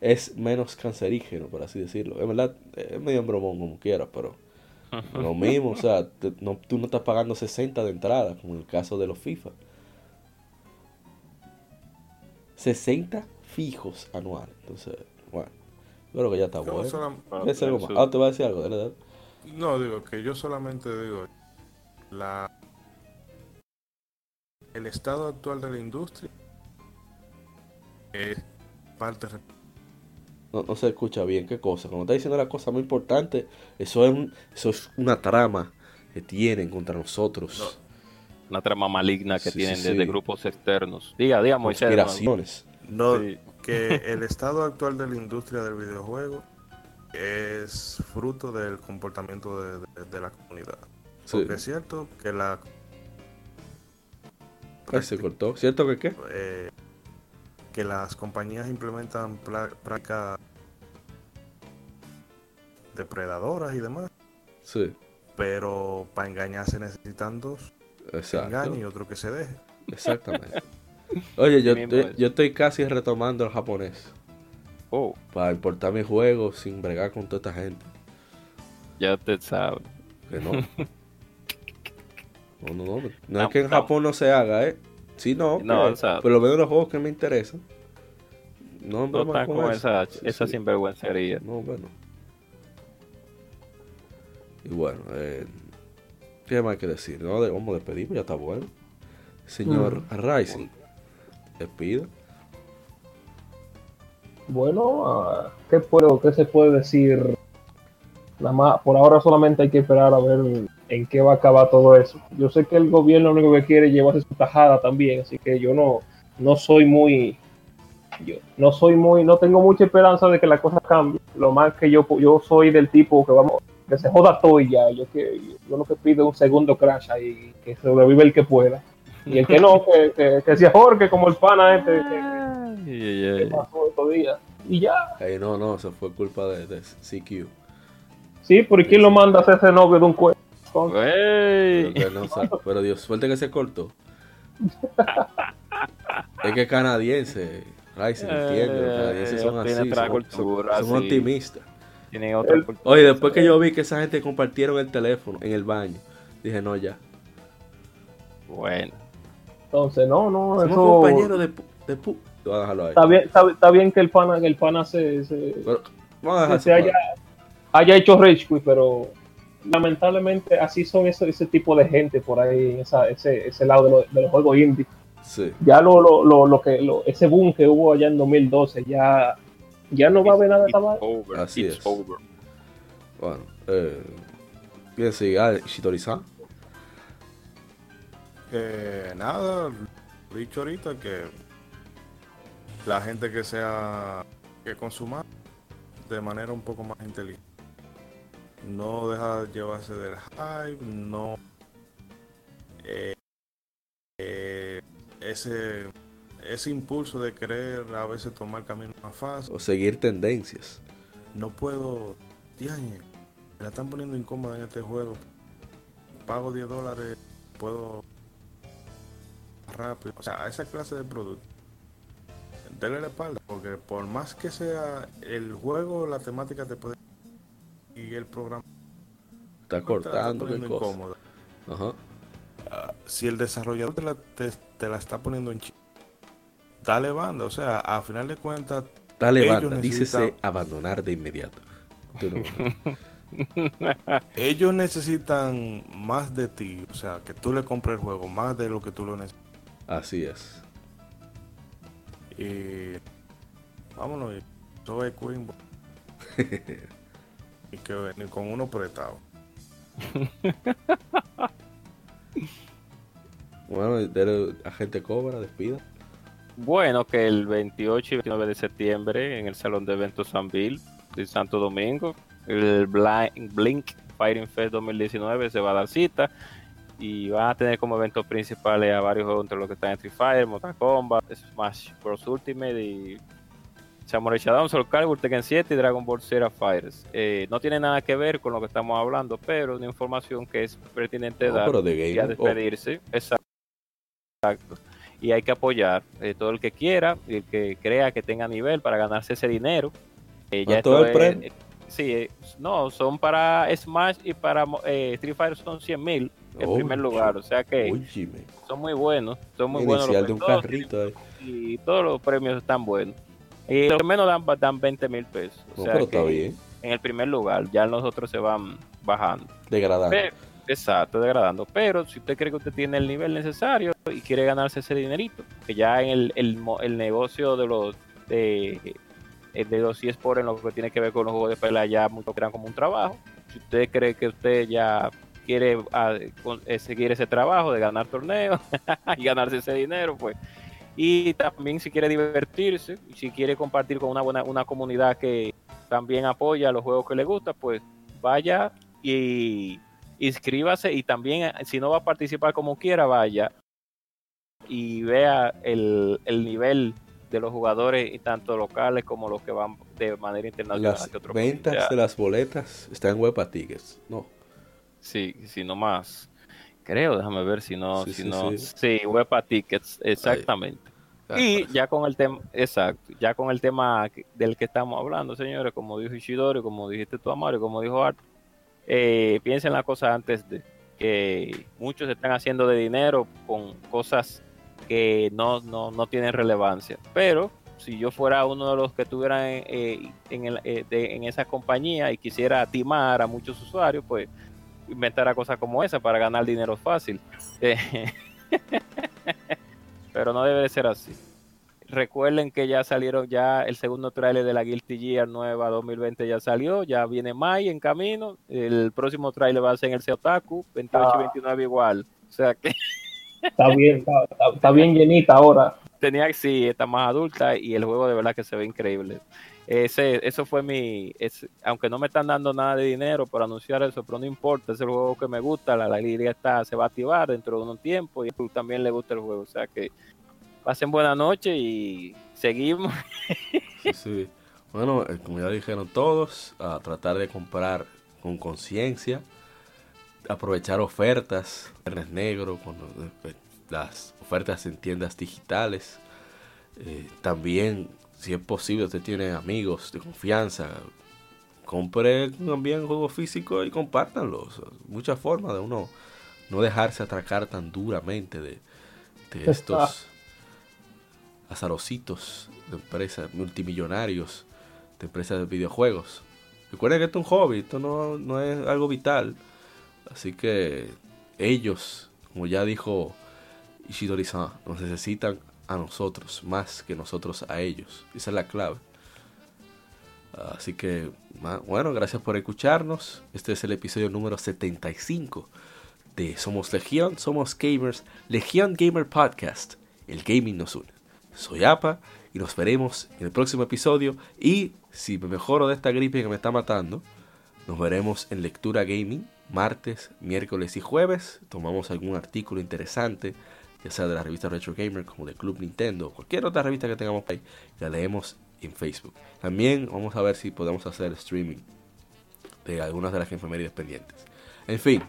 es menos cancerígeno, por así decirlo. Es verdad, es medio en bromón como quieras, pero lo mismo, o sea, te- no, tú no estás pagando 60 de entrada, como en el caso de los FIFA. 60 fijos anuales. Entonces, bueno, yo creo que ya está Yo bueno. ¿Ves algo más? Ah, te voy a decir algo, dale, dale. No, digo que yo solamente digo la el estado actual de la industria es parte No, no se escucha bien, qué cosa. Cuando está diciendo la cosa muy importante, eso es, un- eso es una trama que tienen contra nosotros. una trama maligna que Sí, tienen sí, desde sí. grupos externos. Diga, diga, Moisés. Conspiraciones. no Sí. que el estado actual de la industria del videojuego es fruto del comportamiento de, de- de la comunidad. Sí. Porque es cierto que la Ay, se cortó. ¿Cierto que qué? eh, que las compañías implementan prácticas depredadoras y demás, Sí, pero para engañarse necesitan dos, que exacto. engañe y otro que se deje. Exactamente. Oye, yo estoy, es. yo estoy casi retomando el japonés Oh, para importar mis juegos sin bregar con toda esta gente. ya te sabes. Que no. No, no, no. No No, es que en no. Japón no se haga, ¿eh? Sí, no. No, que- o sea- por lo menos los juegos que me interesan. No, No están con con esa, Sí, esa sí. sinvergüencería. No, bueno. Y bueno, eh, ¿qué más hay que decir? No, De- vamos a despedir, ya está bueno. Señor Rising, despida. Bueno, ah, ¿qué, puedo, ¿qué se puede decir? Nada más, por ahora solamente hay que esperar a ver en qué va a acabar todo eso. Yo sé que el gobierno lo único que quiere es llevarse su tajada también, así que yo no, no soy muy, yo no soy muy, no tengo mucha esperanza de que la cosa cambie. Lo más que yo, yo soy del tipo que vamos, que se joda todo y ya. Yo que, yo lo que pido es un segundo crash ahí, que sobrevive el que pueda. Y el que no, que, que, que se ahorque como el pana este que, ay, que ay. pasó estos días. Y ya. Ay, no, no, eso fue culpa de, de CQ. Sí, pero ¿y quién lo manda a hacerse novio de un cuerpo? Entonces, Ey. Pero, no pero Dios, suerte que se cortó. es que es canadiense, Rising, entiende. Los canadienses son Eh, tiene así, otra son, cultura, son- son sí. optimistas. Tienen otra El-. Oye, después que yo vi que esa gente compartieron el teléfono en el baño, dije, no, ya. Bueno, entonces, no, no, Somos eso compañeros de, pu- de pu- Voy a dejarlo ahí. está bien, está, está bien que el pana, que el pana se, se, Pero, vamos a dejar se haya, haya hecho rage quit, pero lamentablemente así son ese, ese tipo de gente por ahí, en esa, ese, ese lado de, lo- de los juegos indie. Sí. Ya lo, lo, lo, lo que, lo, ese boom que hubo allá en 2012, ya, ya no va a haber nada de. Así it's es. over. Bueno, eh, ¿quién sigue? Ah, Shitori-san. Eh, nada, dicho ahorita que la gente que sea que consuma de manera un poco más inteligente. No deja de llevarse del hype, no eh, eh, ese ese impulso de querer a veces tomar caminos más fácil. O seguir tendencias. No puedo, me la están poniendo incómoda en este juego. Pago 10 dólares, puedo rápido. O sea, a esa clase de producto. Dele la espalda, porque por más que sea el juego, la temática te puede. Y el programa Está la está cortando, qué cosa. Ajá. Si el desarrollador te la, te, te la está poniendo en chi- dale banda. O sea, a final de cuentas, Dale banda, dícese necesitan- abandonar de inmediato. Ellos necesitan más de ti. O sea, que tú le compres el juego, más de lo que tú lo necesitas. Así es. Y vámonos, soy Queen. y que ni con uno prestado. Bueno, dele a gente cobra, despida. Bueno, que el 28 y 29 de septiembre en el Salón de Eventos Sanville de Santo Domingo, el Bli- Blink Fighting Fest 2019 se va a dar cita. y van a tener como eventos principales a varios juegos entre los que están Street Fighter, Mortal Kombat, Smash Bros. Ultimate y Samurai Shodown, Soul Calibur, Tekken 7 y Dragon Ball Zero Fighters. Eh, no tiene nada que ver con lo que estamos hablando, pero una información que es pertinente No, dar pero de y a oh, despedirse. Exacto. Exacto. Y hay que apoyar eh, todo el que quiera, y el que crea que tenga nivel para ganarse ese dinero. Eh, ya ¿Cuánto esto es el premio? eh, sí, eh, no, son para Smash y para eh, Street Fighter son 100 mil en Oh, primer lugar. O sea que óyeme, son muy buenos. Son muy buenos inicial los de un carrito. y todos los premios están buenos. Y que menos dan, dan 20 mil pesos. O No, sea pero que está bien. en el primer lugar, ya los otros se van bajando. Degradando. Pero- exacto, degradando. Pero si usted cree que usted tiene el nivel necesario y quiere ganarse ese dinerito, que ya en el, el, el negocio de los de, eh, de los eSports en lo que tiene que ver con los juegos de pelea ya muchos crean como un trabajo. Si usted cree que usted ya quiere ah, con- eh, seguir ese trabajo de ganar torneos y ganarse ese dinero, pues y también si quiere divertirse, y si quiere compartir con una buena una comunidad que también apoya los juegos que le gusta, pues vaya y inscríbase y también eh, si no va a participar como quiera, vaya y vea el, el nivel de los jugadores y tanto locales como los que van de manera internacional Las otro ventas de las boletas están en Huepa Tickets. No. Sí, si no más. Creo, déjame ver si no, Sí, si sí, no. sí. Sí, Wepa Tickets, exactamente. Y ya con el tema, exacto, ya con el tema del que estamos hablando, señores, como dijo Ishidori, como dijiste tú, Amario, como dijo Art, eh, piensen las cosas antes de que muchos están haciendo de dinero con cosas que no, no, no tienen relevancia. Pero si yo fuera uno de los que estuvieran eh, en, el- eh, de- en esa compañía y quisiera timar a muchos usuarios, pues inventara cosas como esa para ganar dinero fácil. Eh, pero no debe de ser así. Recuerden que ya salieron ya el segundo tráiler de la Guilty Gear nueva 2020 ya salió, ya viene Mai en camino, el próximo tráiler va a ser en el Seotaku, 28 y Ah. 29 igual. O sea que Está bien, está, está- está bien llenita ahora. tenía que sí, está más adulta y el juego de verdad que se ve increíble. Ese, eso fue mi, aunque no me están dando nada de dinero por anunciar eso, pero no importa, es el juego que me gusta, la, la liga está, se va a activar dentro de un tiempo y a también le gusta el juego, o sea que pasen buena noche y seguimos. Sí. Bueno, eh, como ya dijeron todos, a tratar de comprar con conciencia, aprovechar ofertas, viernes negro, cuando, eh, las ofertas en tiendas digitales. Eh, también, si es posible, usted tiene amigos de confianza, compre también juego físico y compártanlos. Muchas formas de uno no dejarse atracar tan duramente de, de estos azarocitos de empresas multimillonarios, de empresas de videojuegos. Recuerden que esto es un hobby, esto no, no es algo vital. Así que ellos, como ya dijo Ishidori-san, nos necesitan a nosotros más que nosotros a ellos. Esa es la clave. Así que, bueno, gracias por escucharnos. Este es el episodio número 75 de Somos Legión, Somos Gamers, Legión Gamer Podcast. El gaming nos une. Soy APA y nos veremos en el próximo episodio. Y si me mejoro de esta gripe que me está matando, nos veremos en Lectura Gaming, martes, miércoles y jueves. Tomamos algún artículo interesante, ya sea de la revista Retro Gamer, como de Club Nintendo, o cualquier otra revista que tengamos ahí, la leemos en Facebook. También vamos a ver si podemos hacer streaming de algunas de las efemérides pendientes. En fin,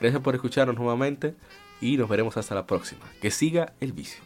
gracias por escucharnos nuevamente y nos veremos hasta la próxima. Que siga el vicio.